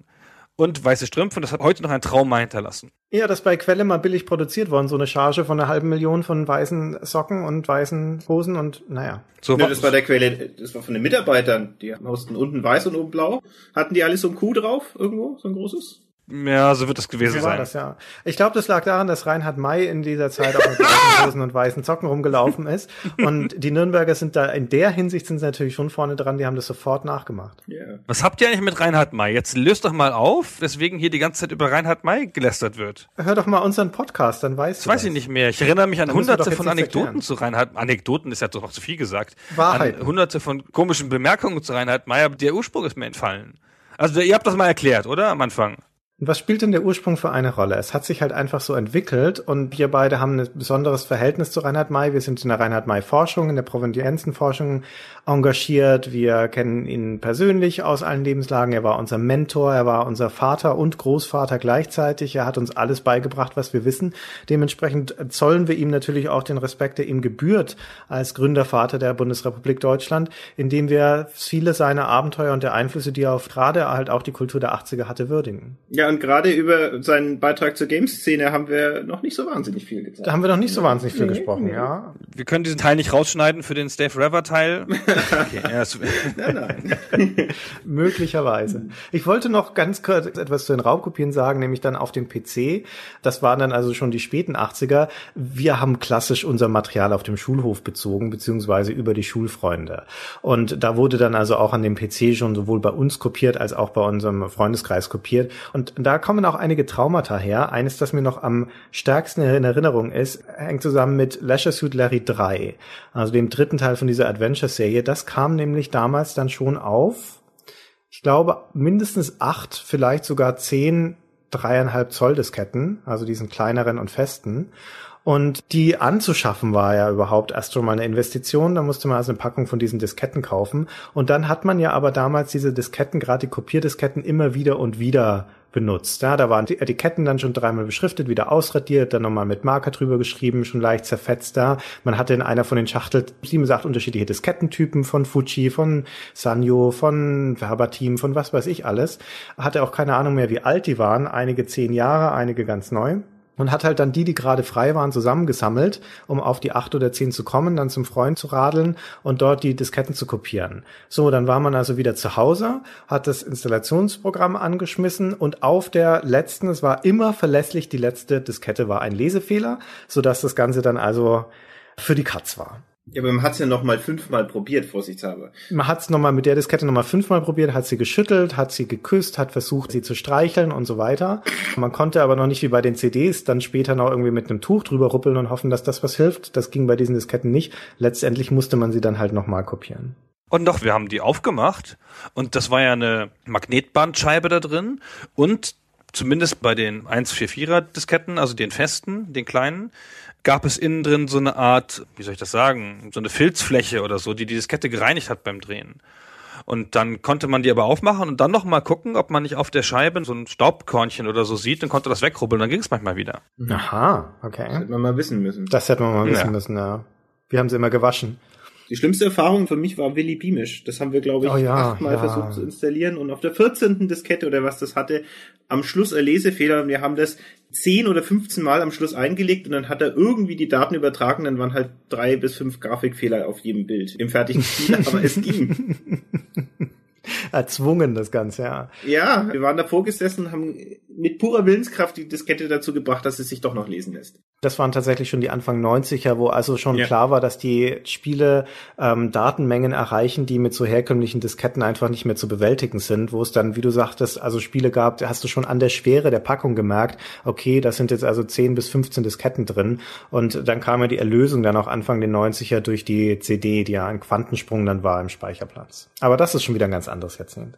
Und weiße Strümpfe und das hat heute noch ein Trauma hinterlassen. Ja, das bei Quelle mal billig produziert worden, so eine Charge von einer halben Million von weißen Socken und weißen Hosen und naja. So Nö, das war der Quelle, das war von den Mitarbeitern. Die mussten unten weiß und oben blau. Hatten die alles so ein Kuh drauf irgendwo, so ein großes? Ja, so wird es gewesen So sein. das, ja. Ich glaube, das lag daran, dass Reinhard May in dieser Zeit auch mit weißen Hosen und weißen Socken rumgelaufen ist. Und die Nürnberger sind da, in der Hinsicht sind sie natürlich schon vorne dran, die haben das sofort nachgemacht. Ja. Was habt ihr eigentlich mit Reinhard May? Jetzt löst doch mal auf, weswegen hier die ganze Zeit über Reinhard May gelästert wird. Hör doch mal unseren Podcast, dann weißt Das du weiß das. ich nicht mehr. Ich erinnere mich an Da müssen wir hunderte von Anekdoten erklären. zu Reinhard. Anekdoten ist ja doch noch zu viel gesagt. Wahrheiten. An hunderte von komischen Bemerkungen zu Reinhard May, aber der Ursprung ist mir entfallen. Also ihr habt das mal erklärt, oder? Am Anfang. Und was spielt denn der Ursprung für eine Rolle? Es hat sich halt einfach so entwickelt und wir beide haben ein besonderes Verhältnis zu Reinhard May. Wir sind in der Reinhard May Forschung, in der Provenienzenforschung engagiert. Wir kennen ihn persönlich aus allen Lebenslagen. Er war unser Mentor, er war unser Vater und Großvater gleichzeitig. Er hat uns alles beigebracht, was wir wissen. Dementsprechend zollen wir ihm natürlich auch den Respekt, der ihm gebührt als Gründervater der Bundesrepublik Deutschland, indem wir viele seiner Abenteuer und der Einflüsse, die er auf gerade halt auch die Kultur der 80er hatte, würdigen. Ja, und gerade über seinen Beitrag zur Games-Szene haben wir noch nicht so wahnsinnig viel gesagt. Da haben wir noch nicht so wahnsinnig viel Nee, gesprochen, nee. ja. Wir können diesen Teil nicht rausschneiden für den Stay Forever Teil. Okay, ja, Nein, nein. Möglicherweise. Ich wollte noch ganz kurz etwas zu den Raubkopien sagen, nämlich dann auf dem PC. Das waren dann also schon die späten 80er. Wir haben klassisch unser Material auf dem Schulhof bezogen, beziehungsweise über die Schulfreunde. Und da wurde dann also auch an dem PC schon sowohl bei uns kopiert als auch bei unserem Freundeskreis kopiert. Und da kommen auch einige Traumata her. Eines, das mir noch am stärksten in Erinnerung ist, hängt zusammen mit Leisure Suit Larry 3, also dem dritten Teil von dieser Adventure-Serie. Das kam nämlich damals dann schon auf, ich glaube, mindestens acht, vielleicht sogar zehn dreieinhalb Zoll Disketten, also diesen kleineren und festen. Und die anzuschaffen war ja überhaupt erst schon mal eine Investition. Da musste man also eine Packung von diesen Disketten kaufen. Und dann hat man ja aber damals diese Disketten, gerade die Kopierdisketten, immer wieder und wieder benutzt. Ja, da waren die Etiketten dann schon dreimal beschriftet, wieder ausradiert, dann nochmal mit Marker drüber geschrieben, schon leicht zerfetzt da. Man hatte in einer von den Schachteln sieben, acht unterschiedliche Diskettentypen von Fuji, von Sanyo, von Verbatim, von was weiß ich alles. Hatte auch keine Ahnung mehr, wie alt die waren. Einige zehn Jahre, einige ganz neu und hat halt dann die, die gerade frei waren, zusammengesammelt, um auf die acht oder zehn zu kommen, dann zum Freund zu radeln und dort die Disketten zu kopieren. So, dann war man also wieder zu Hause, hat das Installationsprogramm angeschmissen und auf der letzten, es war immer verlässlich, die letzte Diskette war ein Lesefehler, so dass das Ganze dann also für die Katz war. Ja, aber man hat's ja noch mal fünfmal probiert, vorsichtshalber. Man hat's noch mal mit der Diskette noch mal fünfmal probiert, hat sie geschüttelt, hat sie geküsst, hat versucht, sie zu streicheln und so weiter. Man konnte aber noch nicht wie bei den CDs dann später noch irgendwie mit einem Tuch drüber ruppeln und hoffen, dass das was hilft. Das ging bei diesen Disketten nicht. Letztendlich musste man sie dann halt noch mal kopieren. Und doch, wir haben die aufgemacht und das war ja eine Magnetbandscheibe da drin und zumindest bei den 144er Disketten, also den festen, den kleinen, gab es innen drin so eine Art, wie soll ich das sagen, so eine Filzfläche oder so, die die Diskette gereinigt hat beim Drehen. Und dann konnte man die aber aufmachen und dann noch mal gucken, ob man nicht auf der Scheibe so ein Staubkornchen oder so sieht, dann konnte das wegrubbeln, dann ging es manchmal wieder. Aha, okay. Das hätte man mal wissen müssen. Das hätte man mal wissen Ja. müssen, ja. Wir haben sie immer gewaschen. Die schlimmste Erfahrung für mich war Willy Beamish. Das haben wir, glaube ich, Oh ja, achtmal ja. versucht zu installieren. Und auf der 14. Diskette oder was das hatte, am Schluss ein Lesefehler. Und wir haben das 10 oder 15 Mal am Schluss eingelegt und dann hat er irgendwie die Daten übertragen. Dann waren halt drei bis fünf Grafikfehler auf jedem Bild im fertigen Spiel. Aber es ging. Erzwungen, das Ganze, ja. Ja, wir waren davor gesessen und haben mit purer Willenskraft die Diskette dazu gebracht, dass es sich doch noch lesen lässt. Das waren tatsächlich schon die Anfang 90er, wo also schon Ja. klar war, dass die Spiele ähm, Datenmengen erreichen, die mit so herkömmlichen Disketten einfach nicht mehr zu bewältigen sind, wo es dann, wie du sagtest, also Spiele gab, da hast du schon an der Schwere der Packung gemerkt, okay, das sind jetzt also 10 bis 15 Disketten drin und dann kam ja die Erlösung dann auch Anfang der 90er durch die CD, die ja ein Quantensprung dann war im Speicherplatz. Aber das ist schon wieder ein ganz anderes Jahrzehnt.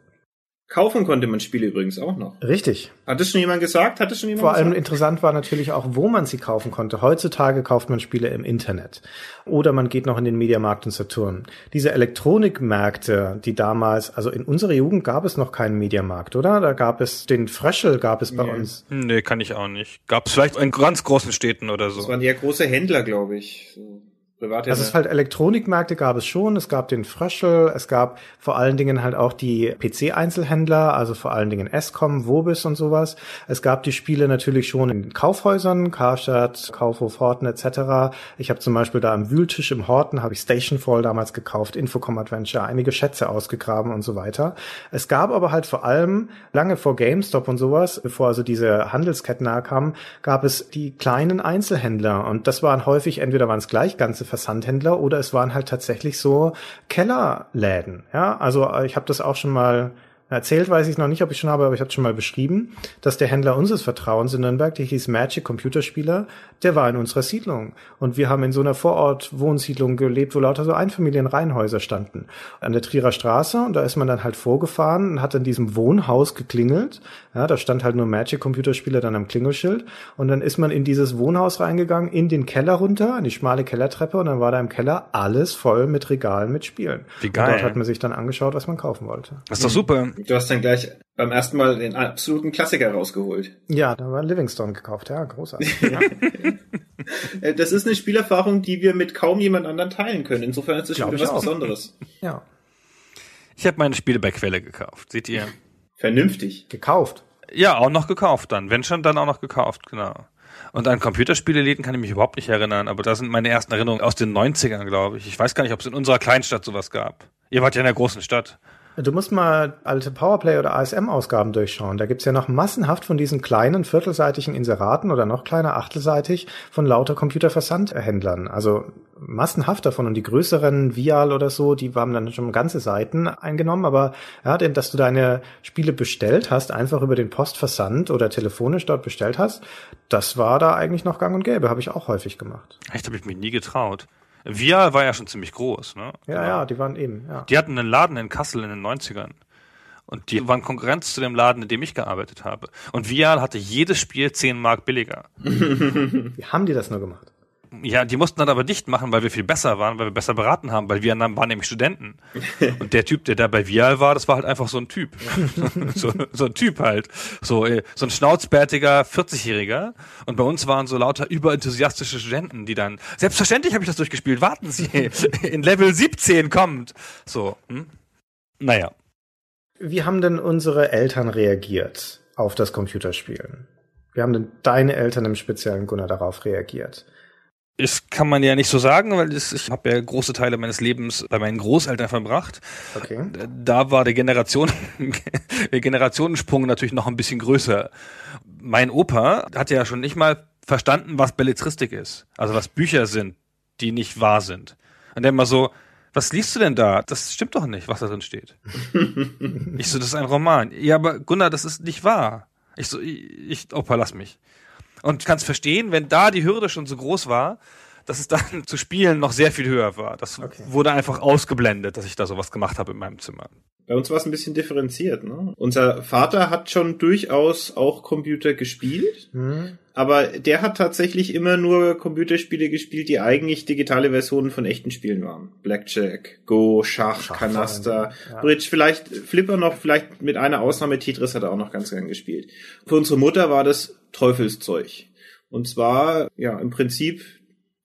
Kaufen konnte man Spiele übrigens auch noch. Richtig. Hat das schon jemand gesagt? Hat das schon jemand Vor allem gesagt? interessant war natürlich auch, wo man sie kaufen konnte. Heutzutage kauft man Spiele im Internet. Oder man geht noch in den Mediamarkt und Saturn. Diese Elektronikmärkte, die damals, also in unserer Jugend gab es noch keinen Mediamarkt, oder? Da gab es den Fröschel, gab es bei Ja. uns. Nee, kann ich auch nicht. Gab es vielleicht in ganz großen Städten oder Das so. waren ja große Händler, glaube ich. So private Also es ist halt Elektronikmärkte gab es schon, es gab den Fröschel, es gab vor allen Dingen halt auch die PC-Einzelhändler, also vor allen Dingen Escom, Wobis und sowas. Es gab die Spiele natürlich schon in den Kaufhäusern, Karstadt, Kaufhof, Horten etc. Ich habe zum Beispiel da am Wühltisch im Horten, habe ich Stationfall damals gekauft, Infocom Adventure, einige Schätze ausgegraben und so weiter. Es gab aber halt vor allem, lange vor GameStop und sowas, bevor also diese Handelsketten nahe kamen, gab es die kleinen Einzelhändler und das waren häufig, entweder waren es gleich ganze Versandhändler oder es waren halt tatsächlich so Kellerläden. Ja, also äh, ich habe das auch schon mal erzählt, weiß ich noch nicht, ob ich schon habe, aber ich habe schon mal beschrieben, dass der Händler unseres Vertrauens in Nürnberg, der hieß Magic Computerspieler, der war in unserer Siedlung. Und wir haben in so einer Vorort-Wohnsiedlung gelebt, wo lauter so Einfamilienreihenhäuser standen. An der Trierer Straße, und da ist man dann halt vorgefahren und hat in diesem Wohnhaus geklingelt. Ja, da stand halt nur Magic Computerspieler dann am Klingelschild. Und dann ist man in dieses Wohnhaus reingegangen, in den Keller runter, in die schmale Kellertreppe, und dann war da im Keller alles voll mit Regalen mit Spielen. Wie Und geil. dort hat man sich dann angeschaut, was man kaufen wollte. Das ist doch super. Du hast dann gleich beim ersten Mal den absoluten Klassiker rausgeholt. Ja, da war Livingstone gekauft, ja, großartig. Ja. Äh, Das ist eine Spielerfahrung, die wir mit kaum jemand anderen teilen können. Insofern ist das Glaub schon was auch. Besonderes. ja. Ich habe meine Spiele bei Quelle gekauft. Seht ihr? Vernünftig. Gekauft. Ja, auch noch gekauft dann. Wenn schon, dann auch noch gekauft, genau. Und an Computerspieleläden kann ich mich überhaupt nicht erinnern, aber da sind meine ersten Erinnerungen aus den 90ern, glaube ich. Ich weiß gar nicht, ob es in unserer Kleinstadt sowas gab. Ihr wart ja in der großen Stadt. Du musst mal alte Powerplay oder ASM-Ausgaben durchschauen. Da gibt's ja noch massenhaft von diesen kleinen viertelseitigen Inseraten oder noch kleiner achtelseitig von lauter Computerversandhändlern. Also massenhaft davon. Und die größeren Vial oder so, die haben dann schon ganze Seiten eingenommen. Aber ja, denn, dass du deine Spiele bestellt hast, einfach über den Postversand oder telefonisch dort bestellt hast, das war da eigentlich noch gang und gäbe. Habe ich auch häufig gemacht. Echt, habe ich mich nie getraut. Via war ja schon ziemlich groß, ne? Ja, Genau. ja, die waren eben, ja. Die hatten einen Laden in Kassel in den 90ern. Und die waren Konkurrenz zu dem Laden, in dem ich gearbeitet habe. Und Vial hatte jedes Spiel 10 Mark billiger. Wie haben die das nur gemacht? Ja, die mussten dann aber dicht machen, weil wir viel besser waren, weil wir besser beraten haben, weil wir waren nämlich Studenten. Und der Typ, der da bei Vial war, das war halt einfach so ein Typ. so, so ein Typ halt. So, äh, so ein schnauzbärtiger 40-Jähriger. Und bei uns waren so lauter überenthusiastische Studenten, die dann, selbstverständlich habe ich das durchgespielt, warten Sie, in Level 17 kommt. So, hm? Naja. Wie haben denn unsere Eltern reagiert auf das Computerspielen? Wie haben denn deine Eltern im speziellen Gunnar darauf reagiert? Das kann man ja nicht so sagen, weil das, ich habe ja große Teile meines Lebens bei meinen Großeltern verbracht. Okay. Da war der Generation, der Generationensprung natürlich noch ein bisschen größer. Mein Opa hat ja schon nicht mal verstanden, was Belletristik ist. Also was Bücher sind, die nicht wahr sind. Und der immer so, was liest du denn da? Das stimmt doch nicht, was da drin steht. ich so, das ist ein Roman. Ja, aber Gunnar, das ist nicht wahr. Ich so, ich, ich Opa, lass mich. Und kannst verstehen, wenn da die Hürde schon so groß war, dass es dann zu spielen noch sehr viel höher war. Das okay. wurde einfach ausgeblendet, dass ich da sowas gemacht habe in meinem Zimmer. Bei uns war es ein bisschen differenziert. Ne? Unser Vater hat schon durchaus auch Computer gespielt, mhm. aber der hat tatsächlich immer nur Computerspiele gespielt, die eigentlich digitale Versionen von echten Spielen waren. Blackjack, Go, Schach, Schach Kanaster, ja. Bridge, vielleicht Flipper noch, vielleicht mit einer Ausnahme Tetris hat er auch noch ganz gern gespielt. Für unsere Mutter war das Teufelszeug. Und zwar, ja, im Prinzip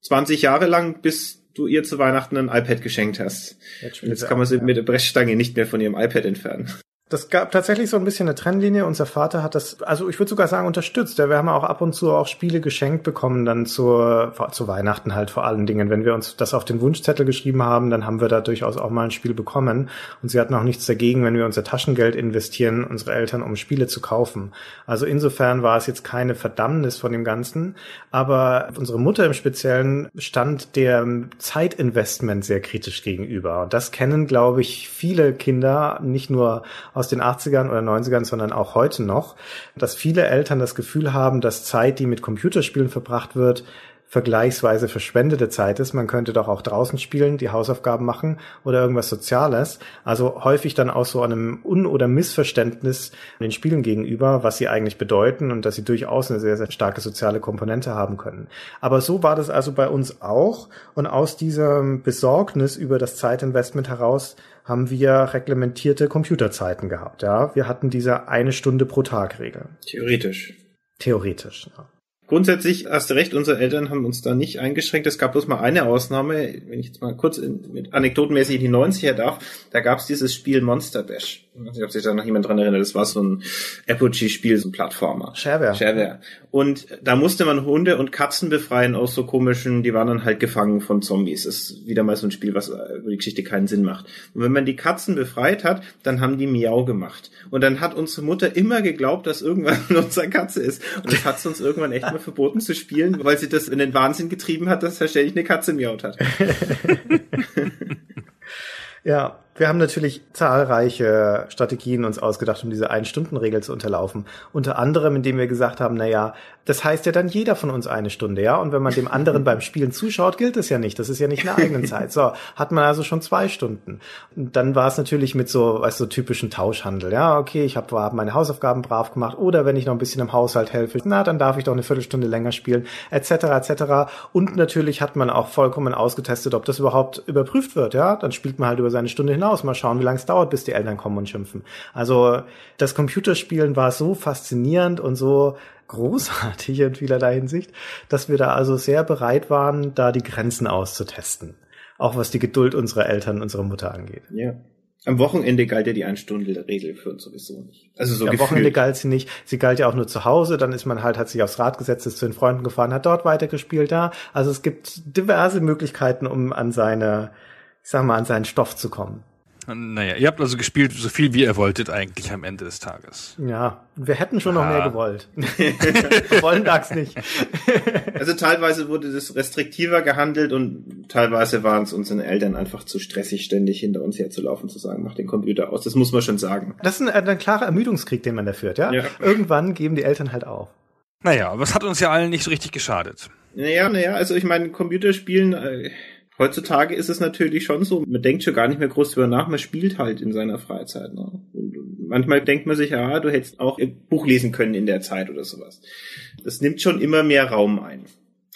20 Jahre lang, bis du ihr zu Weihnachten ein iPad geschenkt hast. Jetzt, jetzt kann man sie ja. mit der Brechstange nicht mehr von ihrem iPad entfernen. Das gab tatsächlich so ein bisschen eine Trennlinie. Unser Vater hat das, also ich würde sogar sagen, unterstützt. Wir haben auch ab und zu auch Spiele geschenkt bekommen, dann zur, zu Weihnachten halt vor allen Dingen. Wenn wir uns das auf den Wunschzettel geschrieben haben, dann haben wir da durchaus auch mal ein Spiel bekommen. Und sie hatten auch nichts dagegen, wenn wir unser Taschengeld investieren, unsere Eltern, um Spiele zu kaufen. Also insofern war es jetzt keine Verdammnis von dem Ganzen. Aber unsere Mutter im Speziellen stand der Zeitinvestment sehr kritisch gegenüber. Und das kennen, glaube ich, viele Kinder, nicht nur aus den 80ern oder 90ern, sondern auch heute noch, dass viele Eltern das Gefühl haben, dass Zeit, die mit Computerspielen verbracht wird, vergleichsweise verschwendete Zeit ist. Man könnte doch auch draußen spielen, die Hausaufgaben machen oder irgendwas Soziales. Also häufig dann auch so einem Un- oder Missverständnis den Spielen gegenüber, was sie eigentlich bedeuten und dass sie durchaus eine sehr, sehr starke soziale Komponente haben können. Aber so war das also bei uns auch. Und aus diesem Besorgnis über das Zeitinvestment heraus haben wir reglementierte Computerzeiten gehabt. Ja, wir hatten diese eine Stunde pro Tag Regel. Theoretisch. Theoretisch, ja. Grundsätzlich hast du recht, unsere Eltern haben uns da nicht eingeschränkt. Es gab bloß mal eine Ausnahme, wenn ich jetzt mal kurz in, mit anekdotenmäßig in die 90er darf, da gab es dieses Spiel Monster Bash. Ich weiß nicht, ob sich da noch jemand dran erinnert. Das war so ein Apogee-Spiel, so ein Plattformer. Shareware. Shareware. Und da musste man Hunde und Katzen befreien aus so komischen, die waren dann halt gefangen von Zombies. Das ist wieder mal so ein Spiel, was über die Geschichte keinen Sinn macht. Und wenn man die Katzen befreit hat, dann haben die Miau gemacht. Und dann hat unsere Mutter immer geglaubt, dass irgendwann unsere Katze ist. Und das hat sie uns irgendwann echt mal verboten zu spielen, weil sie das in den Wahnsinn getrieben hat, dass ständig eine Katze miaut hat. ja, wir haben natürlich zahlreiche Strategien uns ausgedacht, um diese Ein-Stunden-Regel zu unterlaufen. Unter anderem, indem wir gesagt haben, na ja, das heißt ja dann jeder von uns eine Stunde, ja? Und wenn man dem anderen beim Spielen zuschaut, gilt es ja nicht. Das ist ja nicht in der eigenen Zeit. So, hat man also schon zwei Stunden. Und dann war es natürlich mit so, weißt du, so typischen Tauschhandel. Ja, okay, ich habe hab meine Hausaufgaben brav gemacht oder wenn ich noch ein bisschen im Haushalt helfe, na, dann darf ich doch eine Viertelstunde länger spielen, etc., etc. Und natürlich hat man auch vollkommen ausgetestet, ob das überhaupt überprüft wird, ja? Dann spielt man halt über seine Stunde hinaus. Mal schauen, wie lange es dauert, bis die Eltern kommen und schimpfen. Also das Computerspielen war so faszinierend und so großartig in vielerlei Hinsicht, dass wir da also sehr bereit waren, da die Grenzen auszutesten. Auch was die Geduld unserer Eltern, unserer Mutter angeht. Ja. Am Wochenende galt ja die Ein-Stunden-Regel für uns sowieso nicht. Also so ja, Am Wochenende galt sie nicht. Sie galt ja auch nur zu Hause. Dann ist man halt, hat sich aufs Rad gesetzt, ist zu den Freunden gefahren, hat dort weitergespielt. Da. Also es gibt diverse Möglichkeiten, um an seine, ich sag mal, an seinen Stoff zu kommen. Naja, ihr habt also gespielt so viel wie ihr wolltet eigentlich am Ende des Tages. Ja, wir hätten schon ja. noch mehr gewollt. wir wollen das nicht. also teilweise wurde das restriktiver gehandelt und teilweise waren es unseren Eltern einfach zu stressig, ständig hinter uns herzulaufen, zu sagen, mach den Computer aus. Das muss man schon sagen. Das ist ein, ein klarer Ermüdungskrieg, den man da führt, ja? ja? Irgendwann geben die Eltern halt auf. Naja, aber es hat uns ja allen nicht so richtig geschadet. Naja, naja, also ich meine, Computerspielen... Äh, Heutzutage ist es natürlich schon so, man denkt schon gar nicht mehr groß drüber nach, man spielt halt in seiner Freizeit. Ne? manchmal denkt man sich, ja, du hättest auch ein Buch lesen können in der Zeit oder sowas. Das nimmt schon immer mehr Raum ein.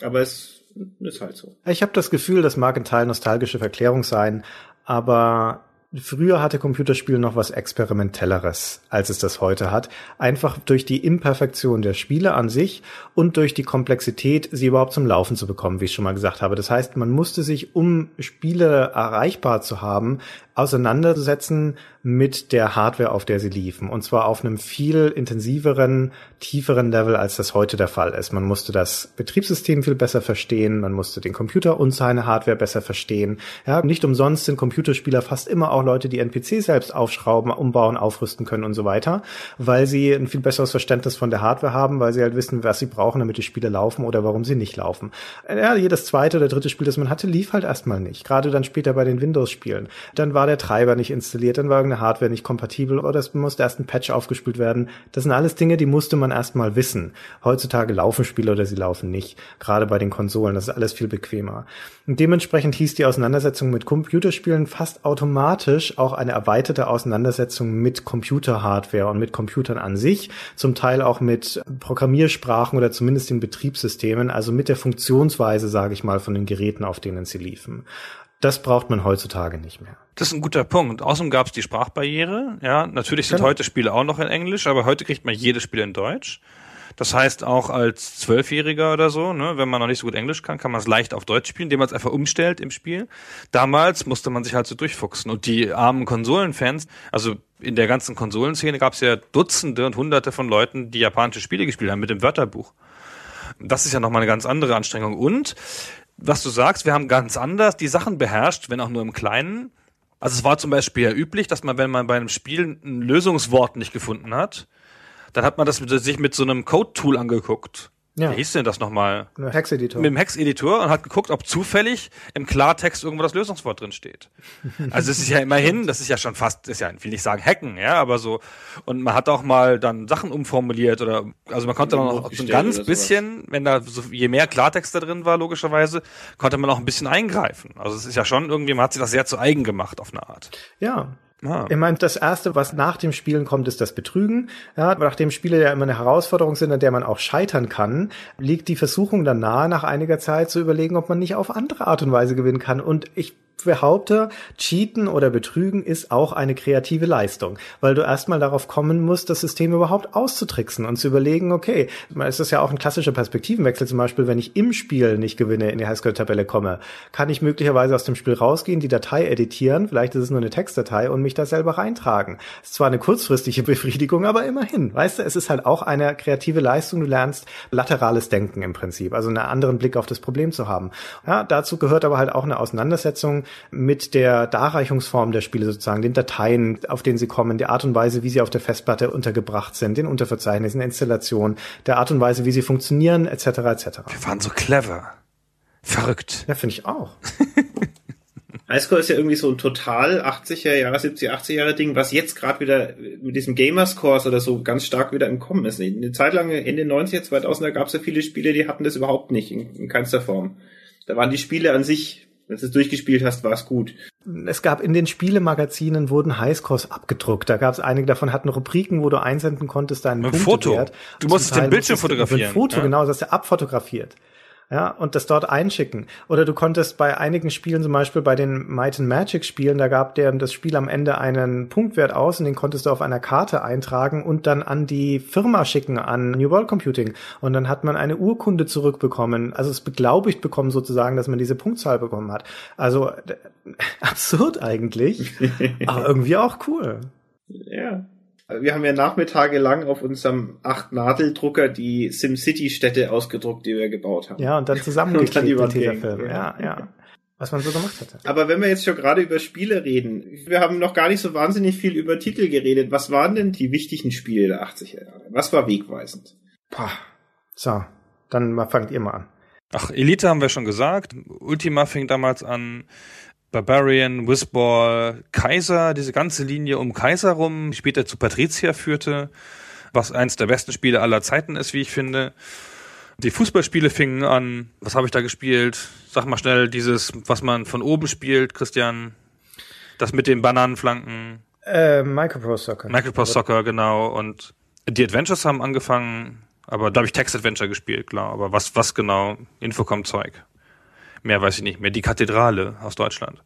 Aber es ist halt so. Ich habe das Gefühl, das mag ein Teil nostalgische Verklärung sein, aber Früher hatte Computerspiel noch was Experimentelleres, als es das heute hat. Einfach durch die Imperfektion der Spiele an sich und durch die Komplexität, sie überhaupt zum Laufen zu bekommen, wie ich schon mal gesagt habe. Das heißt, man musste sich, um Spiele erreichbar zu haben, auseinandersetzen mit der Hardware, auf der sie liefen. Und zwar auf einem viel intensiveren, tieferen Level, als das heute der Fall ist. Man musste das Betriebssystem viel besser verstehen, man musste den Computer und seine Hardware besser verstehen. Ja, nicht umsonst sind Computerspieler fast immer auch Leute, die NPC selbst aufschrauben, umbauen, aufrüsten können und so weiter, weil sie ein viel besseres Verständnis von der Hardware haben, weil sie halt wissen, was sie brauchen, damit die Spiele laufen oder warum sie nicht laufen. Ja, jedes zweite oder dritte Spiel, das man hatte, lief halt erstmal nicht. Gerade dann später bei den Windows-Spielen. Dann war der Treiber nicht installiert, dann war irgendeine Hardware nicht kompatibel oder es musste erst ein Patch aufgespült werden. Das sind alles Dinge, die musste man erstmal wissen. Heutzutage laufen Spiele oder sie laufen nicht. Gerade bei den Konsolen, das ist alles viel bequemer. Und dementsprechend hieß die Auseinandersetzung mit Computerspielen fast automatisch auch eine erweiterte Auseinandersetzung mit Computerhardware und mit Computern an sich, zum Teil auch mit Programmiersprachen oder zumindest den Betriebssystemen, also mit der Funktionsweise, sage ich mal, von den Geräten, auf denen sie liefen. Das braucht man heutzutage nicht mehr. Das ist ein guter Punkt. Außerdem gab es die Sprachbarriere. Ja, natürlich sind genau. heute Spiele auch noch in Englisch, aber heute kriegt man jedes Spiel in Deutsch. Das heißt, auch als Zwölfjähriger oder so, ne, wenn man noch nicht so gut Englisch kann, kann man es leicht auf Deutsch spielen, indem man es einfach umstellt im Spiel. Damals musste man sich halt so durchfuchsen. Und die armen Konsolenfans, also in der ganzen Konsolenszene gab es ja Dutzende und Hunderte von Leuten, die japanische Spiele gespielt haben mit dem Wörterbuch. Das ist ja nochmal eine ganz andere Anstrengung. Und was du sagst, wir haben ganz anders die Sachen beherrscht, wenn auch nur im Kleinen. Also es war zum Beispiel ja üblich, dass man, wenn man bei einem Spiel ein Lösungswort nicht gefunden hat, dann hat man das mit, sich mit so einem Code-Tool angeguckt. Ja. Wie hieß denn das nochmal? Hex-Editor. Mit dem Hex-Editor und hat geguckt, ob zufällig im Klartext irgendwo das Lösungswort drin steht. Also es ist ja immerhin, das ist ja schon fast, ist ja, ich will nicht sagen hacken, ja, aber so. Und man hat auch mal dann Sachen umformuliert oder, also man konnte dann auch so ein ganz bisschen, wenn da so, je mehr Klartext da drin war, logischerweise, konnte man auch ein bisschen eingreifen. Also es ist ja schon irgendwie, man hat sich das sehr zu eigen gemacht auf eine Art. Ja, Ah. Ich meine, das erste, was nach dem Spielen kommt, ist das Betrügen. Ja, nachdem Spiele ja immer eine Herausforderung sind, an der man auch scheitern kann, liegt die Versuchung dann nahe, nach einiger Zeit zu überlegen, ob man nicht auf andere Art und Weise gewinnen kann. Und ich behaupte, Cheaten oder Betrügen ist auch eine kreative Leistung, weil du erstmal darauf kommen musst, das System überhaupt auszutricksen und zu überlegen, okay, es ist ja auch ein klassischer Perspektivenwechsel, zum Beispiel, wenn ich im Spiel nicht gewinne, in die Highscore-Tabelle komme, kann ich möglicherweise aus dem Spiel rausgehen, die Datei editieren, vielleicht ist es nur eine Textdatei und mich da selber reintragen. Ist zwar eine kurzfristige Befriedigung, aber immerhin, weißt du, es ist halt auch eine kreative Leistung, du lernst laterales Denken im Prinzip, also einen anderen Blick auf das Problem zu haben. Ja, dazu gehört aber halt auch eine Auseinandersetzung mit der Darreichungsform der Spiele sozusagen, den Dateien, auf denen sie kommen, der Art und Weise, wie sie auf der Festplatte untergebracht sind, den Unterverzeichnissen, der Installation, der Art und Weise, wie sie funktionieren, etc. etc. Wir waren so clever. Verrückt. Ja, finde ich auch. Highscore ist ja irgendwie so ein total 80er Jahre, 70er, 80er Jahre Ding, was jetzt gerade wieder mit diesem Gamerscores oder so ganz stark wieder im Kommen ist. Eine Zeit lang, Ende 90er, 2000er gab es ja viele Spiele, die hatten das überhaupt nicht, in, in keinster Form. Da waren die Spiele an sich wenn du es durchgespielt hast, war es gut. Es gab in den Spielemagazinen wurden Highscores abgedruckt. Da gab es einige davon hatten Rubriken, wo du einsenden konntest deinen Punktewert. Foto. Du musstest den Bildschirm fotografieren. Ein Foto, ja. genau, das ist abfotografiert ja, und das dort einschicken. Oder du konntest bei einigen Spielen, zum Beispiel bei den Might and Magic Spielen, da gab der das Spiel am Ende einen Punktwert aus und den konntest du auf einer Karte eintragen und dann an die Firma schicken, an New World Computing. Und dann hat man eine Urkunde zurückbekommen, also es beglaubigt bekommen sozusagen, dass man diese Punktzahl bekommen hat. Also absurd eigentlich, aber irgendwie auch cool. Ja. Wir haben ja Nachmittage lang auf unserem 8-Nadel-Drucker die SimCity-Städte ausgedruckt, die wir gebaut haben. Ja, und dann zusammengeklebt mit dieser Film. Ja, ja. Was man so gemacht hatte. Aber wenn wir jetzt schon gerade über Spiele reden, wir haben noch gar nicht so wahnsinnig viel über Titel geredet. Was waren denn die wichtigen Spiele der 80er Jahre? Was war wegweisend? Pah. So, dann fangt ihr mal an. Ach, Elite haben wir schon gesagt. Ultima fing damals an. Barbarian, Whizball, Kaiser, diese ganze Linie um Kaiser rum, später zu Patricia führte, was eins der besten Spiele aller Zeiten ist, wie ich finde. Die Fußballspiele fingen an. Was habe ich da gespielt? Sag mal schnell dieses, was man von oben spielt, Christian. Das mit den Bananenflanken. Äh, Micropro Soccer. Micropro Soccer, genau. Und die Adventures haben angefangen, aber da habe ich Text Adventure gespielt, klar. Aber was, was genau? Infocom-Zeug. Mehr weiß ich nicht mehr, die Kathedrale aus Deutschland.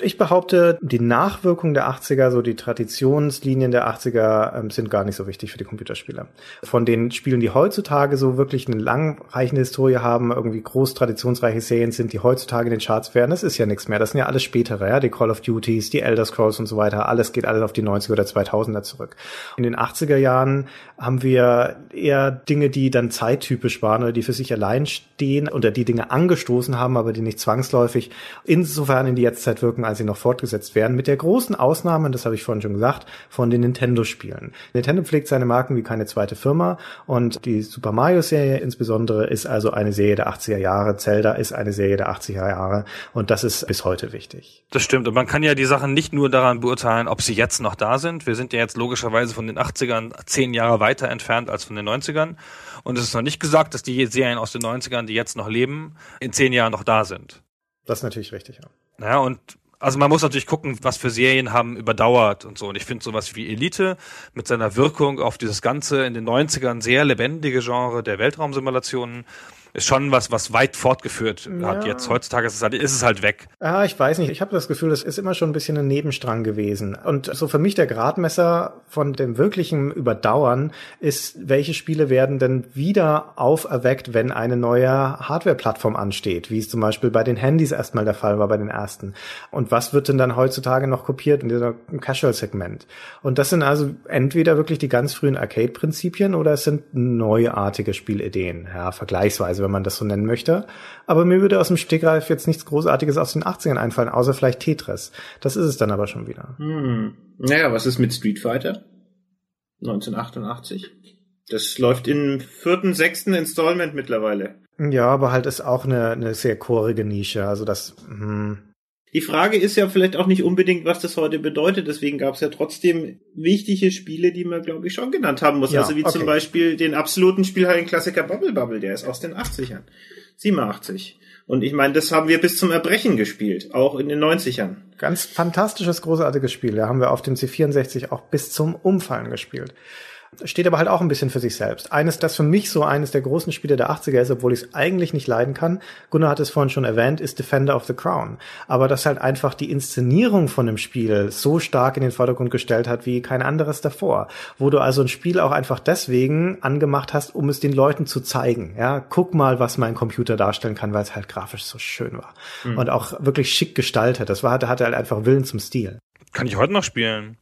Ich behaupte, die Nachwirkung der 80er, so die Traditionslinien der 80er ähm, sind gar nicht so wichtig für die Computerspieler. Von den Spielen, die heutzutage so wirklich eine langreichende Historie haben, irgendwie groß traditionsreiche Serien sind, die heutzutage in den Charts werden, das ist ja nichts mehr. Das sind ja alles spätere, ja, die Call of Duties, die Elder Scrolls und so weiter. Alles geht alles auf die 90er oder 2000er zurück. In den 80er Jahren haben wir eher Dinge, die dann zeittypisch waren oder die für sich allein stehen oder die Dinge angestoßen haben, aber die nicht zwangsläufig insofern in die Jetztzeit wirken, als sie noch fortgesetzt werden, mit der großen Ausnahme, das habe ich vorhin schon gesagt, von den Nintendo-Spielen. Nintendo pflegt seine Marken wie keine zweite Firma und die Super Mario-Serie insbesondere ist also eine Serie der 80er Jahre, Zelda ist eine Serie der 80er Jahre und das ist bis heute wichtig. Das stimmt und man kann ja die Sachen nicht nur daran beurteilen, ob sie jetzt noch da sind. Wir sind ja jetzt logischerweise von den 80ern zehn Jahre weiter entfernt als von den 90ern und es ist noch nicht gesagt, dass die Serien aus den 90ern, die jetzt noch leben, in zehn Jahren noch da sind. Das ist natürlich richtig, ja. Naja, und also man muss natürlich gucken, was für Serien haben überdauert und so. Und ich finde sowas wie Elite mit seiner Wirkung auf dieses ganze in den 90ern sehr lebendige Genre der Weltraumsimulationen ist schon was, was weit fortgeführt ja. hat. Jetzt heutzutage ist es halt, ist es halt weg. Ja, ich weiß nicht. Ich habe das Gefühl, das ist immer schon ein bisschen ein Nebenstrang gewesen. Und so für mich der Gradmesser von dem wirklichen Überdauern ist, welche Spiele werden denn wieder auferweckt, wenn eine neue Hardware-Plattform ansteht, wie es zum Beispiel bei den Handys erstmal der Fall war bei den ersten. Und was wird denn dann heutzutage noch kopiert in dieser Casual-Segment? Und das sind also entweder wirklich die ganz frühen Arcade-Prinzipien oder es sind neuartige Spielideen, ja, vergleichsweise wenn man das so nennen möchte. Aber mir würde aus dem Stegreif jetzt nichts Großartiges aus den 80ern einfallen, außer vielleicht Tetris. Das ist es dann aber schon wieder. Hm. Naja, was ist mit Street Fighter? 1988. Das läuft im vierten, sechsten Installment mittlerweile. Ja, aber halt ist auch eine, eine sehr chorige Nische. Also das, hm, die Frage ist ja vielleicht auch nicht unbedingt, was das heute bedeutet. Deswegen gab es ja trotzdem wichtige Spiele, die man, glaube ich, schon genannt haben muss. Ja, also wie okay. zum Beispiel den absoluten Spielhallenklassiker Bubble Bubble, der ist aus den 80ern. 87. Und ich meine, das haben wir bis zum Erbrechen gespielt, auch in den 90ern. Ganz fantastisches, großartiges Spiel. Da haben wir auf dem C64 auch bis zum Umfallen gespielt steht aber halt auch ein bisschen für sich selbst. Eines, das für mich so eines der großen Spiele der 80er ist, obwohl ich es eigentlich nicht leiden kann, Gunnar hat es vorhin schon erwähnt, ist Defender of the Crown. Aber das halt einfach die Inszenierung von dem Spiel so stark in den Vordergrund gestellt hat wie kein anderes davor. Wo du also ein Spiel auch einfach deswegen angemacht hast, um es den Leuten zu zeigen. Ja, guck mal, was mein Computer darstellen kann, weil es halt grafisch so schön war. Mhm. Und auch wirklich schick gestaltet. Das war, hatte halt einfach Willen zum Stil. Kann ich heute noch spielen.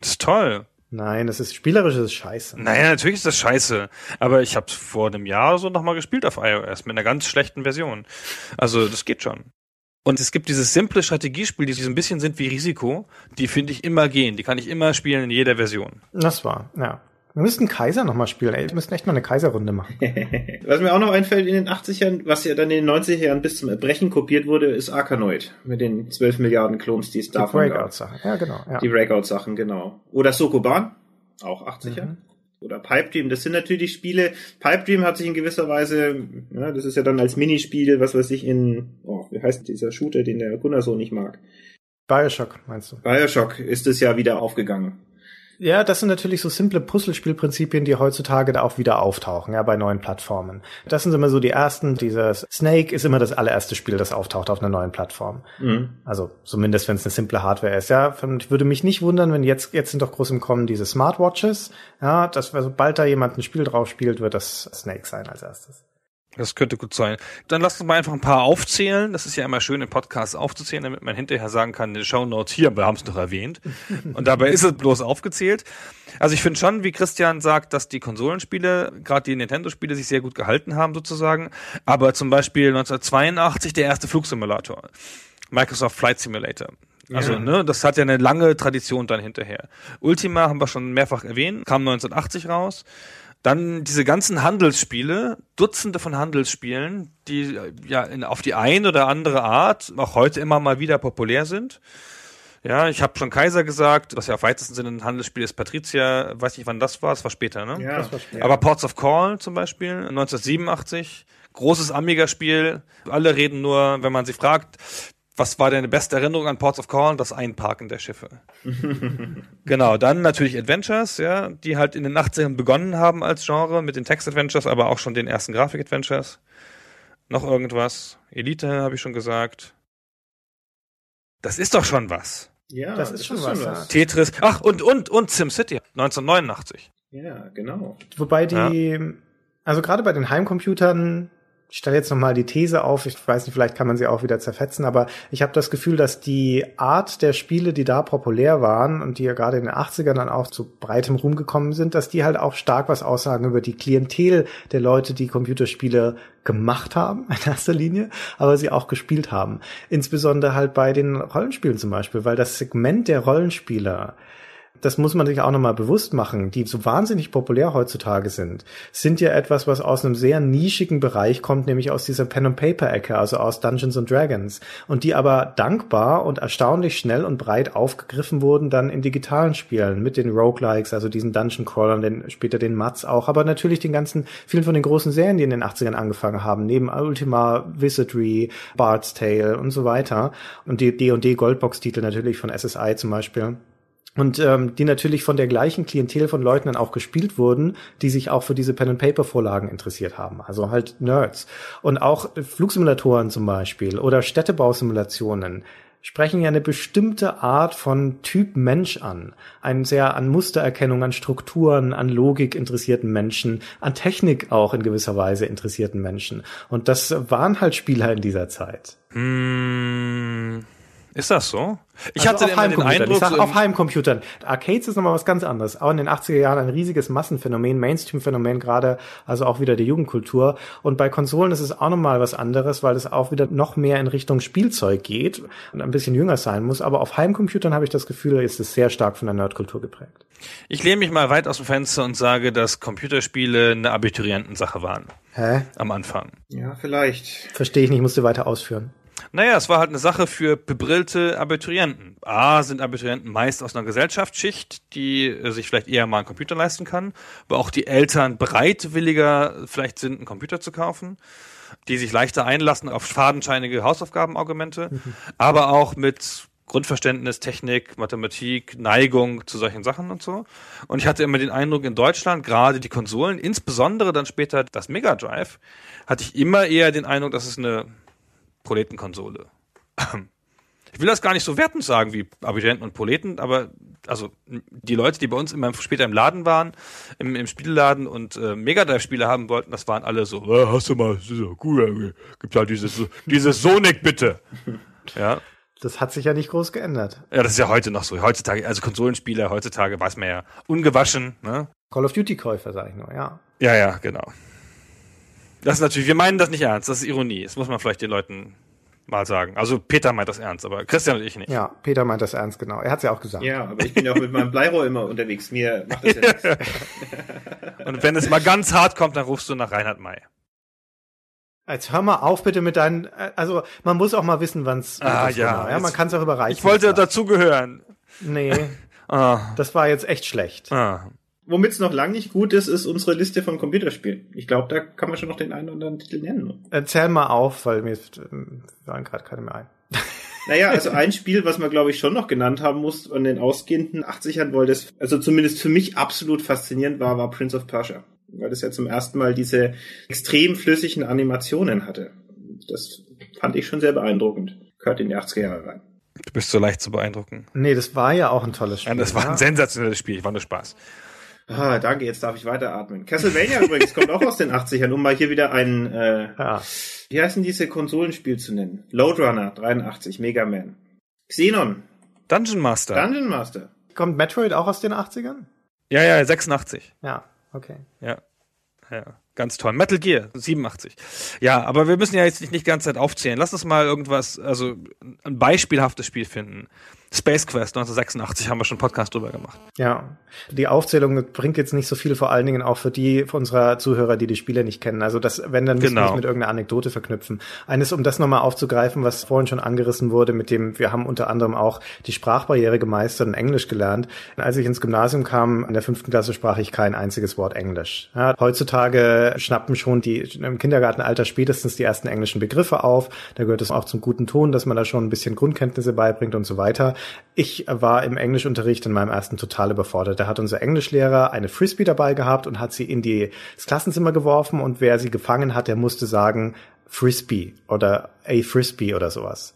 Das ist toll. Nein, das ist spielerisch ist scheiße. Naja, natürlich ist das scheiße. Aber ich habe es vor einem Jahr so nochmal gespielt auf iOS mit einer ganz schlechten Version. Also das geht schon. Und es gibt dieses simple Strategiespiel, die so ein bisschen sind wie Risiko, die finde ich immer gehen. Die kann ich immer spielen in jeder Version. Das war, ja. Wir müssten Kaiser nochmal spielen, ey. Wir müssten echt mal eine Kaiserrunde machen. was mir auch noch einfällt in den 80ern, was ja dann in den 90er Jahren bis zum Erbrechen kopiert wurde, ist Arkanoid. Mit den 12 Milliarden Klons, die es die davon gab. Breakout-Sachen, ja genau. Ja. Die Breakout-Sachen, genau. Oder Sokoban, auch 80er. Mhm. Oder Pipe Dream, das sind natürlich Spiele. Pipe Dream hat sich in gewisser Weise, ja, das ist ja dann als Minispiel, was weiß ich, in, oh, wie heißt dieser Shooter, den der Gunnar so nicht mag? Bioshock, meinst du? Bioshock ist es ja wieder aufgegangen. Ja, das sind natürlich so simple Puzzlespielprinzipien, die heutzutage da auch wieder auftauchen, ja, bei neuen Plattformen. Das sind immer so die ersten. Dieses Snake ist immer das allererste Spiel, das auftaucht auf einer neuen Plattform. Mhm. Also zumindest, wenn es eine simple Hardware ist. Ja, ich würde mich nicht wundern, wenn jetzt jetzt sind doch groß im Kommen diese Smartwatches. Ja, dass sobald da jemand ein Spiel drauf spielt, wird das Snake sein als erstes. Das könnte gut sein. Dann lasst uns mal einfach ein paar aufzählen. Das ist ja immer schön, im Podcast aufzuzählen, damit man hinterher sagen kann, den Show Notes hier, wir haben es noch erwähnt. Und dabei ist es bloß aufgezählt. Also ich finde schon, wie Christian sagt, dass die Konsolenspiele, gerade die Nintendo-Spiele, sich sehr gut gehalten haben sozusagen. Aber zum Beispiel 1982 der erste Flugsimulator. Microsoft Flight Simulator. Also, ja. ne, das hat ja eine lange Tradition dann hinterher. Ultima haben wir schon mehrfach erwähnt, kam 1980 raus. Dann diese ganzen Handelsspiele, Dutzende von Handelsspielen, die ja in, auf die eine oder andere Art auch heute immer mal wieder populär sind. Ja, ich habe schon Kaiser gesagt, was ja auf weitesten Sinne ein Handelsspiel ist. Patricia, weiß nicht, wann das war, es war später, ne? Ja, das war später. Aber Ports of Call zum Beispiel, 1987, großes Amiga-Spiel. Alle reden nur, wenn man sie fragt, was war deine beste Erinnerung an Ports of Call? Das Einparken der Schiffe. genau, dann natürlich Adventures, ja, die halt in den 80ern begonnen haben als Genre mit den Text-Adventures, aber auch schon den ersten Grafik-Adventures. Noch irgendwas? Elite habe ich schon gesagt. Das ist doch schon was. Ja, das, das ist schon ist was. Schon was. Tetris. Ach, und, und, und SimCity 1989. Ja, genau. Wobei die, ja. also gerade bei den Heimcomputern ich stelle jetzt nochmal die These auf, ich weiß nicht, vielleicht kann man sie auch wieder zerfetzen, aber ich habe das Gefühl, dass die Art der Spiele, die da populär waren und die ja gerade in den 80ern dann auch zu breitem Ruhm gekommen sind, dass die halt auch stark was aussagen über die Klientel der Leute, die Computerspiele gemacht haben, in erster Linie, aber sie auch gespielt haben. Insbesondere halt bei den Rollenspielen zum Beispiel, weil das Segment der Rollenspieler das muss man sich auch nochmal bewusst machen, die so wahnsinnig populär heutzutage sind, sind ja etwas, was aus einem sehr nischigen Bereich kommt, nämlich aus dieser Pen-and-Paper-Ecke, also aus Dungeons and Dragons. Und die aber dankbar und erstaunlich schnell und breit aufgegriffen wurden dann in digitalen Spielen mit den Roguelikes, also diesen Dungeon-Crawlern, den, später den Mats auch, aber natürlich den ganzen, vielen von den großen Serien, die in den 80ern angefangen haben, neben Ultima, Wizardry, Bard's Tale und so weiter. Und die D&D Goldbox-Titel natürlich von SSI zum Beispiel und ähm, die natürlich von der gleichen Klientel von Leuten dann auch gespielt wurden, die sich auch für diese Pen-and-Paper-Vorlagen interessiert haben. Also halt Nerds. Und auch Flugsimulatoren zum Beispiel oder Städtebausimulationen sprechen ja eine bestimmte Art von Typ Mensch an. Einen sehr an Mustererkennung, an Strukturen, an Logik interessierten Menschen, an Technik auch in gewisser Weise interessierten Menschen. Und das waren halt Spieler in dieser Zeit. Mmh. Ist das so? Ich also hatte immer den Eindruck, ich sag, auf Heimcomputern. Arcades ist nochmal was ganz anderes. Auch in den 80er Jahren ein riesiges Massenphänomen, Mainstream-Phänomen gerade, also auch wieder der Jugendkultur. Und bei Konsolen ist es auch nochmal was anderes, weil es auch wieder noch mehr in Richtung Spielzeug geht und ein bisschen jünger sein muss. Aber auf Heimcomputern habe ich das Gefühl, ist es sehr stark von der Nerdkultur geprägt. Ich lehne mich mal weit aus dem Fenster und sage, dass Computerspiele eine Abiturientensache waren. Hä? Am Anfang. Ja, vielleicht. Verstehe ich nicht, musste weiter ausführen. Naja, es war halt eine Sache für bebrillte Abiturienten. A, sind Abiturienten meist aus einer Gesellschaftsschicht, die äh, sich vielleicht eher mal einen Computer leisten kann, aber auch die Eltern bereitwilliger vielleicht sind, einen Computer zu kaufen, die sich leichter einlassen auf fadenscheinige Hausaufgabenargumente, mhm. aber auch mit Grundverständnis, Technik, Mathematik, Neigung zu solchen Sachen und so. Und ich hatte immer den Eindruck, in Deutschland, gerade die Konsolen, insbesondere dann später das Mega Drive, hatte ich immer eher den Eindruck, dass es eine Proletenkonsole. Ich will das gar nicht so wertend sagen wie Abiturienten und Proleten, aber also die Leute, die bei uns immer später im Laden waren, im, im Spielladen und äh, Megadrive-Spiele haben wollten, das waren alle so, äh, hast du mal, so, gut, gibt halt dieses, dieses Sonic bitte. Ja. Das hat sich ja nicht groß geändert. Ja, das ist ja heute noch so. Heutzutage, also Konsolenspieler, heutzutage weiß man ja ungewaschen, ne? Call of Duty-Käufer, sag ich nur, ja. Ja, ja, genau. Das ist natürlich, wir meinen das nicht ernst, das ist Ironie. Das muss man vielleicht den Leuten mal sagen. Also Peter meint das ernst, aber Christian und ich nicht. Ja, Peter meint das ernst, genau. Er hat es ja auch gesagt. Ja, aber ich bin ja auch mit meinem Bleirohr immer unterwegs. Mir macht das ja nichts. und wenn es mal ganz hart kommt, dann rufst du nach Reinhard May. Jetzt hör mal auf bitte mit deinen, also man muss auch mal wissen, wann's. Ah ja, ja, man kann es auch überreichen. Ich wollte dazugehören. Nee, ah. das war jetzt echt schlecht. Ah. Womit es noch lang nicht gut ist, ist unsere Liste von Computerspielen. Ich glaube, da kann man schon noch den einen oder anderen Titel nennen. Erzähl mal auf, weil mir fallen gerade keine mehr ein. Naja, also ein Spiel, was man glaube ich schon noch genannt haben muss an den ausgehenden 80ern, weil das also zumindest für mich absolut faszinierend war, war Prince of Persia. Weil das ja zum ersten Mal diese extrem flüssigen Animationen hatte. Das fand ich schon sehr beeindruckend. Gehört in die 80er Jahre rein. Du bist so leicht zu beeindrucken. Nee, das war ja auch ein tolles Spiel. Ja, das war ein sensationelles Spiel, war nur Spaß. Ah, danke, jetzt darf ich weiteratmen. Castlevania übrigens kommt auch aus den 80ern, um mal hier wieder ein, äh, ja. wie heißen diese Konsolenspiel zu nennen? Loadrunner 83, Mega Man. Xenon. Dungeon Master. Dungeon Master. Kommt Metroid auch aus den 80ern? Ja, ja, 86. Ja, okay. Ja. Ja, ganz toll. Metal Gear 87. Ja, aber wir müssen ja jetzt nicht die ganze Zeit aufzählen. Lass uns mal irgendwas, also ein beispielhaftes Spiel finden. Space Quest 1986 haben wir schon einen Podcast drüber gemacht. Ja, die Aufzählung bringt jetzt nicht so viel, vor allen Dingen auch für die für unserer Zuhörer, die die Spiele nicht kennen. Also das, wenn dann müssen genau. wir mit irgendeiner Anekdote verknüpfen. Eines, um das nochmal aufzugreifen, was vorhin schon angerissen wurde, mit dem wir haben unter anderem auch die Sprachbarriere gemeistert und Englisch gelernt. Als ich ins Gymnasium kam, in der fünften Klasse sprach ich kein einziges Wort Englisch. Ja, heutzutage schnappen schon die im Kindergartenalter spätestens die ersten englischen Begriffe auf. Da gehört es auch zum guten Ton, dass man da schon ein bisschen Grundkenntnisse beibringt und so weiter. Ich war im Englischunterricht in meinem ersten total überfordert. Da hat unser Englischlehrer eine Frisbee dabei gehabt und hat sie in die, das Klassenzimmer geworfen und wer sie gefangen hat, der musste sagen, Frisbee oder A Frisbee oder sowas.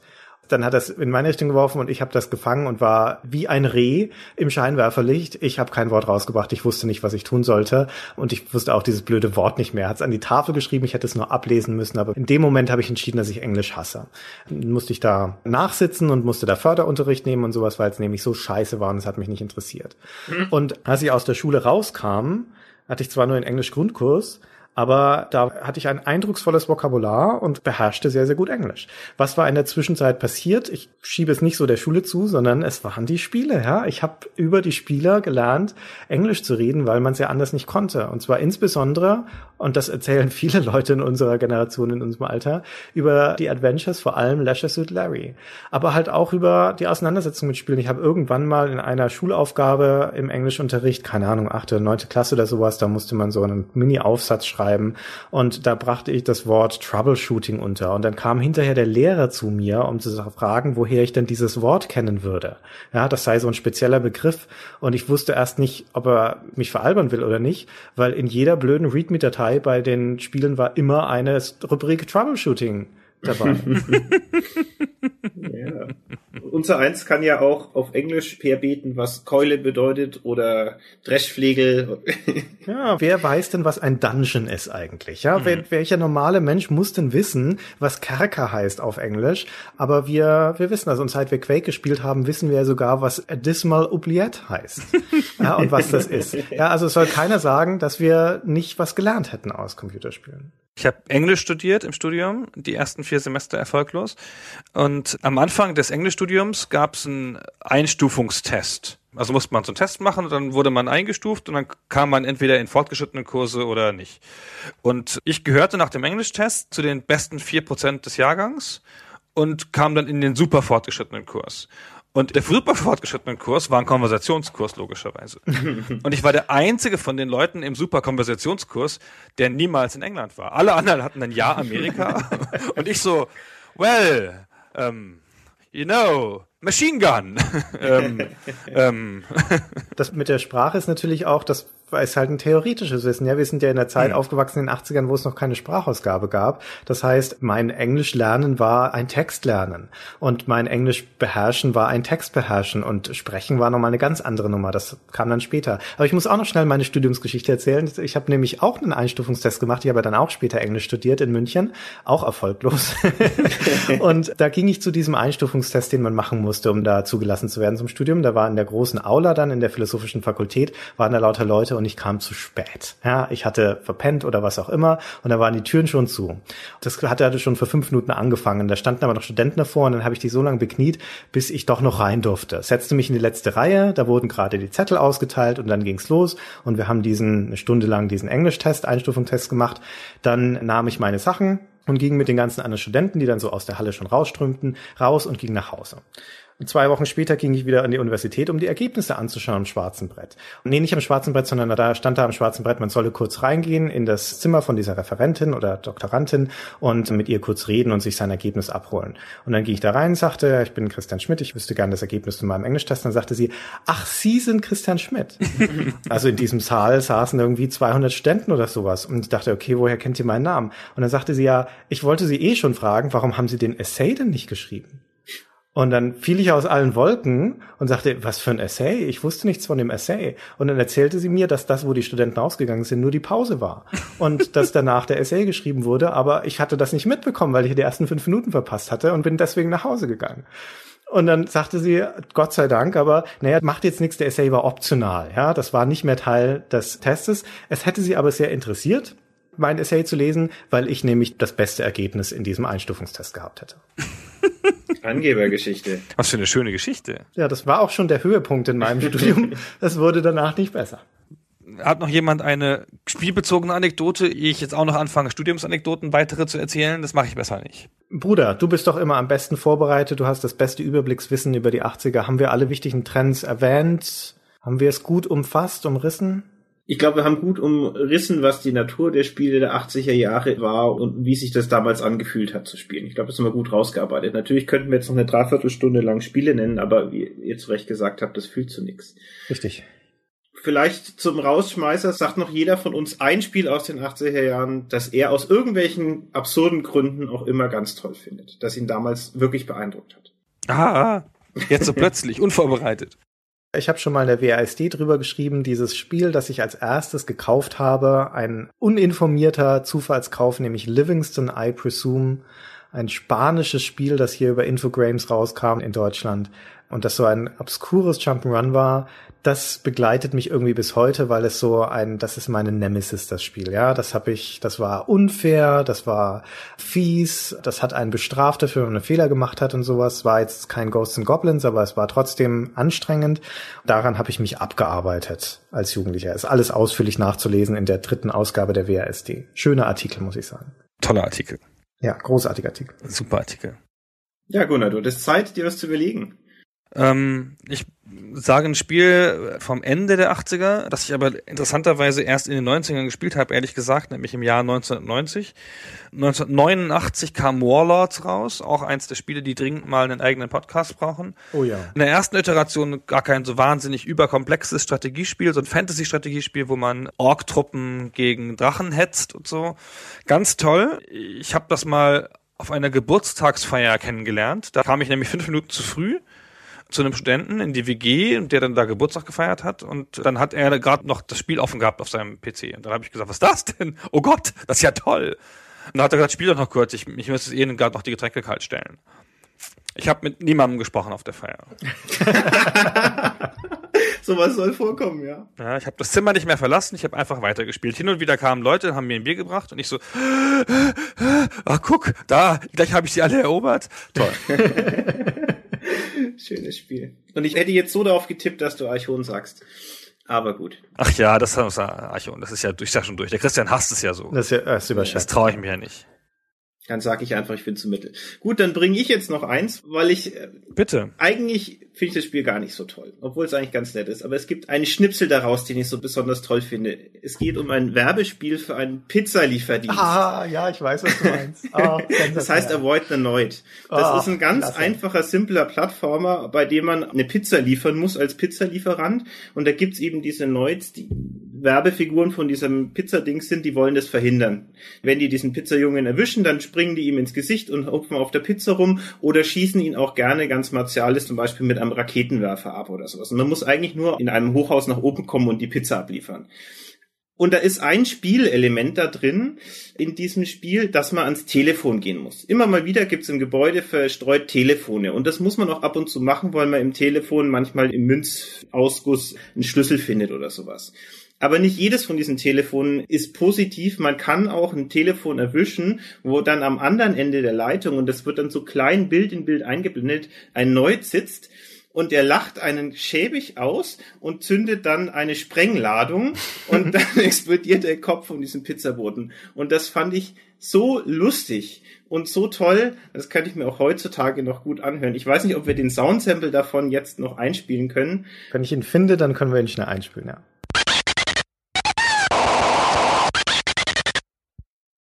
Dann hat er es in meine Richtung geworfen und ich habe das gefangen und war wie ein Reh im Scheinwerferlicht. Ich habe kein Wort rausgebracht. Ich wusste nicht, was ich tun sollte. Und ich wusste auch dieses blöde Wort nicht mehr. Hat es an die Tafel geschrieben, ich hätte es nur ablesen müssen. Aber in dem Moment habe ich entschieden, dass ich Englisch hasse. Dann musste ich da nachsitzen und musste da Förderunterricht nehmen und sowas, weil es nämlich so scheiße war und es hat mich nicht interessiert. Mhm. Und als ich aus der Schule rauskam, hatte ich zwar nur einen Englisch-Grundkurs, aber da hatte ich ein eindrucksvolles Vokabular und beherrschte sehr, sehr gut Englisch. Was war in der Zwischenzeit passiert? Ich schiebe es nicht so der Schule zu, sondern es waren die Spiele. Ja, ich habe über die Spieler gelernt, Englisch zu reden, weil man es ja anders nicht konnte. Und zwar insbesondere, und das erzählen viele Leute in unserer Generation, in unserem Alter, über die Adventures, vor allem Leisure Suit Larry, aber halt auch über die Auseinandersetzung mit Spielen. Ich habe irgendwann mal in einer Schulaufgabe im Englischunterricht, keine Ahnung, achte, neunte Klasse oder sowas, da musste man so einen Mini-Aufsatz schreiben schreiben. Und da brachte ich das Wort Troubleshooting unter. Und dann kam hinterher der Lehrer zu mir, um zu fragen, woher ich denn dieses Wort kennen würde. Ja, das sei so ein spezieller Begriff. Und ich wusste erst nicht, ob er mich veralbern will oder nicht, weil in jeder blöden README-Datei bei den Spielen war immer eine Rubrik Troubleshooting dabei. ja. Unser eins kann ja auch auf Englisch perbeten, was Keule bedeutet oder Dreschflegel. ja, wer weiß denn, was ein Dungeon ist eigentlich? Ja, mhm. welcher normale Mensch muss denn wissen, was Kerker heißt auf Englisch? Aber wir, wir wissen also, und seit wir Quake gespielt haben, wissen wir ja sogar, was A Dismal Oubliette heißt. ja, und was das ist. Ja, also es soll keiner sagen, dass wir nicht was gelernt hätten aus Computerspielen. Ich habe Englisch studiert im Studium, die ersten vier Semester erfolglos. Und am Anfang des Englischstudiums gab es einen Einstufungstest. Also musste man so einen Test machen und dann wurde man eingestuft und dann kam man entweder in fortgeschrittene Kurse oder nicht. Und ich gehörte nach dem Englischtest zu den besten vier Prozent des Jahrgangs und kam dann in den super fortgeschrittenen Kurs. Und der super fortgeschrittene Kurs war ein Konversationskurs, logischerweise. Und ich war der einzige von den Leuten im super Konversationskurs, der niemals in England war. Alle anderen hatten ein Jahr Amerika. Und ich so, well, um, you know, Machine Gun. ähm, ähm. Das mit der Sprache ist natürlich auch, das ist halt ein theoretisches Wissen. Ja, wir sind ja in der Zeit mhm. aufgewachsen in den 80ern, wo es noch keine Sprachausgabe gab. Das heißt, mein Englisch lernen war ein Text lernen und mein Englisch beherrschen war ein Text beherrschen und sprechen war nochmal eine ganz andere Nummer. Das kam dann später. Aber ich muss auch noch schnell meine Studiumsgeschichte erzählen. Ich habe nämlich auch einen Einstufungstest gemacht. Ich habe dann auch später Englisch studiert in München, auch erfolglos. und da ging ich zu diesem Einstufungstest, den man machen musste, um da zugelassen zu werden zum Studium. Da war in der großen Aula dann in der philosophischen Fakultät waren da lauter Leute und ich kam zu spät. Ja, ich hatte verpennt oder was auch immer und da waren die Türen schon zu. Das hatte schon vor fünf Minuten angefangen. Da standen aber noch Studenten davor und dann habe ich die so lange bekniet, bis ich doch noch rein durfte. Setzte mich in die letzte Reihe, da wurden gerade die Zettel ausgeteilt und dann ging's los und wir haben diesen eine Stunde lang diesen Englischtest, Einstufungstest gemacht. Dann nahm ich meine Sachen und ging mit den ganzen anderen Studenten, die dann so aus der Halle schon rausströmten, raus und ging nach Hause. Und zwei Wochen später ging ich wieder an die Universität, um die Ergebnisse anzuschauen am schwarzen Brett. Und nee, nicht am schwarzen Brett, sondern da stand da am schwarzen Brett, man solle kurz reingehen in das Zimmer von dieser Referentin oder Doktorandin und mit ihr kurz reden und sich sein Ergebnis abholen. Und dann ging ich da rein, sagte, ich bin Christian Schmidt, ich wüsste gerne das Ergebnis zu meinem Englischtest. Und dann sagte sie, ach, Sie sind Christian Schmidt. also in diesem Saal saßen irgendwie 200 Studenten oder sowas. Und ich dachte, okay, woher kennt ihr meinen Namen? Und dann sagte sie ja, ich wollte Sie eh schon fragen, warum haben Sie den Essay denn nicht geschrieben? Und dann fiel ich aus allen Wolken und sagte, was für ein Essay? Ich wusste nichts von dem Essay. Und dann erzählte sie mir, dass das, wo die Studenten ausgegangen sind, nur die Pause war. Und dass danach der Essay geschrieben wurde, aber ich hatte das nicht mitbekommen, weil ich die ersten fünf Minuten verpasst hatte und bin deswegen nach Hause gegangen. Und dann sagte sie, Gott sei Dank, aber naja, macht jetzt nichts, der Essay war optional. Ja, das war nicht mehr Teil des Testes. Es hätte sie aber sehr interessiert, mein Essay zu lesen, weil ich nämlich das beste Ergebnis in diesem Einstufungstest gehabt hätte. Angebergeschichte. Was für eine schöne Geschichte. Ja, das war auch schon der Höhepunkt in meinem Studium. Das wurde danach nicht besser. Hat noch jemand eine spielbezogene Anekdote, ehe ich jetzt auch noch anfange, Studiumsanekdoten weitere zu erzählen? Das mache ich besser nicht. Bruder, du bist doch immer am besten vorbereitet, du hast das beste Überblickswissen über die 80er. Haben wir alle wichtigen Trends erwähnt? Haben wir es gut umfasst, umrissen? Ich glaube, wir haben gut umrissen, was die Natur der Spiele der 80er Jahre war und wie sich das damals angefühlt hat zu spielen. Ich glaube, das haben wir gut rausgearbeitet. Natürlich könnten wir jetzt noch eine Dreiviertelstunde lang Spiele nennen, aber wie ihr zu Recht gesagt habt, das fühlt zu nichts. Richtig. Vielleicht zum Rausschmeißer sagt noch jeder von uns ein Spiel aus den 80er Jahren, das er aus irgendwelchen absurden Gründen auch immer ganz toll findet, das ihn damals wirklich beeindruckt hat. Ah, jetzt so plötzlich, unvorbereitet. Ich habe schon mal in der WASD drüber geschrieben, dieses Spiel, das ich als erstes gekauft habe, ein uninformierter Zufallskauf, nämlich Livingston, I Presume, ein spanisches Spiel, das hier über Infogrames rauskam in Deutschland und das so ein obskures Jump'n'Run war, das begleitet mich irgendwie bis heute, weil es so ein, das ist meine Nemesis, das Spiel, ja. Das habe ich, das war unfair, das war fies, das hat einen bestraft dafür, wenn man einen Fehler gemacht hat und sowas. War jetzt kein Ghosts and Goblins, aber es war trotzdem anstrengend. Daran habe ich mich abgearbeitet als Jugendlicher. Ist alles ausführlich nachzulesen in der dritten Ausgabe der WASD. Schöner Artikel, muss ich sagen. Toller Artikel. Ja, großartiger Artikel. Super Artikel. Ja, Gunnar, du hattest Zeit, dir was zu überlegen. Ähm, ich sage ein Spiel vom Ende der 80er, das ich aber interessanterweise erst in den 90ern gespielt habe, ehrlich gesagt, nämlich im Jahr 1990. 1989 kam Warlords raus, auch eins der Spiele, die dringend mal einen eigenen Podcast brauchen. Oh ja. In der ersten Iteration gar kein so wahnsinnig überkomplexes Strategiespiel, so ein Fantasy-Strategiespiel, wo man Ork-Truppen gegen Drachen hetzt und so. Ganz toll. Ich habe das mal auf einer Geburtstagsfeier kennengelernt. Da kam ich nämlich fünf Minuten zu früh zu einem Studenten in die WG, der dann da Geburtstag gefeiert hat und dann hat er gerade noch das Spiel offen gehabt auf seinem PC und dann habe ich gesagt, was ist das denn? Oh Gott, das ist ja toll. Und dann hat er gesagt, spiel doch noch kurz, ich, ich müsste eh gerade noch die Getränke kalt stellen. Ich habe mit niemandem gesprochen auf der Feier. Sowas soll vorkommen, ja. Ja, ich habe das Zimmer nicht mehr verlassen, ich habe einfach weitergespielt. Hin und wieder kamen Leute, haben mir ein Bier gebracht und ich so, ah, guck, da, gleich habe ich sie alle erobert. Toll. Schönes Spiel. Und ich hätte jetzt so darauf getippt, dass du Archon sagst. Aber gut. Ach ja, das ist Archon, das ist ja durch, schon durch. Der Christian hasst es ja so. Das ist ja das, ist das traue ich mir ja nicht. Dann sage ich einfach, ich bin zu mittel. Gut, dann bringe ich jetzt noch eins, weil ich äh, bitte. Eigentlich finde ich das Spiel gar nicht so toll, obwohl es eigentlich ganz nett ist. Aber es gibt einen Schnipsel daraus, den ich so besonders toll finde. Es geht um ein Werbespiel für einen Pizzalieferdienst. Ah, ja, ich weiß, was du meinst. Ah, das heißt Avoid the Noid. Das ah, ist ein ganz klasse. einfacher, simpler Plattformer, bei dem man eine Pizza liefern muss als Pizzalieferant. Und da gibt's eben diese Noids, die Werbefiguren von diesem Pizzadings sind, die wollen das verhindern. Wenn die diesen Pizzajungen erwischen, dann springen die ihm ins Gesicht und hupfen auf der Pizza rum oder schießen ihn auch gerne ganz martialisch, zum Beispiel mit einem Raketenwerfer ab oder sowas. Und man muss eigentlich nur in einem Hochhaus nach oben kommen und die Pizza abliefern. Und da ist ein Spielelement da drin in diesem Spiel, dass man ans Telefon gehen muss. Immer mal wieder gibt's im Gebäude verstreut Telefone. Und das muss man auch ab und zu machen, weil man im Telefon manchmal im Münzausguss einen Schlüssel findet oder sowas. Aber nicht jedes von diesen Telefonen ist positiv. Man kann auch ein Telefon erwischen, wo dann am anderen Ende der Leitung, und das wird dann so klein Bild in Bild eingeblendet, ein Neut sitzt und er lacht einen schäbig aus und zündet dann eine Sprengladung und dann explodiert der Kopf von diesem Pizzaboten. Und das fand ich so lustig und so toll, das kann ich mir auch heutzutage noch gut anhören. Ich weiß nicht, ob wir den Soundsample davon jetzt noch einspielen können. Wenn ich ihn finde, dann können wir ihn schnell einspielen, ja.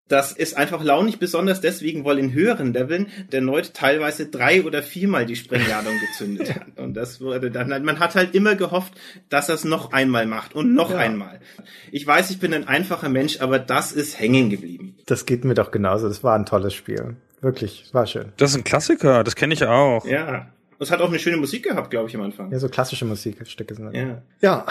Das ist einfach launig, besonders deswegen, weil in höheren Leveln der Neut teilweise drei oder viermal die Sprengladung gezündet hat. Und das wurde dann, man hat halt immer gehofft, dass er es noch einmal macht und noch ja. einmal. Ich weiß, ich bin ein einfacher Mensch, aber das ist hängen geblieben. Das geht mir doch genauso. Das war ein tolles Spiel. Wirklich, war schön. Das ist ein Klassiker, das kenne ich auch. Ja. Es hat auch eine schöne Musik gehabt, glaube ich, am Anfang. Ja, so klassische Musikstücke sind das. Ja. Ja.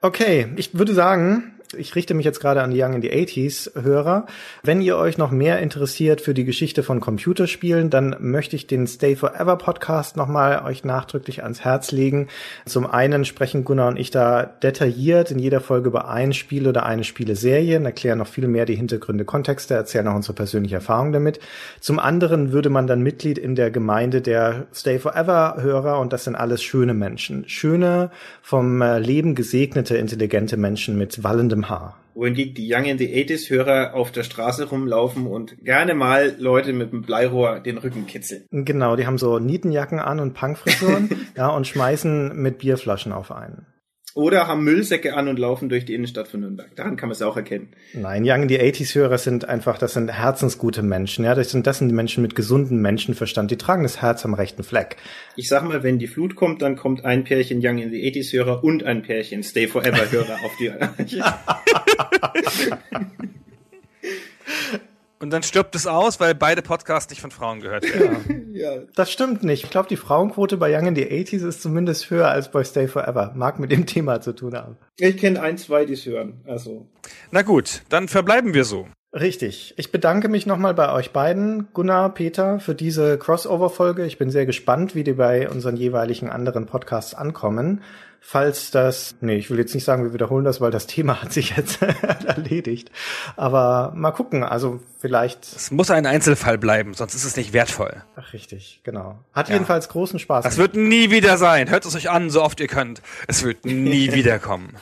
Okay, ich würde sagen, ich richte mich jetzt gerade an die Young in the 80s Hörer. Wenn ihr euch noch mehr interessiert für die Geschichte von Computerspielen, dann möchte ich den Stay Forever Podcast nochmal euch nachdrücklich ans Herz legen. Zum einen sprechen Gunnar und ich da detailliert in jeder Folge über ein Spiel oder eine Spieleserie und erklären noch viel mehr die Hintergründe, Kontexte, erzählen auch unsere persönliche Erfahrung damit. Zum anderen würde man dann Mitglied in der Gemeinde der Stay Forever Hörer und das sind alles schöne Menschen. Schöne, vom äh, Leben gesegnete, intelligente Menschen mit wallendem Haar. Wohingegen die Young in the 80s Hörer auf der Straße rumlaufen und gerne mal Leute mit einem Bleirohr den Rücken kitzeln. Genau, die haben so Nietenjacken an und Punkfrisuren, ja, und schmeißen mit Bierflaschen auf einen. Oder haben Müllsäcke an und laufen durch die Innenstadt von Nürnberg. Daran kann man es auch erkennen. Nein, Young in the 80s Hörer sind einfach, das sind herzensgute Menschen. Ja, das sind, das sind die Menschen mit gesundem Menschenverstand. Die tragen das Herz am rechten Fleck. Ich sag mal, wenn die Flut kommt, dann kommt ein Pärchen Young in the 80s Hörer und ein Pärchen Stay Forever Hörer auf die. Und dann stirbt es aus, weil beide Podcasts nicht von Frauen gehört werden. Ja. ja. Das stimmt nicht. Ich glaube, die Frauenquote bei Young in the 80s ist zumindest höher als bei Stay Forever. Mag mit dem Thema zu tun haben. Ich kenne ein, zwei, die es hören. Also. Na gut, dann verbleiben wir so. Richtig. Ich bedanke mich nochmal bei euch beiden, Gunnar, Peter, für diese Crossover-Folge. Ich bin sehr gespannt, wie die bei unseren jeweiligen anderen Podcasts ankommen. Falls das, nee, ich will jetzt nicht sagen, wir wiederholen das, weil das Thema hat sich jetzt erledigt. Aber mal gucken, also vielleicht. Es muss ein Einzelfall bleiben, sonst ist es nicht wertvoll. Ach, richtig, genau. Hat ja. jedenfalls großen Spaß. Das wird nie wieder sein. Hört es euch an, so oft ihr könnt. Es wird nie wiederkommen.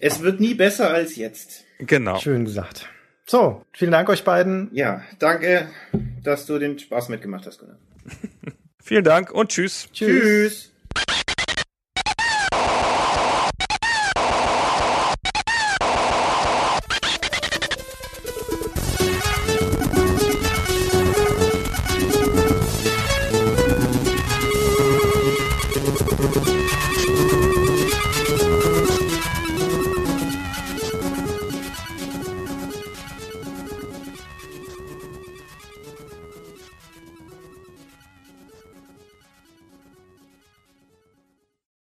Es wird nie besser als jetzt. Genau. Schön gesagt. So, vielen Dank euch beiden. Ja, danke, dass du den Spaß mitgemacht hast, Gunnar. vielen Dank und tschüss. Tschüss. tschüss.